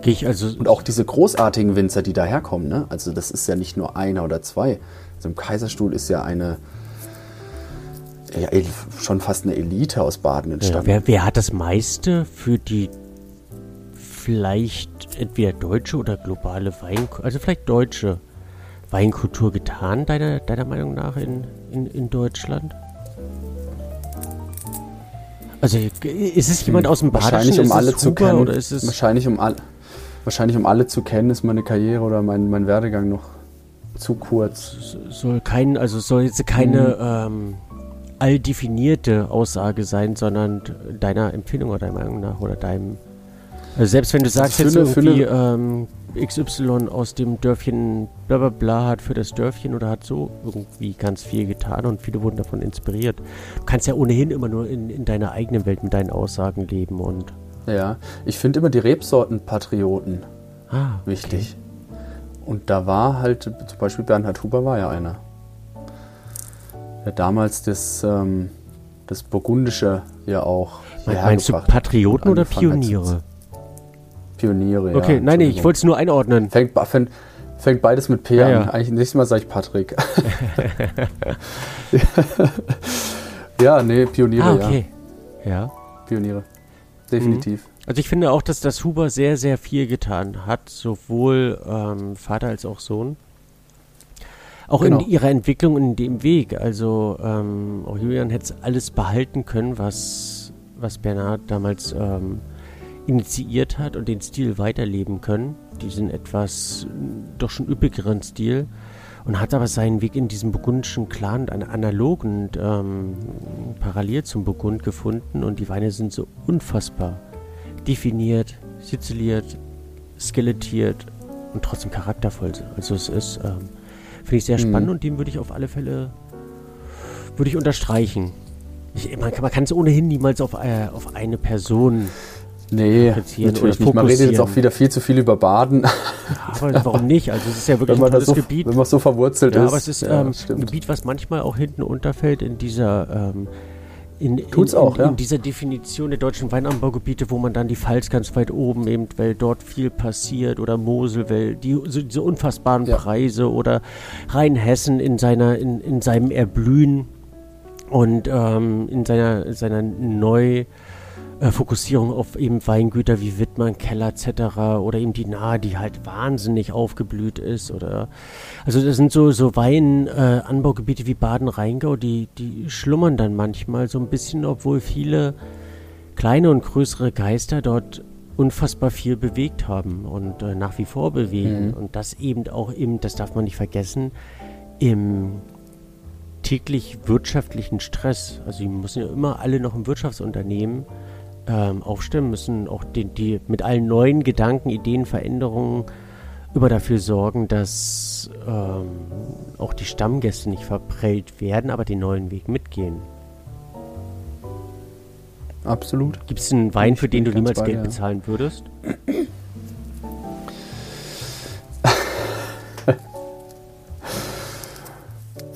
Gehe ich also. Und auch diese großartigen Winzer, die daherkommen, ne? Also das ist ja nicht nur einer oder zwei. Also im Kaiserstuhl ist ja eine ja, schon fast eine Elite aus Baden Ja, entstanden. wer, wer hat das meiste für die vielleicht entweder deutsche oder globale Weinkultur, also vielleicht deutsche Weinkultur getan, deiner, deiner Meinung nach in, in, in Deutschland? Also ist es jemand aus dem Badischen? Wahrscheinlich um Ist alle es zu Huber kennen. Oder ist es wahrscheinlich um alle. Wahrscheinlich um alle zu kennen, ist meine Karriere oder mein, mein Werdegang noch zu kurz. soll kein, also es soll jetzt keine Mhm. ähm, alldefinierte Aussage sein, sondern deiner Empfindung oder deiner Meinung nach oder deinem. Also selbst wenn du sagst jetzt für irgendwie ähm, XY aus dem Dörfchen bla bla bla hat für das Dörfchen oder hat so irgendwie ganz viel getan und viele wurden davon inspiriert. Du kannst ja ohnehin immer nur in, in deiner eigenen Welt mit deinen Aussagen leben und Ja, ich finde immer die Rebsorten Patrioten ah, wichtig. Und da war halt, zum Beispiel Bernhard Huber war ja einer. Der damals das, ähm, das Burgundische ja auch. Okay. Meinst du. Patrioten oder zu- Pioniere? Pioniere, ja. Okay, nein, nee, ich wollte es nur einordnen. Fängt, fängt, fängt beides mit P Ja, an. ja. Eigentlich nächstes Mal sage ich Patrick. ja, nee, Pioniere, Ah, ja. okay. Ja. Pioniere. Definitiv. Also ich finde auch, dass das Huber sehr, sehr viel getan hat, sowohl ähm, Vater als auch Sohn. Auch Genau. in ihrer Entwicklung und in dem Weg. Also ähm, auch Julian hätte alles behalten können, was, was Bernhard damals ähm, initiiert hat und den Stil weiterleben können. Diesen etwas äh, doch schon üppigeren Stil. Und hat aber seinen Weg in diesem burgundischen Clan, einen analog und ähm, parallel zum Burgund gefunden. Und die Weine sind so unfassbar definiert, siziliert, skelettiert und trotzdem charaktervoll. Also es ist, ähm, finde ich sehr Mhm. spannend und dem würde ich auf alle Fälle, würde ich unterstreichen. Ich, man, kann, man kann es ohnehin niemals auf, äh, auf eine Person, Nee, natürlich nicht. Man redet jetzt auch wieder viel zu viel über Baden, aber warum nicht? Also es ist ja wirklich ein tolles so, Gebiet. wenn man so verwurzelt Ja, ist. aber es ist Ja, ähm, ein. Gebiet, was manchmal auch hinten unterfällt in dieser ähm, in, in, auch, in, ja. in dieser Definition der deutschen Weinanbaugebiete, wo man dann die Pfalz ganz weit oben nimmt, weil dort viel passiert oder Mosel, weil die so diese unfassbaren Ja. Preise oder Rheinhessen in seiner in, in seinem Erblühen und ähm, in seiner seiner neu äh, Fokussierung auf eben Weingüter wie Wittmann, Keller etc. oder eben die Nahe, die halt wahnsinnig aufgeblüht ist oder also das sind so so Weinanbaugebiete äh, wie Baden-Rheingau, die die schlummern dann manchmal so ein bisschen, obwohl viele kleine und größere Geister dort unfassbar viel bewegt haben und äh, nach wie vor bewegen Mhm. und das eben auch im, das darf man nicht vergessen, im täglich wirtschaftlichen Stress. Also die müssen ja immer alle noch im Wirtschaftsunternehmen ähm, aufstellen, müssen auch die, die mit allen neuen Gedanken, Ideen, Veränderungen immer dafür sorgen, dass ähm, auch die Stammgäste nicht verprellt werden, aber den neuen Weg mitgehen. Absolut. Gibt es einen Wein, für den du niemals bei Geld dir. bezahlen würdest?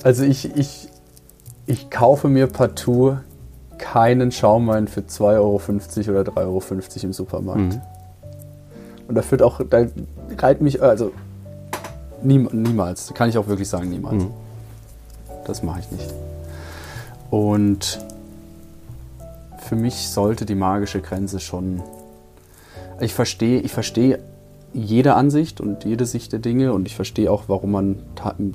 Also ich, ich, ich kaufe mir partout keinen Schaumwein für 2,50 Euro oder 3,50 Euro im Supermarkt. Mhm. Und da führt auch, da reiht mich, also niem, niemals, kann ich auch wirklich sagen, niemals. Mhm. Das mache ich nicht. Und für mich sollte die magische Grenze schon. Ich verstehe, ich verstehe jede Ansicht und jede Sicht der Dinge und ich verstehe auch, warum man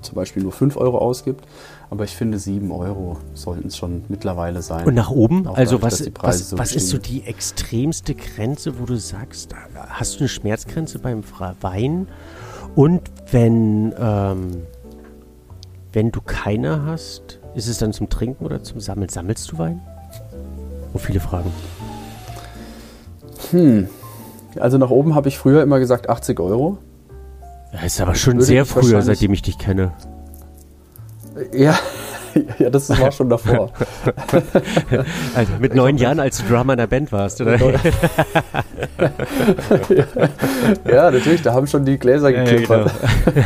zum Beispiel nur 5 Euro ausgibt. Aber ich finde, 7 Euro sollten es schon mittlerweile sein. Und nach oben? Auch Also dadurch, was, was, so was ist so die extremste Grenze, wo du sagst, hast du eine Schmerzgrenze beim Wein? Und wenn, ähm, wenn du keine hast, ist es dann zum Trinken oder zum Sammeln? Sammelst du Wein? Oh, viele Fragen. Hm. Also nach oben habe ich früher immer gesagt 80 Euro. Das ist aber schon Würde sehr früher, seitdem ich dich kenne. Ja, ja das war schon davor. Also mit neun Jahren, als du Drummer in der Band warst, oder? ja, natürlich, da haben schon die Gläser Ja, geklippert. genau.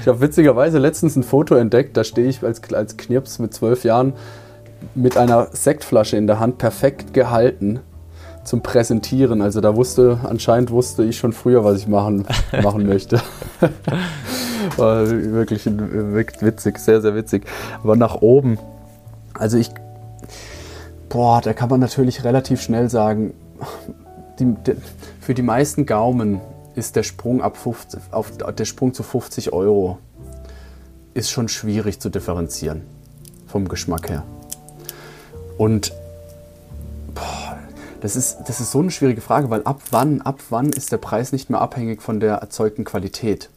Ich habe witzigerweise letztens ein Foto entdeckt, da stehe ich als, als Knirps mit zwölf Jahren mit einer Sektflasche in der Hand perfekt gehalten zum Präsentieren. Also da wusste, anscheinend wusste ich schon früher, was ich machen, machen möchte. War wirklich wirklich witzig, sehr, sehr witzig. Aber nach oben, also ich, boah, da kann man natürlich relativ schnell sagen, die, de, für die meisten Gaumen ist der Sprung ab 50, auf, der Sprung zu 50 Euro ist schon schwierig zu differenzieren vom Geschmack her. Und Das ist, das ist so eine schwierige Frage, weil ab wann, ab wann ist der Preis nicht mehr abhängig von der erzeugten Qualität?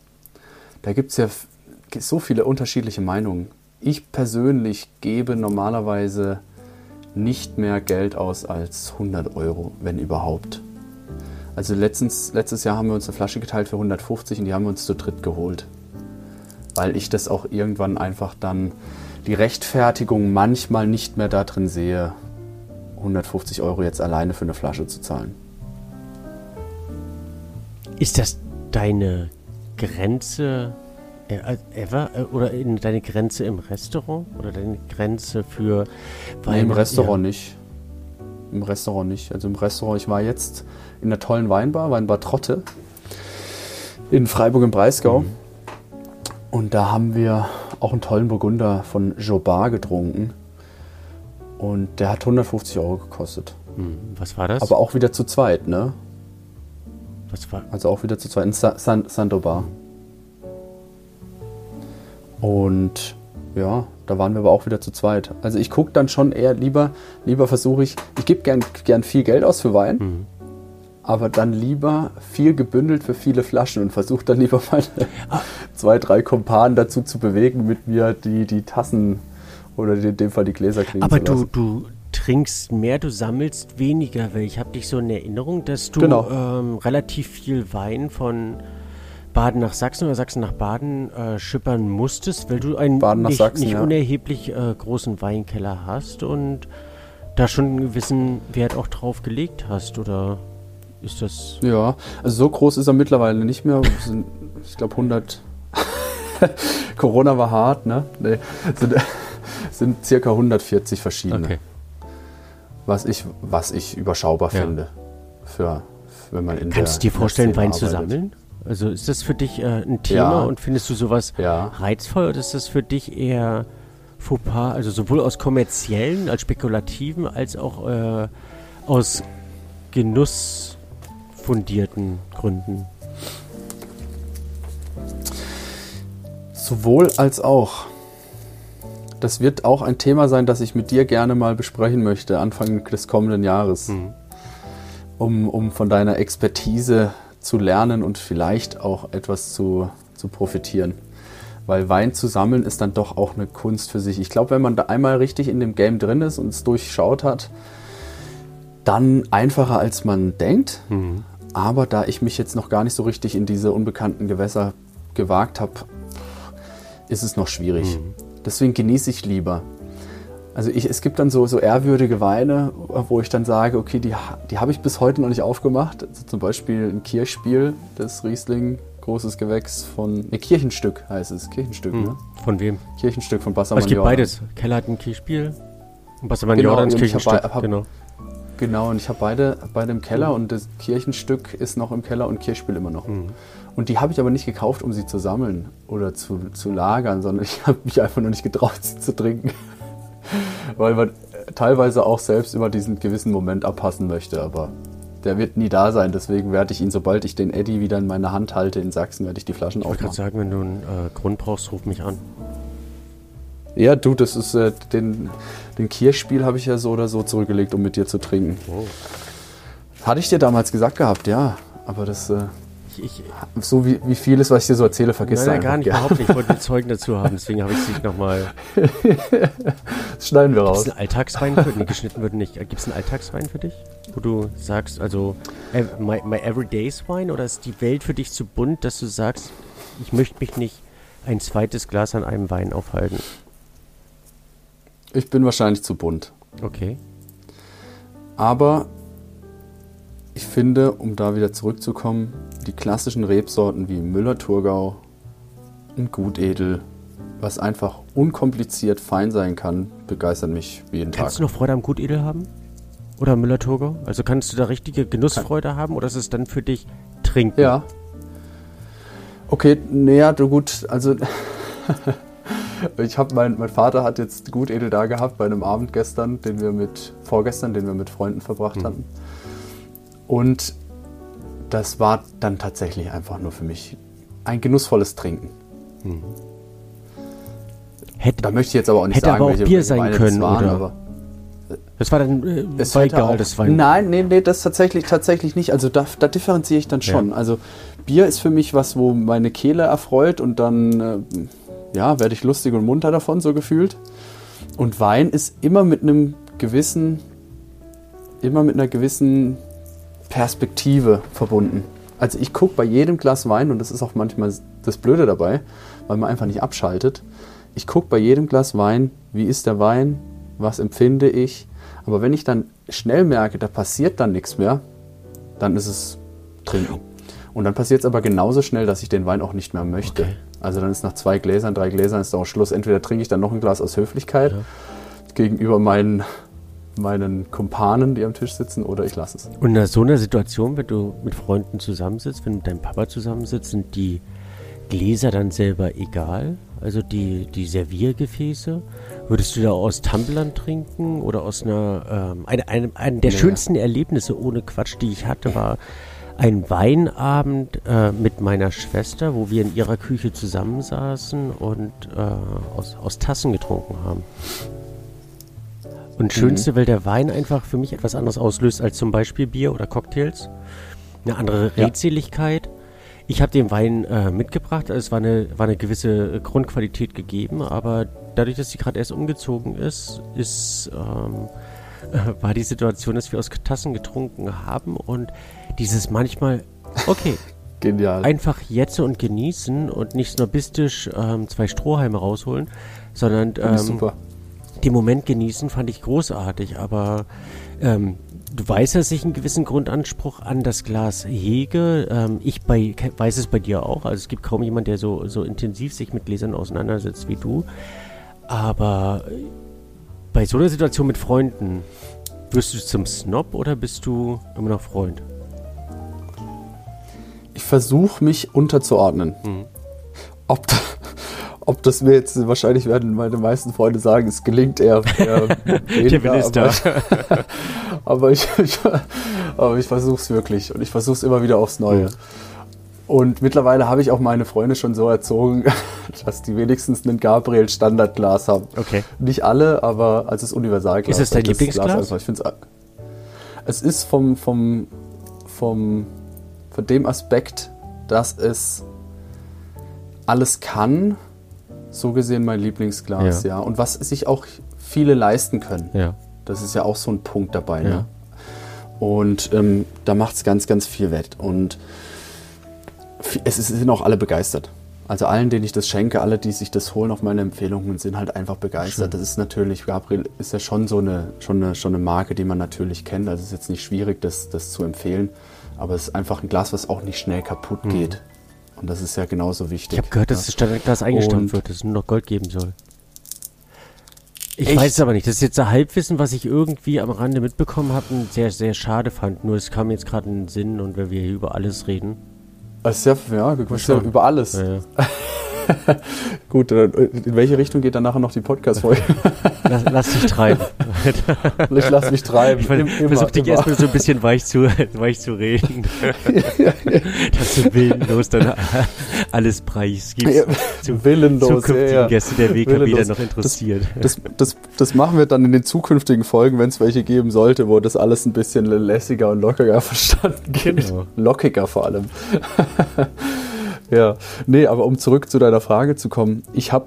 Da gibt es ja so viele unterschiedliche Meinungen. Ich persönlich gebe normalerweise nicht mehr Geld aus als 100 Euro, wenn überhaupt. Also letztens, letztes Jahr haben wir uns eine Flasche geteilt für 150 und die haben wir uns zu dritt geholt. Weil ich das auch irgendwann einfach dann die Rechtfertigung manchmal nicht mehr darin sehe, 150 Euro jetzt alleine für eine Flasche zu zahlen. Ist das deine Grenze äh, ever äh, oder in deine Grenze im Restaurant oder deine Grenze für Wein? Nee, im Restaurant nicht. Im Restaurant nicht. Also im Restaurant, ich war jetzt in einer tollen Weinbar, Weinbar Trotte in Freiburg im Breisgau. Mhm. Und da haben wir auch einen tollen Burgunder von Jobard getrunken. Und der hat 150 Euro gekostet. Mhm. Was war das? Aber auch wieder zu zweit, ne? Was war? Also auch wieder zu zweit. In San Sandobar. Und ja, da waren wir aber auch wieder zu zweit. Also ich gucke dann schon eher lieber, lieber versuche ich, ich gebe gern, gern viel Geld aus für Wein. Mhm aber dann lieber viel gebündelt für viele Flaschen und versuche dann lieber meine ah. zwei, drei Kumpanen dazu zu bewegen, mit mir die, die Tassen oder in dem Fall die Gläser kriegen Aber du, du trinkst mehr, du sammelst weniger, weil ich habe dich so in Erinnerung, dass du genau. ähm, relativ viel Wein von Baden nach Sachsen oder Sachsen nach Baden äh, schippern musstest, weil du einen nicht, Sachsen, nicht ja. unerheblich äh, großen Weinkeller hast und da schon einen gewissen Wert auch drauf gelegt hast, oder? ist das. Ja, also so groß ist er mittlerweile nicht mehr. Sind, ich glaube 100. Corona war hart, ne? Nee, sind, sind circa 140 verschiedene. Okay. Was ich, was ich überschaubar ja. finde. Für, wenn man in Kannst du dir vorstellen, Wein zu sammeln? Also ist das für dich äh, ein Thema ja. und findest du sowas ja. reizvoll oder ist das für dich eher Fauxpas, also sowohl aus kommerziellen, als spekulativen, als auch äh, aus Genuss fundierten Gründen? Sowohl als auch. Das wird auch ein Thema sein, das ich mit dir gerne mal besprechen möchte, Anfang des kommenden Jahres. Mhm. Um, um von deiner Expertise zu lernen und vielleicht auch etwas zu, zu profitieren. Weil Wein zu sammeln ist dann doch auch eine Kunst für sich. Ich glaube, wenn man da einmal richtig in dem Game drin ist und es durchschaut hat, dann einfacher als man denkt. Mhm. Aber da ich mich jetzt noch gar nicht so richtig in diese unbekannten Gewässer gewagt habe, ist es noch schwierig. Mhm. Deswegen genieße ich lieber. Also ich, es gibt dann so, so ehrwürdige Weine, wo ich dann sage, okay, die, die habe ich bis heute noch nicht aufgemacht. Also zum Beispiel ein Kirchspiel, das Riesling, großes Gewächs von, ne, Kirchenstück heißt es, Kirchenstück, mhm. ne? Von wem? Kirchenstück von Bassermann Es gibt beides. Keller hat ein Kirchspiel und Bassermann genau, Jordan Kirchenstück. Hab, hab, genau. Genau, und ich habe beide, beide im Keller und das Kirchenstück ist noch im Keller und Kirchspiel immer noch. Mhm. Und die habe ich aber nicht gekauft, um sie zu sammeln oder zu, zu lagern, sondern ich habe mich einfach nur nicht getraut, sie zu trinken. Weil man teilweise auch selbst immer diesen gewissen Moment abpassen möchte, aber der wird nie da sein. Deswegen werde ich ihn, sobald ich den Eddy wieder in meiner Hand halte in Sachsen, werde ich die Flaschen aufmachen. Ich würde sagen, wenn du einen äh, Grund brauchst, ruf mich an. Ja, du, das ist äh, den, den Kirchspiel habe ich ja so oder so zurückgelegt, um mit dir zu trinken. Oh. Hatte ich dir damals gesagt gehabt, ja. Aber das. Äh, ich, so wie, wie vieles, was ich dir so erzähle, vergisst du Nein, gar nicht, gern. überhaupt nicht. Ich wollte Zeugen dazu haben, deswegen habe ich es nochmal. das schneiden wir raus. Gibt es einen Alltagswein für dich? geschnitten wird nicht. Gibt es einen Alltagswein für dich? Wo du sagst, also, my, my everyday's wine oder ist die Welt für dich zu bunt, dass du sagst, ich möchte mich nicht ein zweites Glas an einem Wein aufhalten? Ich bin wahrscheinlich zu bunt. Okay. Aber ich finde, um da wieder zurückzukommen, die klassischen Rebsorten wie Müller-Thurgau und Gutedel, was einfach unkompliziert fein sein kann, begeistern mich jeden kannst Tag. Kannst du noch Freude am Gutedel haben? Oder Müller-Thurgau? Also kannst du da richtige Genussfreude haben oder ist es dann für dich Trinken? Ja. Okay, naja, du gut, also Ich habe mein, mein Vater hat jetzt gut edel da gehabt bei einem Abend gestern, den wir mit vorgestern, den wir mit Freunden verbracht mhm. hatten. Und das war dann tatsächlich einfach nur für mich ein genussvolles Trinken. Mhm. Hätte, da möchte ich jetzt aber auch nicht hätte sagen, aber auch Bier sein Weine können, waren, oder? Das war dann äh, Es war egal, auch, das Wein. Nein, nee, nee, das tatsächlich, tatsächlich nicht. Also da, da differenziere ich dann schon. Ja. Also Bier ist für mich was, wo meine Kehle erfreut und dann äh, ja, werde ich lustig und munter davon, so gefühlt. Und Wein ist immer mit einem gewissen, immer mit einer gewissen Perspektive verbunden. Also ich gucke bei jedem Glas Wein, und das ist auch manchmal das Blöde dabei, weil man einfach nicht abschaltet. Ich gucke bei jedem Glas Wein, wie ist der Wein, was empfinde ich. Aber wenn ich dann schnell merke, da passiert dann nichts mehr, dann ist es trinken. Und dann passiert es aber genauso schnell, dass ich den Wein auch nicht mehr möchte. Okay. Also dann ist nach zwei Gläsern, drei Gläsern ist auch Schluss. Entweder trinke ich dann noch ein Glas aus Höflichkeit gegenüber meinen, meinen Kumpanen, die am Tisch sitzen, oder ich lasse es. Und in so einer Situation, wenn du mit Freunden zusammensitzt, wenn du mit deinem Papa zusammensitzt, sind die Gläser dann selber egal? Also die, die Serviergefäße? Würdest du da aus Tumblern trinken oder aus einer. Ähm, eine, eine, eine der Nee. schönsten Erlebnisse ohne Quatsch, die ich hatte, war ein Weinabend äh, mit meiner Schwester, wo wir in ihrer Küche zusammensaßen und äh, aus, aus Tassen getrunken haben. Und schönste, weil der Wein einfach für mich etwas anderes auslöst als zum Beispiel Bier oder Cocktails. Eine andere Ja. Redseligkeit. Ich habe den Wein äh, mitgebracht, also es war eine, war eine gewisse Grundqualität gegeben, aber dadurch, dass sie gerade erst umgezogen ist, ist ähm, äh, war die Situation, dass wir aus Tassen getrunken haben und dieses manchmal, okay, Genial. einfach jetzt und genießen und nicht snobistisch ähm, zwei Strohhalme rausholen, sondern ähm, super. Den Moment genießen fand ich großartig, aber ähm, du weißt, dass ich einen gewissen Grundanspruch an das Glas hege. Ähm, ich bei, weiß es bei dir auch. Also es gibt kaum jemand, der so, so intensiv sich mit Gläsern auseinandersetzt wie du. Aber äh, bei so einer Situation mit Freunden, wirst du zum Snob oder bist du immer noch Freund? Ich versuche mich unterzuordnen. Mhm. Ob, ob das mir jetzt, wahrscheinlich werden meine meisten Freunde sagen, es gelingt eher, eher weniger, ist da. aber, ich, ich, aber ich versuche es wirklich und ich versuche es immer wieder aufs Neue. Mhm. Und mittlerweile habe ich auch meine Freunde schon so erzogen, dass die wenigstens ein Gabriel Standardglas haben. Okay. Nicht alle, aber als das Universalglas. Ist es dein Lieblingsglas? einfach- Ich find's, es ist vom, vom, vom, von dem Aspekt, dass es alles kann, so gesehen mein Lieblingsglas, Ja. ja. Und was sich auch viele leisten können. Ja. Das ist ja auch so ein Punkt dabei. Ja. Ne? Und ähm, da macht es ganz, ganz viel wett. Und es ist- sind auch alle begeistert. Also allen, denen ich das schenke, alle, die sich das holen auf meine Empfehlungen, sind halt einfach begeistert. Schön. Das ist natürlich, Gabriel ist ja schon so eine, schon eine, schon eine Marke, die man natürlich kennt. Also es ist jetzt nicht schwierig, das, das zu empfehlen. Aber es ist einfach ein Glas, was auch nicht schnell kaputt geht. Und das ist ja genauso wichtig. Ich habe gehört, dass ja. das Standardglas eingestampft wird, dass es nur noch Gold geben soll. Ich Echt? weiß es aber nicht. Das ist jetzt ein Halbwissen, was ich irgendwie am Rande mitbekommen habe und sehr, sehr schade fand. Nur es kam jetzt gerade in den Sinn und wenn wir hier über alles reden. Es ist ja, ja, ja über alles. Äh, Gut, dann, in welche Richtung geht dann nachher noch die Podcast-Folge? lass, lass dich treiben. ich lasse mich treiben. Ich ver- Im- immer, versuch dich immer. erstmal so ein bisschen weich zu, weich zu reden. dass du willenlos dann alles preisgibst. Ja, zu willenlos, zukünftigen ja, ja. Gäste der Willenlos. dann noch interessiert. Das, das, das machen wir dann in den zukünftigen Folgen, wenn es welche geben sollte, wo das alles ein bisschen lässiger und lockiger verstanden geht. Genau. Lockiger vor allem. Ja, nee, aber um zurück zu deiner Frage zu kommen, ich habe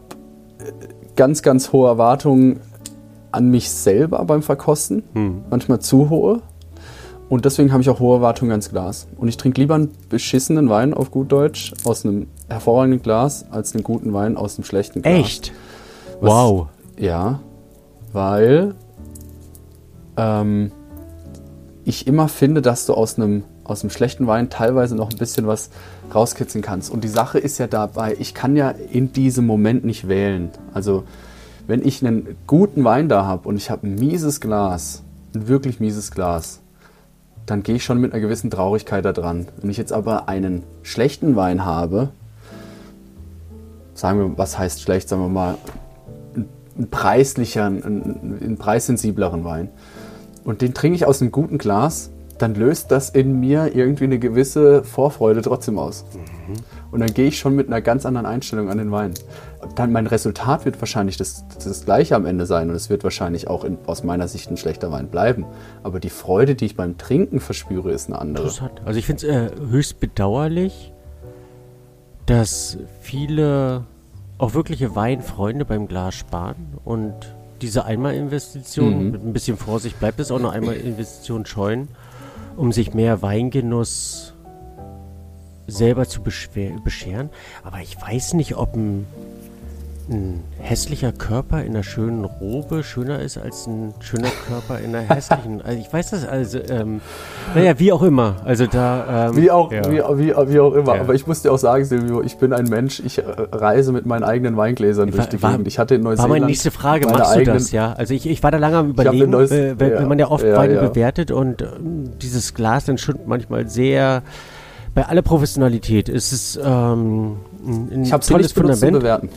ganz, ganz hohe Erwartungen an mich selber beim Verkosten, Hm. manchmal zu hohe. Und deswegen habe ich auch hohe Erwartungen ans Glas. Und ich trinke lieber einen beschissenen Wein auf gut Deutsch aus einem hervorragenden Glas als einen guten Wein aus einem schlechten Glas. Echt? Was- Wow. Ja, weil ähm, ich immer finde, dass du aus einem, aus einem schlechten Wein teilweise noch ein bisschen was rauskitzeln kannst. Und die Sache ist ja dabei, ich kann ja in diesem Moment nicht wählen. Also wenn ich einen guten Wein da habe und ich habe ein mieses Glas, ein wirklich mieses Glas, dann gehe ich schon mit einer gewissen Traurigkeit da dran. Wenn ich jetzt aber einen schlechten Wein habe, sagen wir, was heißt schlecht, sagen wir mal, einen preislicheren, einen, einen preissensibleren Wein und den trinke ich aus einem guten Glas, dann löst das in mir irgendwie eine gewisse Vorfreude trotzdem aus. Und dann gehe ich schon mit einer ganz anderen Einstellung an den Wein. Dann mein Resultat wird wahrscheinlich das, das gleiche am Ende sein und es wird wahrscheinlich auch in, aus meiner Sicht ein schlechter Wein bleiben. Aber die Freude, die ich beim Trinken verspüre, ist eine andere. Interessant. Also ich finde es äh, höchst bedauerlich, dass viele auch wirkliche Weinfreunde beim Glas sparen und diese Einmalinvestition, Mhm. mit ein bisschen Vorsicht bleibt es auch eine Einmalinvestition scheuen, um sich mehr Weingenuss selber zu bescheren. Aber ich weiß nicht, ob ein, ein hässlicher Körper in einer schönen Robe schöner ist als ein schöner Körper in einer hässlichen. Also ich weiß das also, ähm, naja, wie auch immer. Also da. Ähm, Wie auch, ja. wie, wie, wie auch immer. Ja. Aber ich muss dir auch sagen, Silvio, ich bin ein Mensch, ich äh, reise mit meinen eigenen Weingläsern durch die War- Gegend. Ich hatte in War Neuseeland meine nächste Frage, meine machst du eigenen- das, ja? Also ich, ich war da lange am überlegen, neues- äh, wenn, ja, wenn man ja oft Weine bewertet und ähm, dieses Glas dann schon manchmal sehr, bei aller Professionalität ist es ähm, ein, ein Ich tolles nicht benutzt zu Fundament.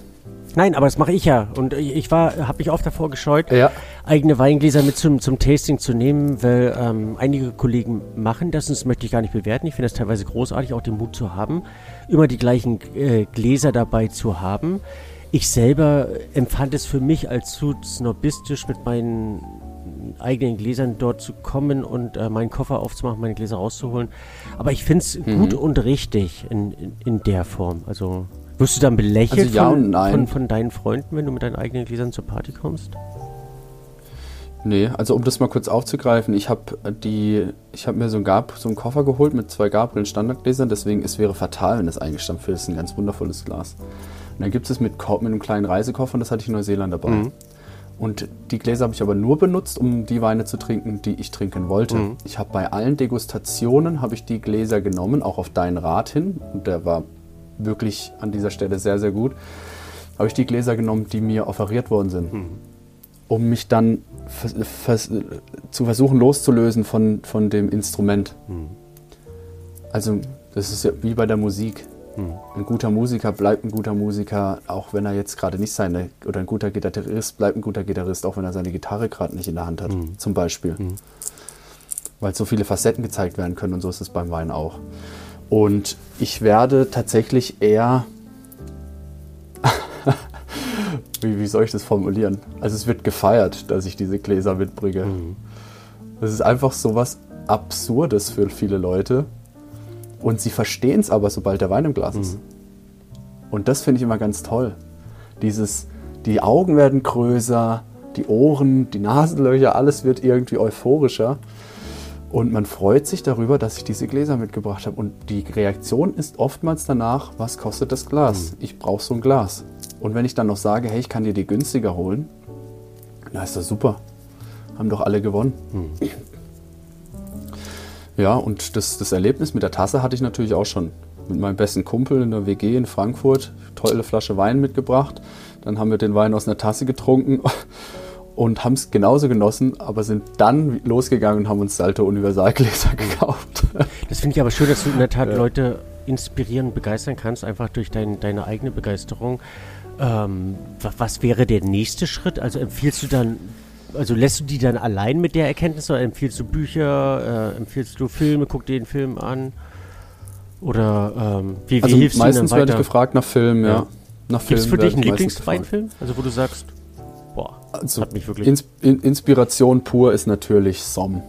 Nein, aber das mache ich ja. Und ich ich war, habe mich oft davor gescheut, Ja. eigene Weingläser mit zum, zum Tasting zu nehmen, weil ähm, einige Kollegen machen das und das möchte ich gar nicht bewerten. Ich finde das teilweise großartig, auch den Mut zu haben, immer die gleichen äh, Gläser dabei zu haben. Ich selber empfand es für mich als zu snobistisch, mit meinen eigenen Gläsern dort zu kommen und äh, meinen Koffer aufzumachen, meine Gläser rauszuholen. Aber ich finde es Mhm. gut und richtig in, in, in der Form. Also wirst du dann belächelt Also ja von. Von, von deinen Freunden, wenn du mit deinen eigenen Gläsern zur Party kommst? Nee, also um das mal kurz aufzugreifen, ich habe die, ich habe mir so einen, Gab, so einen Koffer geholt mit zwei Gabriel Standardgläsern, deswegen es wäre fatal, wenn das eingestampft wird. Das ist ein ganz wundervolles Glas. Und dann gibt es mit, mit einem kleinen Reisekoffer und das hatte ich in Neuseeland dabei. Mhm. Und die Gläser habe ich aber nur benutzt, um die Weine zu trinken, die ich trinken wollte. Mhm. Ich habe bei allen Degustationen habe ich die Gläser genommen, auch auf deinen Rat hin. Und der war wirklich an dieser Stelle sehr, sehr gut. Habe ich die Gläser genommen, die mir offeriert worden sind um mich dann vers vers zu versuchen loszulösen von, von dem Instrument. Also das ist ja wie bei der Musik. Ein guter Musiker bleibt ein guter Musiker, auch wenn er jetzt gerade nicht seine, oder ein guter Gitarrist bleibt ein guter Gitarrist, auch wenn er seine Gitarre gerade nicht in der Hand hat, zum Beispiel. Weil so viele Facetten gezeigt werden können und so ist es beim Wein auch. Und ich werde tatsächlich eher wie, wie soll ich das formulieren? Also es wird gefeiert, dass ich diese Gläser mitbringe. Das ist einfach so was Absurdes für viele Leute. Und sie verstehen es aber, sobald der Wein im Glas ist. Und das finde ich immer ganz toll. Dieses, die Augen werden größer, die Ohren, die Nasenlöcher, alles wird irgendwie euphorischer. Und man freut sich darüber, dass ich diese Gläser mitgebracht habe. Und die Reaktion ist oftmals danach, was kostet das Glas? Ich brauche so ein Glas. Und wenn ich dann noch sage, hey, ich kann dir die günstiger holen, na ist das super. Haben doch alle gewonnen. Ja, und das, das Erlebnis mit der Tasse hatte ich natürlich auch schon. Mit meinem besten Kumpel in der WG in Frankfurt. Tolle Flasche Wein mitgebracht. Dann haben wir den Wein aus einer Tasse getrunken und haben es genauso genossen, aber sind dann losgegangen und haben uns Salto Universalgläser gekauft. Das finde ich aber schön, dass du in der Tat Leute inspirieren und begeistern kannst, einfach durch dein, deine eigene Begeisterung. Ähm, wa- was wäre der nächste Schritt? Also empfiehlst du dann, also lässt du die dann allein mit der Erkenntnis oder empfiehlst du Bücher, äh, empfiehlst du Filme, guck dir den Film an? Oder ähm, wie, wie Also hilfst meistens du ihnen werde ich dann weiter? gefragt nach Filmen, ja. Ja. Nach Gibt es für Filmen dich einen werde ich meistens gefragt. Lieblingsweinfilm? Also wo du sagst, Also hat mich wirklich... Ins in Inspiration pur ist natürlich Somm.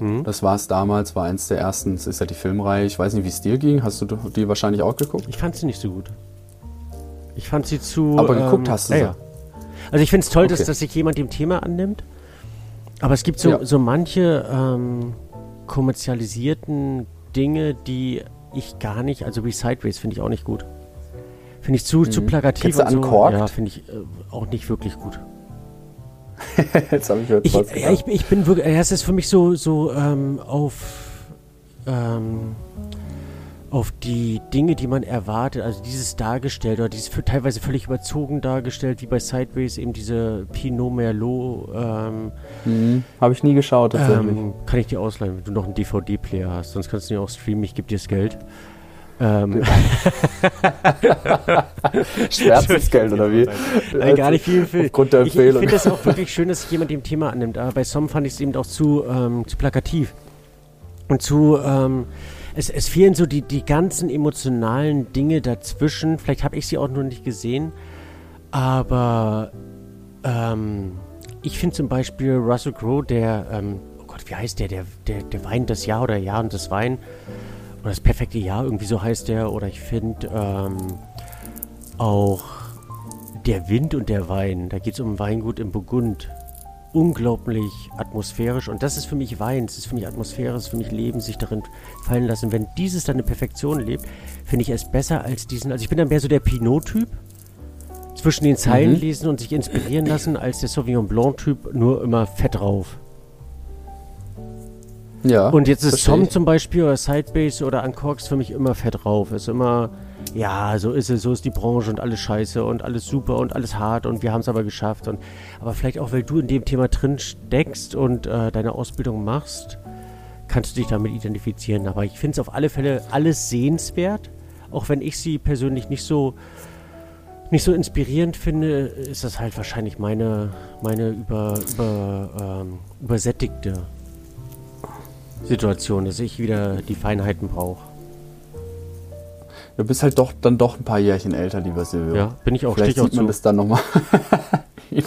Mhm. Das war es damals, war eins der ersten. Es ist ja die Filmreihe. Ich weiß nicht, wie es dir ging. Hast du die wahrscheinlich auch geguckt? Ich fand sie nicht so gut. Ich fand sie zu. Aber geguckt hast du ja, sie. Also ich finde es toll, dass, Okay. dass sich jemand dem Thema annimmt. Aber es gibt so, Ja. so manche ähm, kommerzialisierten Dinge, die ich gar nicht, also wie Sideways finde ich auch nicht gut. Finde ich zu, zu plakativ Kennst du und so. Uncorked? Ja, finde ich äh, auch nicht wirklich gut. Jetzt habe ich gehört, Ich, ja, ich, ich bin wirklich, es ist für mich so, so ähm, auf, ähm, auf die Dinge, die man erwartet, also dieses dargestellt oder dieses teilweise völlig überzogen dargestellt, wie bei Sideways eben diese Pinot Merlot, ähm, Mhm. Habe ich nie geschaut, tatsächlich. ähm, kann ich dir ausleihen, wenn du noch einen DVD-Player hast, sonst kannst du ihn auch streamen, ich gebe dir das Geld. Ähm, Schmerzensgeld oder wie? Nein, gar nicht viel. viel. Aufgrund der ich ich Empfehlung. finde es auch wirklich schön, dass sich jemand dem Thema annimmt. Aber bei Som fand ich es eben auch zu, ähm, zu plakativ. Und zu, ähm, es, es fehlen so die, die ganzen emotionalen Dinge dazwischen. Vielleicht habe ich sie auch noch nicht gesehen. Aber ähm, ich finde zum Beispiel Russell Crowe, der, ähm, oh Gott, wie heißt der? Der, der, der Wein des Jahr oder Jahr und das Wein. Oder das perfekte Jahr, irgendwie so heißt der. Oder ich finde ähm, auch der Wind und der Wein. Da geht es um Weingut im Burgund unglaublich atmosphärisch und das ist für mich Wein, das ist für mich Atmosphäre, das ist für mich Leben, sich darin fallen lassen. Wenn dieses dann eine Perfektion lebt, finde ich es besser als diesen. Also ich bin dann mehr so der Pinot-Typ, zwischen den Zeilen mhm. lesen und sich inspirieren lassen, als der Sauvignon Blanc-Typ nur immer fett drauf. Ja. Und jetzt ist Tom zum Beispiel oder Sidebase oder Uncorks für mich immer fett drauf. Ist immer ja, so ist es, so ist die Branche und alles scheiße und alles super und alles hart und wir haben es aber geschafft. Und, aber vielleicht auch, weil du in dem Thema drin steckst und äh, deine Ausbildung machst, kannst du dich damit identifizieren. Aber ich finde es auf alle Fälle alles sehenswert. Auch wenn ich sie persönlich nicht so nicht so inspirierend finde, ist das halt wahrscheinlich meine, meine über, über, ähm, übersättigte Situation, dass ich wieder die Feinheiten brauche. Du bist halt doch dann doch ein paar Jährchen älter, lieber Silvio. Ja, bin ich auch. Vielleicht sieht man zu. das dann nochmal.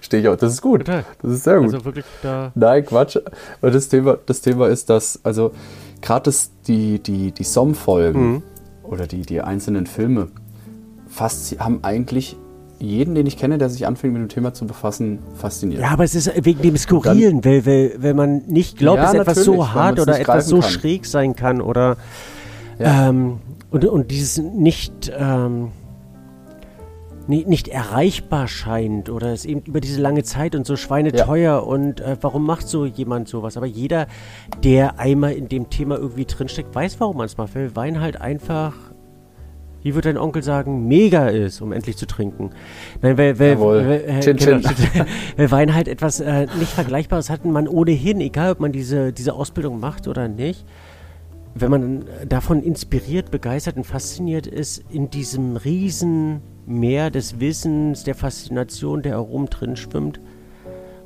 Stehe ich auch. Das ist gut. Das ist sehr gut. Also wirklich da. Nein, Quatsch. Aber das Thema, das Thema ist, dass, also gerade die, die, die Som-Folgen mhm. oder die, die einzelnen Filme fast haben eigentlich jeden, den ich kenne, der sich anfängt mit dem Thema zu befassen, fasziniert. Ja, aber es ist wegen dem Skurrilen, weil, weil, weil man nicht glaubt, ja, dass etwas so hart oder etwas so kann. schräg sein kann oder ja. Ähm, und, und dieses nicht, ähm, nicht, nicht erreichbar scheint oder es eben über diese lange Zeit und so schweineteuer ja. und äh, warum macht so jemand sowas? Aber jeder, der einmal in dem Thema irgendwie drinsteckt, weiß, warum man es macht. Weil Wein halt einfach, wie würde dein Onkel sagen, mega ist, um endlich zu trinken. Nein, weil, weil, weil, äh, chin, genau, weil Wein halt etwas äh, nicht Vergleichbares hat man ohnehin, egal ob man diese, diese Ausbildung macht oder nicht wenn man davon inspiriert, begeistert und fasziniert ist, in diesem riesen Meer des Wissens, der Faszination, der herum drin schwimmt,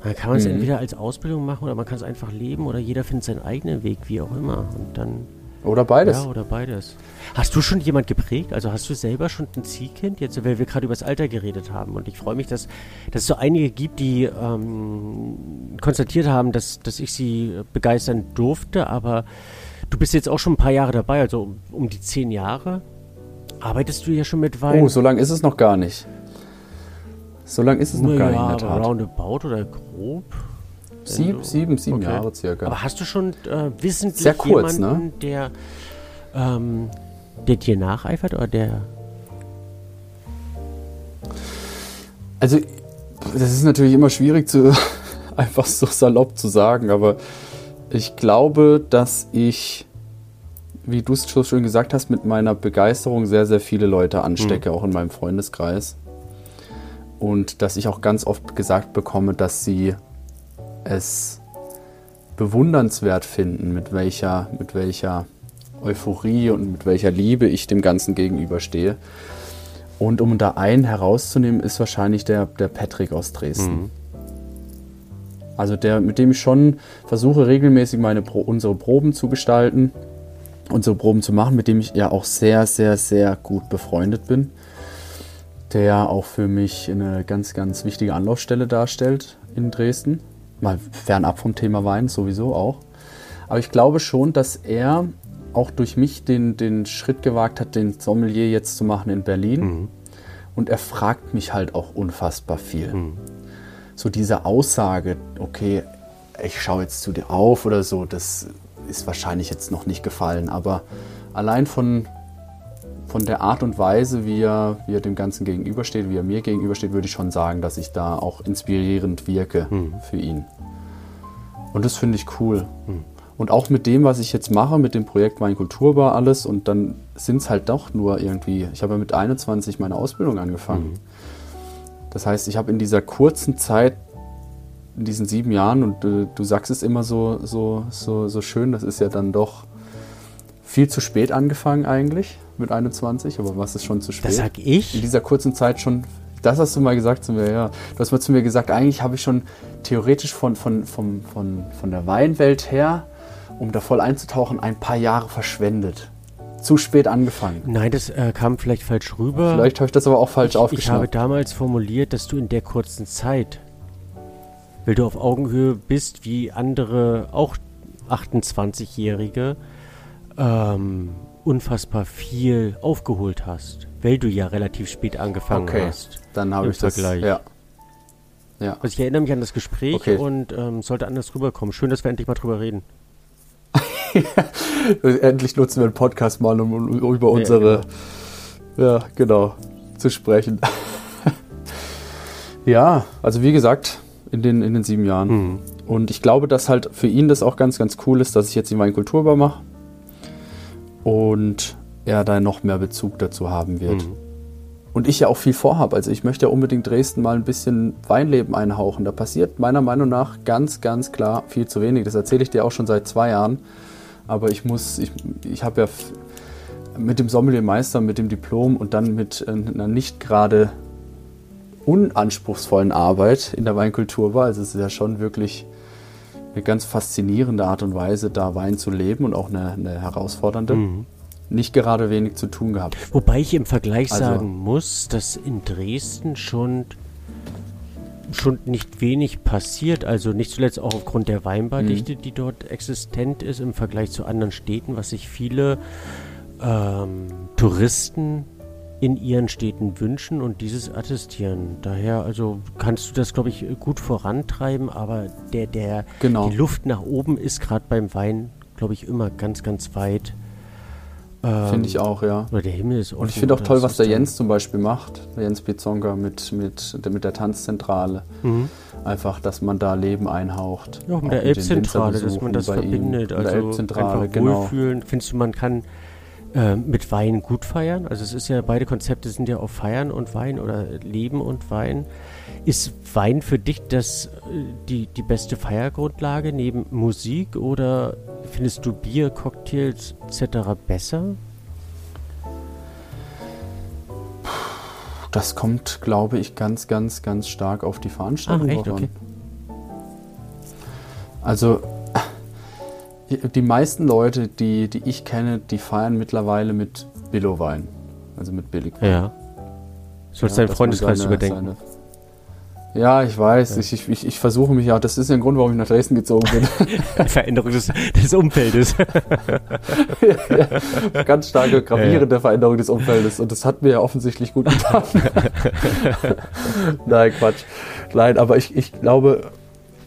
dann kann man es mhm. entweder als Ausbildung machen oder man kann es einfach leben oder jeder findet seinen eigenen Weg, wie auch immer. Und dann. Oder beides. Ja, oder beides. Hast du schon jemand geprägt? Also hast du selber schon ein Ziehkind? Jetzt, weil wir gerade über das Alter geredet haben. Und ich freue mich, dass, dass es so einige gibt, die ähm, konstatiert haben, dass, dass ich sie begeistern durfte, aber Du bist jetzt auch schon ein paar Jahre dabei, also um die zehn Jahre. Arbeitest du ja schon mit Wein? Oh, so lange ist es noch gar nicht. So lange ist es noch gar nicht in der Tat. roundabout oder grob? Sieben, sieben, sieben okay. Jahre circa. Aber hast du schon äh, wissentlich Sehr kurz, jemanden, ne? der, ähm, der dir nacheifert oder der... Also, das ist natürlich immer schwierig zu einfach so salopp zu sagen, aber ich glaube, dass ich, wie du es schon schön gesagt hast, mit meiner Begeisterung sehr, sehr viele Leute anstecke, mhm. auch in meinem Freundeskreis. Und dass ich auch ganz oft gesagt bekomme, dass sie es bewundernswert finden, mit welcher, mit welcher Euphorie und mit welcher Liebe ich dem Ganzen gegenüberstehe. Und um da einen herauszunehmen, ist wahrscheinlich der, der Patrick aus Dresden. Mhm. Also der, mit dem ich schon versuche, regelmäßig meine Pro, unsere Proben zu gestalten, unsere Proben zu machen, mit dem ich ja auch sehr, sehr, sehr gut befreundet bin. Der auch für mich eine ganz, ganz wichtige Anlaufstelle darstellt in Dresden. Mal fernab vom Thema Wein sowieso auch. Aber ich glaube schon, dass er auch durch mich den, den Schritt gewagt hat, den Sommelier jetzt zu machen in Berlin. Mhm. Und er fragt mich halt auch unfassbar viel. Mhm so diese Aussage, okay, ich schaue jetzt zu dir auf oder so, das ist wahrscheinlich jetzt noch nicht gefallen. Aber allein von, von der Art und Weise, wie er, wie er dem Ganzen gegenübersteht, wie er mir gegenübersteht, würde ich schon sagen, dass ich da auch inspirierend wirke hm. für ihn. Und das finde ich cool. Hm. Und auch mit dem, was ich jetzt mache, mit dem Projekt Mein Kulturbar alles, und dann sind es halt doch nur irgendwie, ich habe ja mit 21 meine Ausbildung angefangen. Hm. Das heißt, ich habe in dieser kurzen Zeit, in diesen sieben Jahren, und äh, du sagst es immer so, so, so, so schön, das ist ja dann doch viel zu spät angefangen eigentlich mit 21, aber was ist schon zu spät? Das sag ich. In dieser kurzen Zeit schon, das hast du mal gesagt zu mir, ja. Du hast mal zu mir gesagt, eigentlich habe ich schon theoretisch von, von, von, von, von der Weinwelt her um da voll einzutauchen, ein paar Jahre verschwendet. Zu spät angefangen. Nein, das äh, kam vielleicht falsch rüber. Vielleicht habe ich das aber auch falsch ich, ich habe damals formuliert, dass du in der kurzen Zeit, weil du auf Augenhöhe bist, wie andere auch 28-Jährige, ähm, unfassbar viel aufgeholt hast, weil du ja relativ spät angefangen Okay, hast. dann habe ich das. Vergleich. Ja. Ja. Also ich erinnere mich an das Gespräch Okay. und ähm, sollte anders rüberkommen. Schön, dass wir endlich mal drüber reden. Endlich nutzen wir einen Podcast mal, um, um über unsere. Ja, genau. Zu sprechen. ja, also wie gesagt, in den, in den sieben Jahren. Mhm. Und ich glaube, dass halt für ihn das auch ganz, ganz cool ist, dass ich jetzt den Weinkulturbar mache. Und er da noch mehr Bezug dazu haben wird. Mhm. Und ich ja auch viel vorhabe. Also ich möchte ja unbedingt Dresden mal ein bisschen Weinleben einhauchen. Da passiert meiner Meinung nach ganz, ganz klar viel zu wenig. Das erzähle ich dir auch schon seit zwei Jahren. Aber ich muss, ich, ich habe ja mit dem Sommeliermeister, mit dem Diplom und dann mit äh, einer nicht gerade unanspruchsvollen Arbeit in der Weinkultur war. Also es ist ja schon wirklich eine ganz faszinierende Art und Weise, da Wein zu leben und auch eine, eine herausfordernde. Mhm. Nicht gerade wenig zu tun gehabt. Wobei ich im Vergleich Also- sagen muss, dass in Dresden schon, schon nicht wenig passiert. Also nicht zuletzt auch aufgrund der Weinbardichte, die dort existent ist im Vergleich zu anderen Städten, was sich viele ähm, Touristen in ihren Städten wünschen und dieses attestieren. Daher, also kannst du das, glaube ich, gut vorantreiben, aber der, der, Genau. die Luft nach oben ist gerade beim Wein, glaube ich, immer ganz, ganz weit. Ähm, Finde ich auch, ja. Oder der Himmel ist offen. Und ich finde auch toll, was der Jens zum Beispiel macht, der Jens Bizonga mit, mit, mit der Tanzzentrale. Mhm. Einfach, dass man da Leben einhaucht. Ja, auch mit der Elbzentrale, dass man das verbindet. Also der Elbzentrale, einfach genau. wohlfühlen. Findest du, man kann äh, mit Wein gut feiern? Also es ist ja, beide Konzepte sind ja auf Feiern und Wein oder Leben und Wein. Ist Wein für dich das, äh, die, die beste Feiergrundlage neben Musik oder findest du Bier, Cocktails etc. besser? Das kommt, glaube ich, ganz, ganz, ganz stark auf die Veranstaltung Ach, echt? Okay. Also, die meisten Leute, die, die ich kenne, die feiern mittlerweile mit Billowein. Also mit Billigwein. Ja. Sollst Ja, deinen Freundeskreis seine- überdenken. seine- Ja, ich weiß. Ich, ich, ich, ich versuche mich ja. Das ist ja ein Grund, warum ich nach Dresden gezogen bin. Veränderung des, des Umfeldes. Ganz starke, gravierende Veränderung des Umfeldes. Und das hat mir ja offensichtlich gut getan. Nein, Quatsch. Nein, aber ich, ich glaube,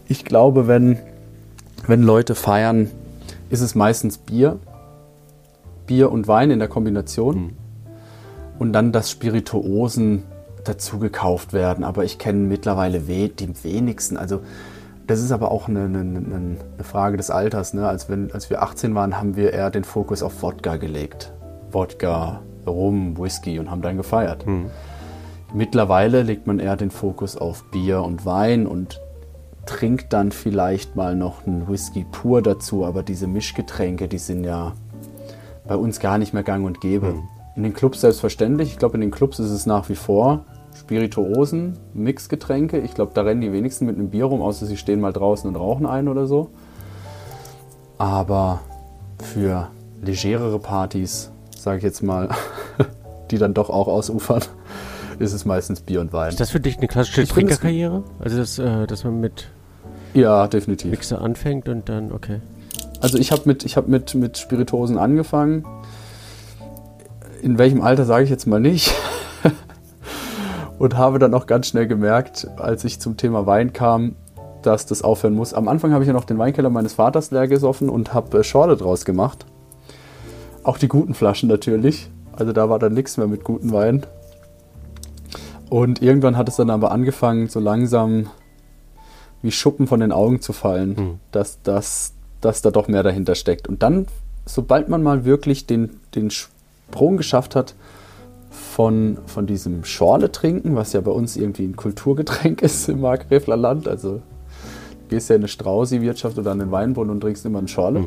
ich glaube, wenn, wenn Leute feiern, ist es meistens Bier. Bier und Wein in der Kombination. Mhm. Und dann, dass Spirituosen dazu gekauft werden. Aber ich kenne mittlerweile we die wenigsten. Also das ist aber auch eine, eine, eine Frage des Alters. Ne? Als, wenn, als wir 18 waren, haben wir eher den Fokus auf Wodka gelegt. Wodka, Rum, Whisky und haben dann gefeiert. Mittlerweile legt man eher den Fokus auf Bier und Wein und trinkt dann vielleicht mal noch einen Whisky pur dazu. Aber diese Mischgetränke, die sind ja bei uns gar nicht mehr gang und gäbe. In den Clubs selbstverständlich. Ich glaube, in den Clubs ist es nach wie vor Spirituosen, Mixgetränke. Ich glaube, da rennen die wenigsten mit einem Bier rum, außer sie stehen mal draußen und rauchen ein oder so. Aber für legerere Partys, sage ich jetzt mal, die dann doch auch ausufern, ist es meistens Bier und Wein. Ist das für dich eine klassische Trinkerkarriere? Also, dass, äh, dass man mit Ja, definitiv. Mixer anfängt und dann, okay. Also ich habe mit, ich hab mit, mit Spirituosen angefangen. In welchem Alter sage ich jetzt mal nicht. Und habe dann auch ganz schnell gemerkt, als ich zum Thema Wein kam, dass das aufhören muss. Am Anfang habe ich ja noch den Weinkeller meines Vaters leer gesoffen und habe äh, Schorle draus gemacht. Auch die guten Flaschen natürlich. Also da war dann nichts mehr mit guten Wein. Und irgendwann hat es dann aber angefangen, so langsam wie Schuppen von den Augen zu fallen, Hm. dass, dass, dass da doch mehr dahinter steckt. Und dann, sobald man mal wirklich den, den Sprung geschafft hat von, von diesem Schorle trinken, was ja bei uns irgendwie ein Kulturgetränk ist im Markgräfler Land, also du gehst ja in eine Straußi-Wirtschaft oder an den Weinbrunnen und trinkst immer einen Schorle.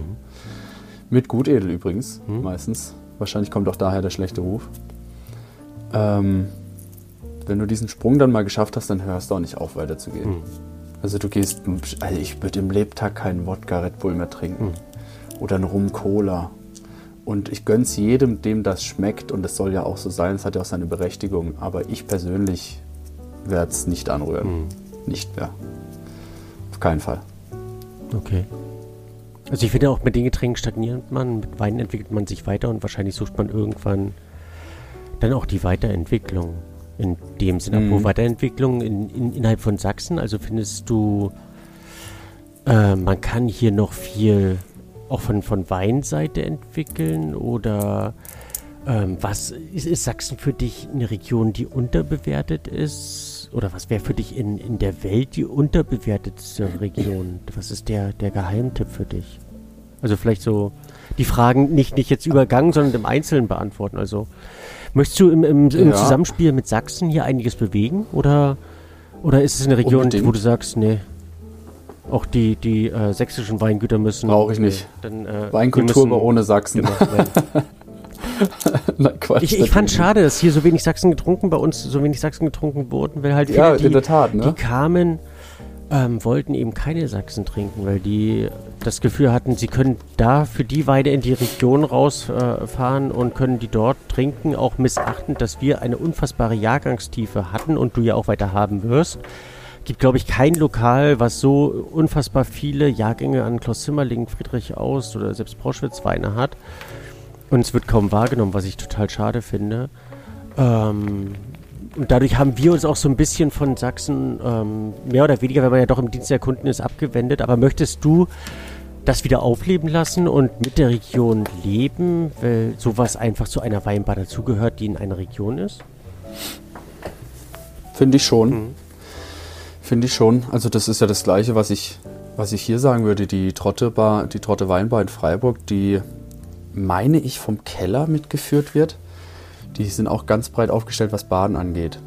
Mit Gutedel übrigens, Mhm. meistens. Wahrscheinlich kommt auch daher der schlechte Ruf. Ähm, wenn du diesen Sprung dann mal geschafft hast, dann hörst du auch nicht auf, weiterzugehen. Mhm. Also du gehst, also ich würde im Lebtag keinen Wodka Red Bull mehr trinken. oder ein Rum-Cola. Und ich gönn's jedem, dem das schmeckt. Und es soll ja auch so sein. Es hat ja auch seine Berechtigung. Aber ich persönlich werde es nicht anrühren. Mhm. Nicht mehr. Auf keinen Fall. Okay. Also ich finde auch mit den Getränken stagniert man, mit Wein entwickelt man sich weiter und wahrscheinlich sucht man irgendwann dann auch die Weiterentwicklung. In dem Sinne, Mhm. wo Weiterentwicklung in, in, innerhalb von Sachsen, also findest du, äh, man kann hier noch viel auch von, von Weinseite entwickeln oder ähm, was ist, ist Sachsen für dich eine Region, die unterbewertet ist? Oder was wäre für dich in, in der Welt die unterbewertetste Region? Was ist der, der Geheimtipp für dich? Also vielleicht so die Fragen nicht, nicht jetzt übergangen, sondern im Einzelnen beantworten. Also möchtest du im, im, im Ja. Zusammenspiel mit Sachsen hier einiges bewegen? Oder, oder ist es eine Region, Unbedingt. wo du sagst, nee, auch die, die äh, sächsischen Weingüter müssen. Brauche ich nicht. Dann, äh, Weinkultur aber ohne Sachsen. werden. Nein, Quatsch, Ich, ich fand schade, dass hier so wenig Sachsen getrunken, bei uns so wenig Sachsen getrunken wurden, weil halt viele, Ja, die, in der Tat, die ne? kamen, ähm, wollten eben keine Sachsen trinken, weil die das Gefühl hatten, sie können da für die Weide in die Region rausfahren äh, und können die dort trinken, auch missachtend, dass wir eine unfassbare Jahrgangstiefe hatten und du ja auch weiter haben wirst. Gibt, glaube ich, kein Lokal, was so unfassbar viele Jahrgänge an Klaus Zimmerling, Friedrich Aust oder selbst Proschwitz Weine hat. Und es wird kaum wahrgenommen, was ich total schade finde. Ähm, und dadurch haben wir uns auch so ein bisschen von Sachsen, ähm, mehr oder weniger, wenn man ja doch im Dienst der Kunden ist, abgewendet. Aber möchtest du das wieder aufleben lassen und mit der Region leben, weil sowas einfach zu einer Weinbar dazugehört, die in einer Region ist? Finde ich schon. Mhm. Finde ich schon. Also das ist ja das Gleiche, was ich, was ich hier sagen würde. Die Trotte Bar, die Trotte Weinbar in Freiburg, die meine ich vom Keller mitgeführt wird. Die sind auch ganz breit aufgestellt, was Baden angeht.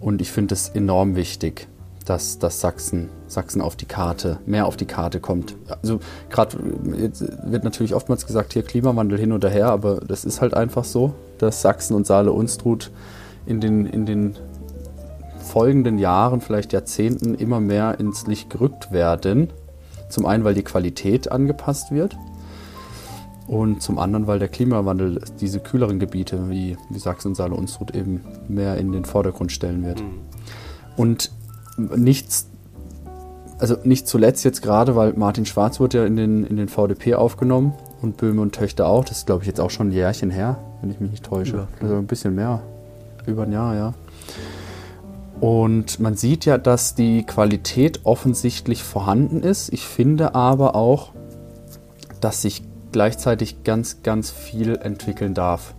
Und ich finde es enorm wichtig, dass, dass Sachsen, Sachsen auf die Karte, mehr auf die Karte kommt. Also gerade wird natürlich oftmals gesagt, hier Klimawandel hin oder her, aber das ist halt einfach so, dass Sachsen und Saale-Unstrut in den, in den folgenden Jahren, vielleicht Jahrzehnten immer mehr ins Licht gerückt werden. Zum einen, weil die Qualität angepasst wird und zum anderen, weil der Klimawandel diese kühleren Gebiete wie, wie Sachsen, Saale, Unstrut eben mehr in den Vordergrund stellen wird. Und nichts, also nicht zuletzt jetzt gerade, weil Martin Schwarz wurde ja in den, in den VDP aufgenommen und Böhme und Töchter auch. Das ist, glaube ich, jetzt auch schon ein Jährchen her, wenn ich mich nicht täusche. Ja. Also ein bisschen mehr. Über ein Jahr, ja. Und man sieht ja, dass die Qualität offensichtlich vorhanden ist. Ich finde aber auch, dass sich gleichzeitig ganz, ganz viel entwickeln darf.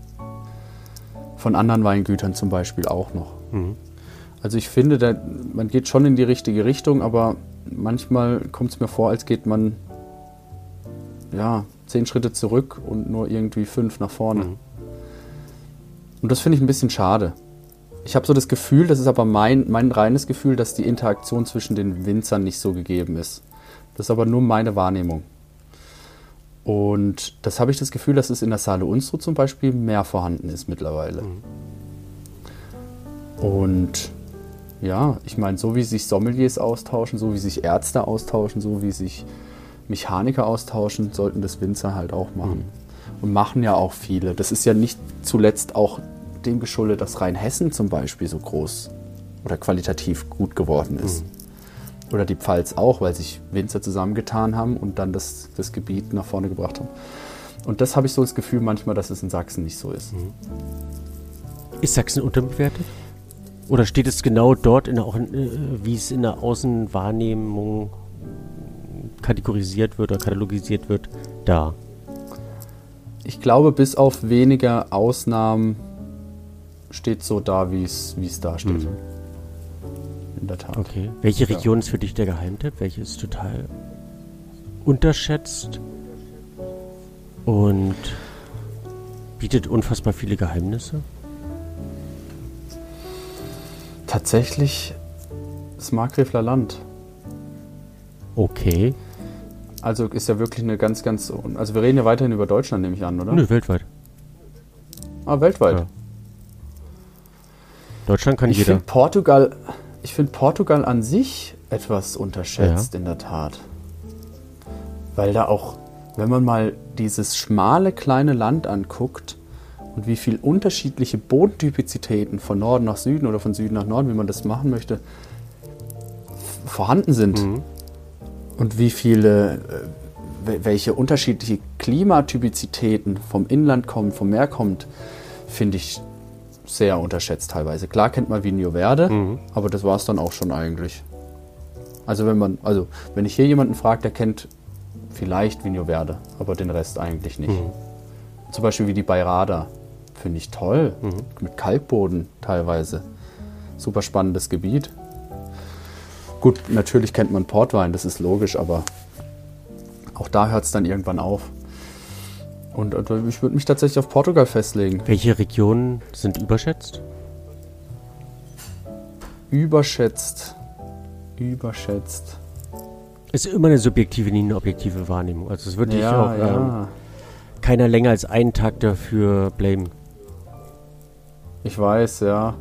Von anderen Weingütern zum Beispiel auch noch. Mhm. Also ich finde, da, man geht schon in die richtige Richtung, aber manchmal kommt es mir vor, als geht man ja, zehn Schritte zurück und nur irgendwie fünf nach vorne. Mhm. Und das finde ich ein bisschen schade. Ich habe so das Gefühl, das ist aber mein, mein reines Gefühl, dass die Interaktion zwischen den Winzern nicht so gegeben ist. Das ist aber nur meine Wahrnehmung. Und das habe ich das Gefühl, dass es in der Saale Unstrut zum Beispiel mehr vorhanden ist mittlerweile. Und ja, ich meine, so wie sich Sommeliers austauschen, so wie sich Ärzte austauschen, so wie sich Mechaniker austauschen, sollten das Winzer halt auch machen. Und machen ja auch viele. Das ist ja nicht zuletzt auch dem geschuldet, dass Rheinhessen zum Beispiel so groß oder qualitativ gut geworden ist. Oder die Pfalz auch, weil sich Winzer zusammengetan haben und dann das, das Gebiet nach vorne gebracht haben. Und das habe ich so das Gefühl manchmal, dass es in Sachsen nicht so ist. Ist Sachsen unterbewertet? Oder steht es genau dort, in der, auch in, äh, wie es in der Außenwahrnehmung kategorisiert wird oder katalogisiert wird, da? Ich glaube, bis auf weniger Ausnahmen steht so da, wie es wie es da steht. Mhm. In der Tat. Okay. Welche Ja. Region ist für dich der Geheimtipp? Welche ist total unterschätzt und bietet unfassbar viele Geheimnisse? Tatsächlich das Markgräfler Land. Okay. Also ist ja wirklich eine ganz, ganz. Also wir reden ja weiterhin über Deutschland, nehme ich an, oder? Nö, weltweit. Ah, weltweit. Ja. Deutschland kann Ich jeder. finde Portugal, ich finde Portugal an sich etwas unterschätzt, in der Tat. Weil da auch wenn man mal dieses schmale kleine Land anguckt und wie viel unterschiedliche Bodentypizitäten von Norden nach Süden oder von Süden nach Norden, wie man das machen möchte, vorhanden sind Mhm. und wie viele, äh, wel- welche unterschiedliche Klimatypizitäten vom Inland kommen, vom Meer kommt, finde ich sehr unterschätzt teilweise. Klar kennt man Vinho Verde, Mhm. aber das war es dann auch schon eigentlich. Also wenn man, also wenn ich hier jemanden frage, der kennt vielleicht Vinho Verde, aber den Rest eigentlich nicht. Mhm. Zum Beispiel wie die Bayrada, finde ich toll, Mhm. mit Kalkboden teilweise. Super spannendes Gebiet. Gut, natürlich kennt man Portwein, das ist logisch, aber auch da hört es dann irgendwann auf. Und ich würde mich tatsächlich auf Portugal festlegen. Welche Regionen sind überschätzt? Überschätzt. Überschätzt. Ist immer eine subjektive, nie eine objektive Wahrnehmung. Also es würde ich auch Ähm, keiner länger als einen Tag dafür blamen. Ich weiß, ja.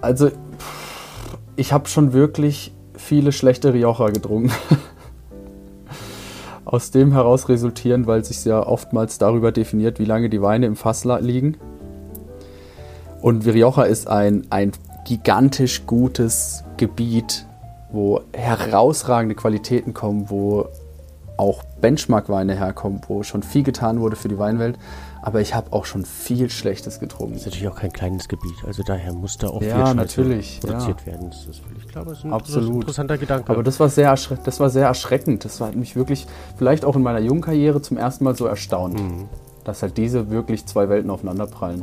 Also, ich habe schon wirklich viele schlechte Rioja getrunken. Aus dem heraus resultieren, weil sich ja oftmals darüber definiert, wie lange die Weine im Fass liegen. Und Rioja ist ein, ein gigantisch gutes Gebiet, wo herausragende Qualitäten kommen, wo auch Benchmark-Weine herkommen, wo schon viel getan wurde für die Weinwelt. Aber ich habe auch schon viel Schlechtes getrunken. Das ist natürlich auch kein kleines Gebiet. Also daher muss da auch Ja, viel Scheiße natürlich, produziert werden. Das ist völlig klar. Das ist ein Absolut. interessanter Gedanke. Aber das war sehr, das war sehr erschreckend. Das hat mich wirklich, vielleicht auch in meiner jungen Karriere zum ersten Mal so erstaunt, dass halt diese wirklich zwei Welten aufeinanderprallen.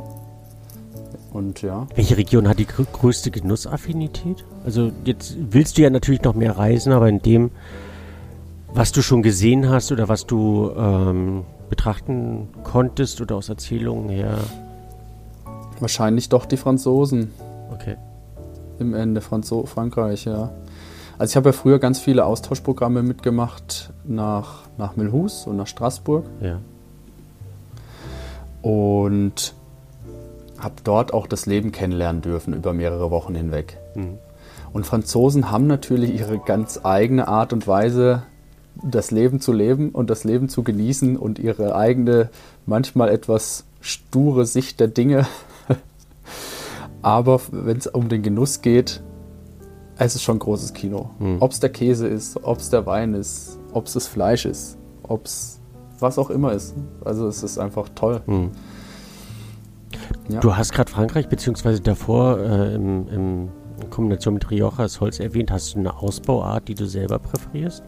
Und ja, Welche Region hat die grö größte Genussaffinität? Also jetzt willst du ja natürlich noch mehr reisen, aber in dem, was du schon gesehen hast oder was du ähm, betrachten konntest oder aus Erzählungen her. wahrscheinlich doch die Franzosen Okay. im Ende, Franzo Frankreich, ja. Also ich habe ja früher ganz viele Austauschprogramme mitgemacht nach, nach Milhus und nach Straßburg Ja. und habe dort auch das Leben kennenlernen dürfen über mehrere Wochen hinweg. Mhm. Und Franzosen haben natürlich ihre ganz eigene Art und Weise, das Leben zu leben und das Leben zu genießen und ihre eigene, manchmal etwas sture Sicht der Dinge. Aber wenn es um den Genuss geht, es ist schon großes Kino. Mhm. Ob es der Käse ist, ob es der Wein ist, ob es das Fleisch ist, ob es was auch immer ist. Also es ist einfach toll. Mhm. Ja. Du hast gerade Frankreich, beziehungsweise davor äh, im, im, in Kombination mit Rioja das Holz erwähnt. Hast du eine Ausbauart, die du selber präferierst?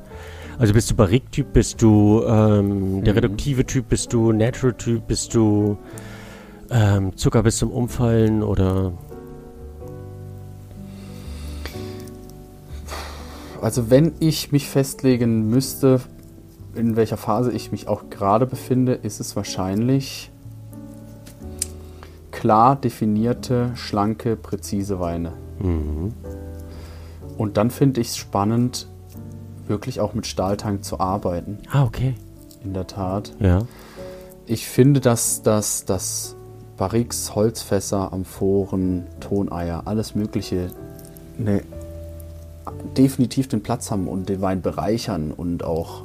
Also bist du Barrique-Typ, bist du ähm, der Mhm. reduktive Typ, bist du Natural-Typ, bist du ähm, Zucker bis zum Umfallen oder Also wenn ich mich festlegen müsste, in welcher Phase ich mich auch gerade befinde, ist es wahrscheinlich klar definierte, schlanke, präzise Weine. Mhm. Und dann finde ich es spannend, wirklich auch mit Stahltank zu arbeiten. Ah, okay. In der Tat. Ja. Ich finde, dass, dass, dass Barriques, Holzfässer, Amphoren, Toneier, alles Mögliche eine, definitiv den Platz haben und den Wein bereichern und auch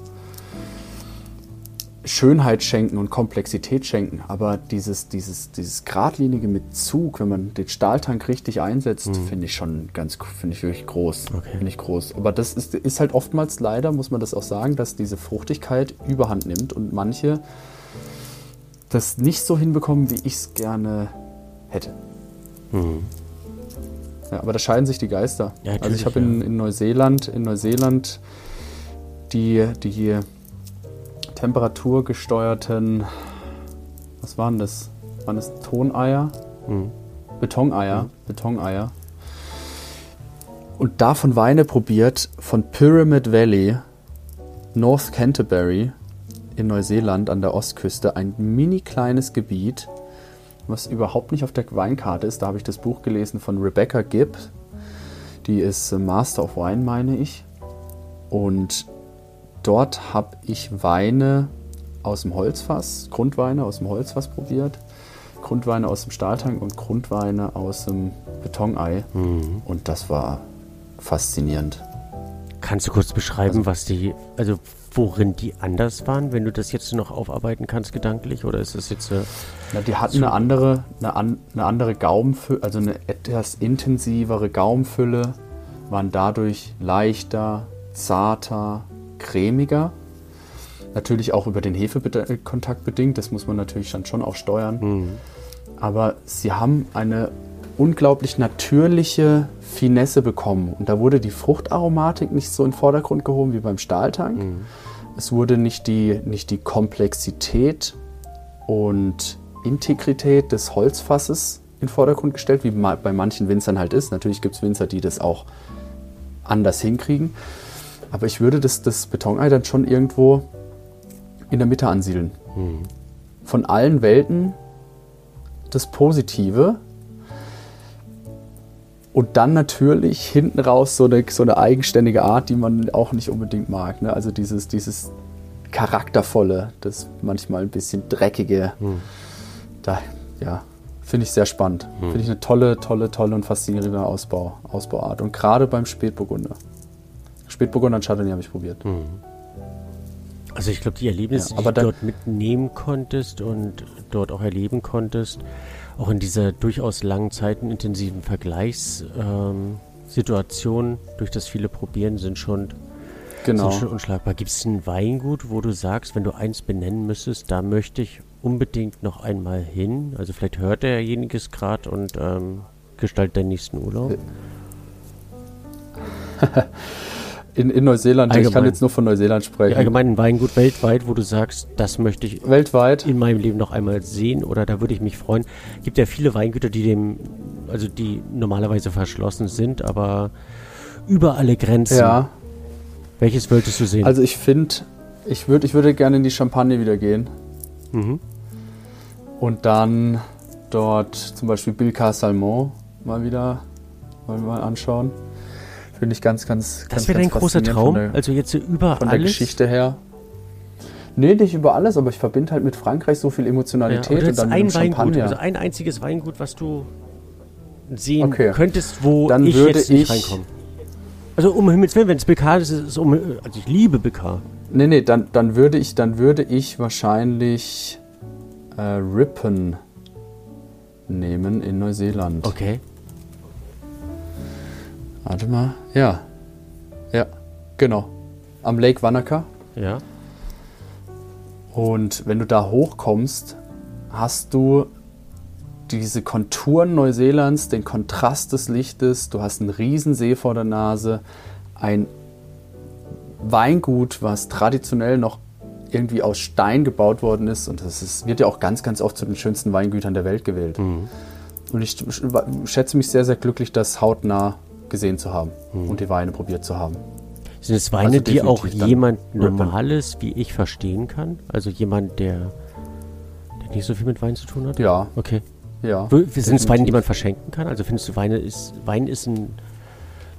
Schönheit schenken und Komplexität schenken. Aber dieses, dieses, dieses geradlinige mit Zug, wenn man den Stahltank richtig einsetzt, finde ich schon ganz, finde ich wirklich groß. Okay. Finde ich groß. Aber das ist, ist halt oftmals leider, muss man das auch sagen, dass diese Fruchtigkeit überhand nimmt und manche das nicht so hinbekommen, wie ich es gerne hätte. Mhm. Ja, aber da scheiden sich die Geister. Ja, also ich habe in, ja. in Neuseeland, in Neuseeland die, die temperaturgesteuerten, was waren das? Waren das Toneier? Mhm. Betoneier, Betoneier. Und davon Weine probiert von Pyramid Valley, North Canterbury in Neuseeland an der Ostküste. Ein mini kleines Gebiet, was überhaupt nicht auf der Weinkarte ist. Da habe ich das Buch gelesen von Rebecca Gibb. Die ist äh, Master of Wine, meine ich. Und dort habe ich Weine aus dem Holzfass, Grundweine aus dem Holzfass probiert, Grundweine aus dem Stahltank und Grundweine aus dem Betonei. Mhm. Und das war faszinierend. Kannst du kurz beschreiben, was die, also worin die anders waren, wenn du das jetzt noch aufarbeiten kannst gedanklich? Oder ist das jetzt. Äh, Na, die hatten eine andere, eine, an, eine andere Gaumenfülle, also eine etwas intensivere Gaumenfülle, waren dadurch leichter, zarter, cremiger. Natürlich auch über den Hefekontakt bedingt, das muss man natürlich dann schon auch steuern. Mhm. Aber sie haben eine unglaublich natürliche Finesse bekommen. Und da wurde die Fruchtaromatik nicht so in den Vordergrund gehoben wie beim Stahltank. Mhm. Es wurde nicht die, nicht die Komplexität und Integrität des Holzfasses in den Vordergrund gestellt, wie bei manchen Winzern halt ist. Natürlich gibt es Winzer, die das auch anders hinkriegen. Aber ich würde das, das Betonei dann schon irgendwo in der Mitte ansiedeln. Mhm. Von allen Welten das Positive. Und dann natürlich hinten raus so eine, so eine eigenständige Art, die man auch nicht unbedingt mag. Ne? Also dieses, dieses charaktervolle, das manchmal ein bisschen dreckige. Hm. Da, ja, finde ich sehr spannend. Hm. Finde ich eine tolle, tolle, tolle und faszinierende Ausbau, Ausbauart. Und gerade beim Spätburgunder. Spätburgunder und Chardonnay habe ich probiert. Hm. Also ich glaube, die Erlebnisse, Ja, die du dort mitnehmen konntest und dort auch erleben konntest, auch in dieser durchaus langen Zeiten intensiven Vergleichssituation ähm, durch das viele Probieren sind schon, Genau. sind schon unschlagbar. Gibt es ein Weingut, wo du sagst, wenn du eins benennen müsstest, da möchte ich unbedingt noch einmal hin? Also vielleicht hört derjenige es gerade und ähm, gestaltet den nächsten Urlaub. In, in Neuseeland, ich kann Allgemein. jetzt nur von Neuseeland sprechen. Ja, allgemein ein Weingut weltweit, wo du sagst, das möchte ich Weltweit. in meinem Leben noch einmal sehen oder da würde ich mich freuen. Gibt ja viele Weingüter, die dem, also die normalerweise verschlossen sind, aber über alle Grenzen. Ja, Welches wolltest du sehen? also ich finde, ich, würd, ich würde gerne in die Champagne wieder gehen. mhm. Und dann dort zum Beispiel Bilka Salmon mal wieder mal anschauen. Finde ich ganz, ganz, ganz Das wäre dein ganz großer Traum. Der, also jetzt so über von der alles. Geschichte her. Nee, nicht über alles, aber ich verbinde halt mit Frankreich so viel Ja, Emotionalität oder und dann ein mit Weingut, Champagner. also ein einziges Weingut, was du sehen Okay. könntest, wo Dann ich würde jetzt nicht ich- reinkomme. Also um Himmels Willen, wenn es BK ist, ist es um, also ich liebe BK. Nee, nee, dann, dann, würde ich, dann würde ich wahrscheinlich äh, Rippen nehmen in Neuseeland. Okay. Warte mal. Ja. Ja, genau. Am Lake Wanaka. Ja. Und wenn du da hochkommst, hast du diese Konturen Neuseelands, den Kontrast des Lichtes, du hast einen riesen See vor der Nase, ein Weingut, was traditionell noch irgendwie aus Stein gebaut worden ist und das ist, wird ja auch ganz, ganz oft zu den schönsten Weingütern der Welt gewählt. Mhm. Und ich schätze mich sehr, sehr glücklich, das hautnah gesehen zu haben und die Weine probiert zu haben. Sind es Weine, Also die auch jemand. Normales wie ich verstehen kann? Also jemand, der, der nicht so viel mit Wein zu tun hat? Ja, Okay. ja. Sind es Weine, die man verschenken kann? Also findest du, Weine ist, Wein ist ein,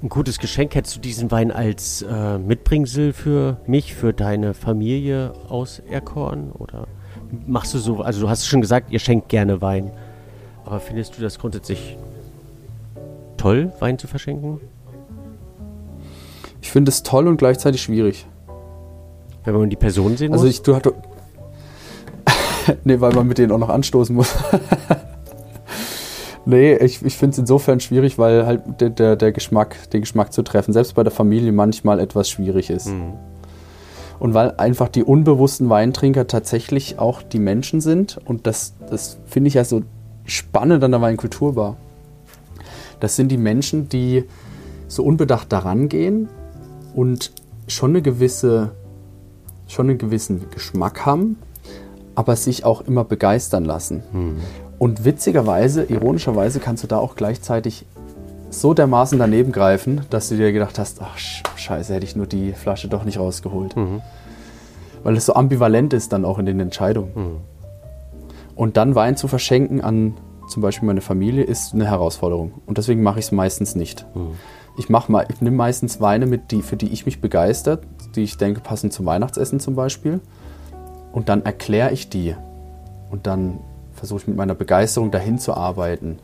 ein gutes Geschenk? Hättest du diesen Wein als äh, Mitbringsel für mich, für deine Familie auserkoren? Oder machst du so, also du hast schon gesagt, ihr schenkt gerne Wein. Aber findest du das grundsätzlich toll, Wein zu verschenken? Ich finde es toll und gleichzeitig schwierig. Wenn man die Person sehen Also muss? ich, du hast. nee, weil man mit denen auch noch anstoßen muss. nee, ich, ich finde es insofern schwierig, weil halt der, der, der Geschmack, den Geschmack zu treffen, selbst bei der Familie manchmal etwas schwierig ist. Mhm. Und weil einfach die unbewussten Weintrinker tatsächlich auch die Menschen sind. Und das, das finde ich ja so spannend an der Weinkulturbar. Das sind die Menschen, die so unbedacht daran gehen und schon eine gewisse, schon einen gewissen Geschmack haben, aber sich auch immer begeistern lassen. Und witzigerweise, ironischerweise kannst du da auch gleichzeitig so dermaßen daneben greifen, dass du dir gedacht hast, ach sch- scheiße, hätte ich nur die Flasche doch nicht rausgeholt. Weil es so ambivalent ist dann auch in den Entscheidungen. Und dann Wein zu verschenken an zum Beispiel meine Familie ist eine Herausforderung. Und deswegen mache ich es meistens nicht. Ich, mach mal, ich nehme meistens Weine mit, die, für die ich mich begeistert, die ich denke passen zum Weihnachtsessen zum Beispiel. Und dann erkläre ich die. Und dann versuche ich mit meiner Begeisterung dahin zu arbeiten.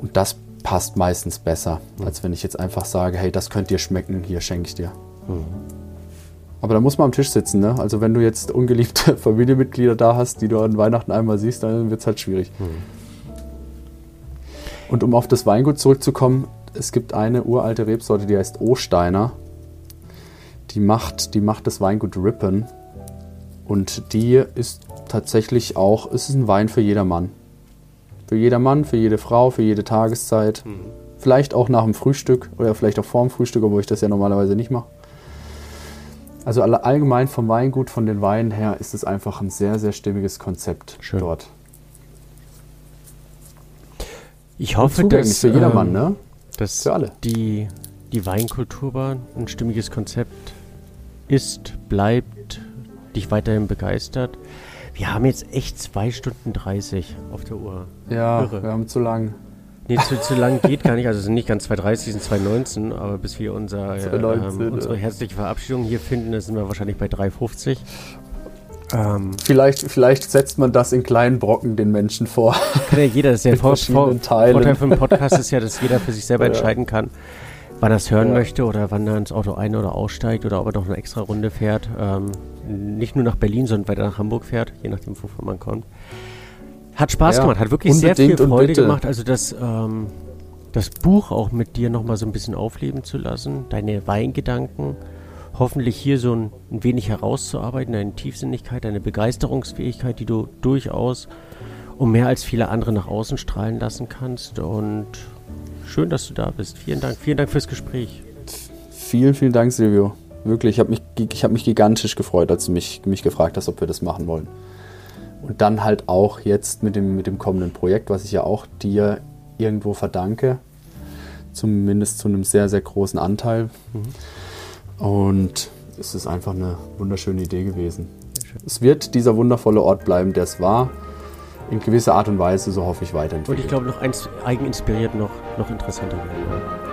Und das passt meistens besser, als wenn ich jetzt einfach sage, hey, das könnt dir schmecken, hier schenke ich dir. Aber da muss man am Tisch sitzen, ne? Also wenn du jetzt ungeliebte Familienmitglieder da hast, die du an Weihnachten einmal siehst, dann wird es halt schwierig. Und um auf das Weingut zurückzukommen, es gibt eine uralte Rebsorte, die heißt Osteiner. Die macht, die macht das Weingut Rippen. Und die ist tatsächlich auch, es ist ein Wein für jedermann. Für jedermann, für jede Frau, für jede Tageszeit. Vielleicht auch nach dem Frühstück oder vielleicht auch vor dem Frühstück, obwohl ich das ja normalerweise nicht mache. Also allgemein vom Weingut, von den Weinen her, ist es einfach ein sehr, sehr stimmiges Konzept Schön. dort. Ich hoffe, dass, für jedermann, ähm, ne? dass Für alle. Die, die Weinkulturbahn ein stimmiges Konzept ist, bleibt, dich weiterhin begeistert. Wir haben jetzt echt 2 Stunden 30 auf der Uhr. Ja, Irre. wir haben zu lang. Nee, zu, zu lang geht gar nicht. Also es sind nicht ganz 2.30, es sind 2.19, aber bis wir unser, äh, 2.19, ähm, unsere ja. herzliche Verabschiedung hier finden, da sind wir wahrscheinlich bei 3.50. Ähm, Vielleicht, vielleicht setzt man das in kleinen Brocken den Menschen vor. kann ja jeder, das ist Mit Vor verschiedenen Vor Teilen. Vorteil für einen Podcast ist ja, dass jeder für sich selber Ja. entscheiden kann, wann er es hören Ja. möchte oder wann er ins Auto ein- oder aussteigt oder ob er noch eine extra Runde fährt. Ähm, nicht nur nach Berlin, sondern weiter nach Hamburg fährt, je nachdem, wovon man kommt. Hat Spaß Ja, gemacht, hat wirklich sehr viel Freude gemacht. Also das, ähm, das Buch auch mit dir nochmal so ein bisschen aufleben zu lassen, deine Weingedanken, hoffentlich hier so ein, ein wenig herauszuarbeiten, deine Tiefsinnigkeit, deine Begeisterungsfähigkeit, die du durchaus um mehr als viele andere nach außen strahlen lassen kannst. Und schön, dass du da bist. Vielen Dank. Vielen Dank fürs Gespräch. Vielen, vielen Dank, Silvio. Wirklich, ich habe mich, ich hab mich gigantisch gefreut, als du mich, mich gefragt hast, ob wir das machen wollen. Und dann halt auch jetzt mit dem, mit dem kommenden Projekt, was ich ja auch dir irgendwo verdanke. Zumindest zu einem sehr, sehr großen Anteil. Und es ist einfach eine wunderschöne Idee gewesen. Es wird dieser wundervolle Ort bleiben, der es war. In gewisser Art und Weise, so hoffe ich, Und weiterentwickelt. ich glaube, noch eins eigeninspiriert noch, noch interessanter werden.